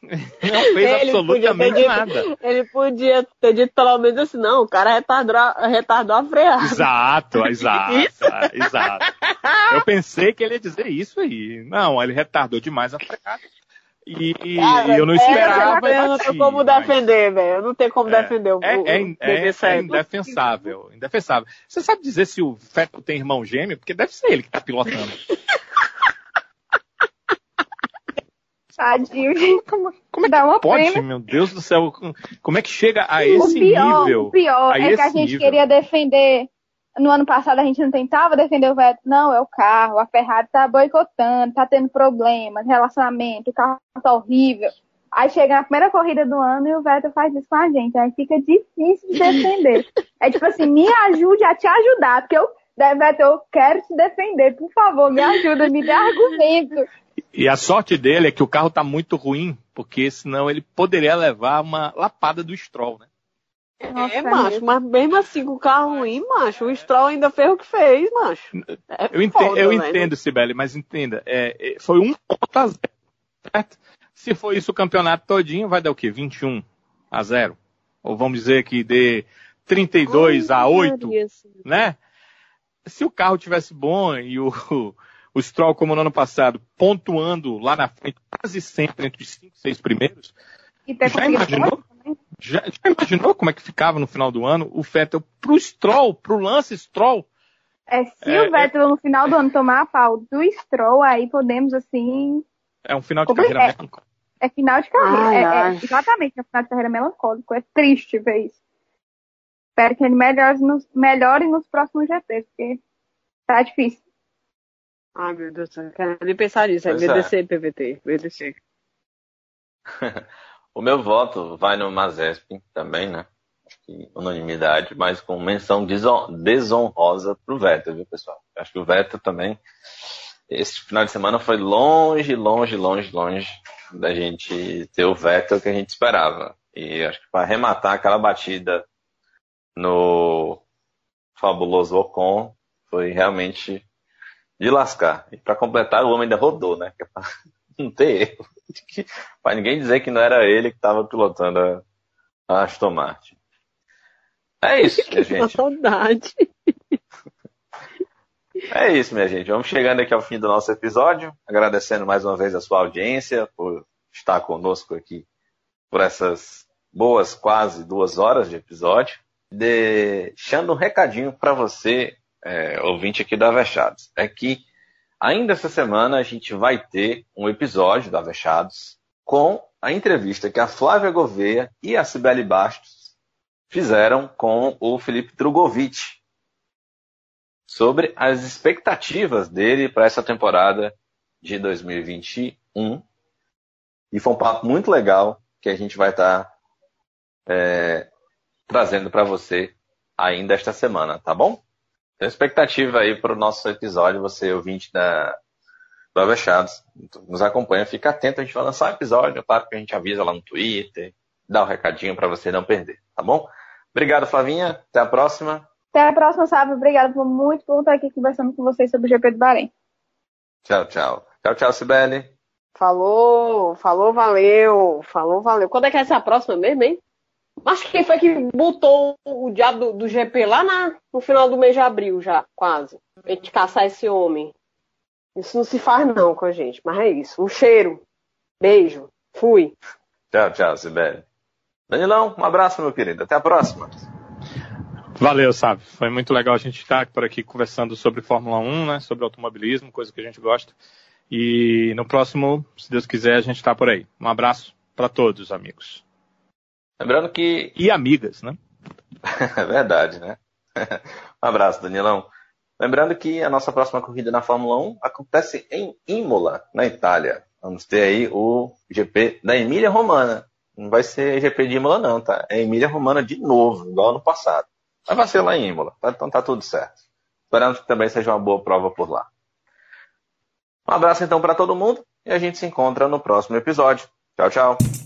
não fez Ele absolutamente dito- nada. Ele podia ter dito pelo menos assim, não, o cara retardou, a- retardou a freada. Exato, exato, exato. Eu pensei que ele ia dizer isso aí. Não, ele retardou demais a freada. E, e Cara, eu não é, esperava. Eu não tenho como mas- defender, velho. Eu não tenho como defender o, É, o, é, é, é indefensável, indefensável. Você sabe dizer se o Vettel tem irmão gêmeo? Porque deve ser ele que tá pilotando. Tadinho, gente. Como é Dá uma Pode, pena. meu Deus do céu. Como é que chega a O esse pior, nível? o pior é que a gente nível? queria defender. No ano passado a gente não tentava defender o Vettel. Não, é o carro. A Ferrari tá boicotando, tá tendo problemas, relacionamento, o carro tá horrível. Aí chega na primeira corrida do ano e o Vettel faz isso com a gente. Aí fica difícil de defender. é tipo assim, me ajude a te ajudar, porque eu, Vettel, eu quero te defender. Por favor, me ajuda, me dê argumento. E a sorte dele é que o carro tá muito ruim, porque senão ele poderia levar uma lapada do Stroll, né? Nossa, É, macho, mas mesmo assim, com o carro ruim, macho, o Stroll ainda fez o que fez, macho. É Eu, ente- foda, eu velho. entendo, Sibeli, mas entenda, é, é, foi um ponto a zero, certo? Se for isso o campeonato todinho, vai dar o quê? 21 a 0? Ou vamos dizer que dê 32 a 8, Maria, assim. né? Se o carro tivesse bom e o, o Stroll, como no ano passado, pontuando lá na frente, quase sempre entre os 5 e 6 primeiros, E já imaginou? Já, já imaginou como é que ficava no final do ano o Vettel pro Stroll, pro Lance Stroll? É, se É, o Vettel no final do ano tomar a pau do Stroll, aí podemos, assim, É um final de Como é- carreira é? melancólico. é final de carreira. Ai, é, é ai. exatamente, é final de carreira melancólico. É triste ver isso. Espero que ele melhore nos, melhore nos próximos GPs, porque tá difícil. Ai, meu Deus do céu, quero nem pensar nisso. É Pois é. VDC, PVT, VDC. O meu voto vai no Mazesp também, né? Unanimidade, mas com menção deson- desonrosa pro Vettel, viu, pessoal? Acho que o Vettel também, esse final de semana foi longe, longe, longe, longe da gente ter o Vettel que a gente esperava. E acho que para arrematar aquela batida no fabuloso Ocon foi realmente de lascar. E para completar, o homem ainda rodou, né? Que é não ter erro. Para ninguém dizer que não era ele que estava pilotando a, a Aston Martin. É isso, minha gente. saudade. É isso, minha gente. Vamos chegando aqui ao fim do nosso episódio. Agradecendo mais uma vez a sua audiência por estar conosco aqui por essas boas quase duas horas de episódio. Deixando um recadinho para você, é, ouvinte aqui da Avechados. É que ainda essa semana a gente vai ter um episódio da Avechados com a entrevista que a Flávia Gouveia e a Cibele Bastos fizeram com o Felipe Drogovic sobre as expectativas dele para essa temporada de 2021. E foi um papo muito legal que a gente vai estar é, trazendo para você ainda esta semana, tá bom? Então, expectativa aí para o nosso episódio, você ouvinte da, do Avechados, nos acompanha, fica atento, a gente vai lançar um episódio, claro que a gente avisa lá no Twitter, dá o um recadinho para você não perder, tá bom? Obrigado, Flavinha, até a próxima. Até a próxima, sabe? Obrigada por muito por estar aqui conversando com vocês sobre o GP do Bahrein. Tchau, tchau. Tchau, tchau, Sibeli. Falou, falou, valeu, falou, valeu. Quando é que é essa próxima mesmo, hein? Mas quem foi que botou o diabo do, do GP lá na, no final do mês de abril, já, quase? Pra gente caçar esse homem. Isso não se faz não com a gente, mas é isso. Um cheiro. Beijo. Fui. Tchau, tchau, Sibeli. Danilão, um abraço, meu querido. Até a próxima. Valeu, sabe? Foi muito legal a gente estar por aqui conversando sobre Fórmula 1, né? Sobre automobilismo, coisa que a gente gosta. E no próximo, se Deus quiser, a gente está por aí. Um abraço para todos, amigos. Lembrando que. E amigas, né? é verdade, né? um abraço, Danilão. Lembrando que a nossa próxima corrida na Fórmula 1 acontece em Imola, na Itália. Vamos ter aí o GP da Emília Romana. Não vai ser GP de Imola, não, tá? É Emília Romana de novo, igual ano passado. Mas vai ser lá em Imola, tá? então tá tudo certo. Esperamos que também seja uma boa prova por lá. Um abraço então para todo mundo e a gente se encontra no próximo episódio. Tchau, tchau.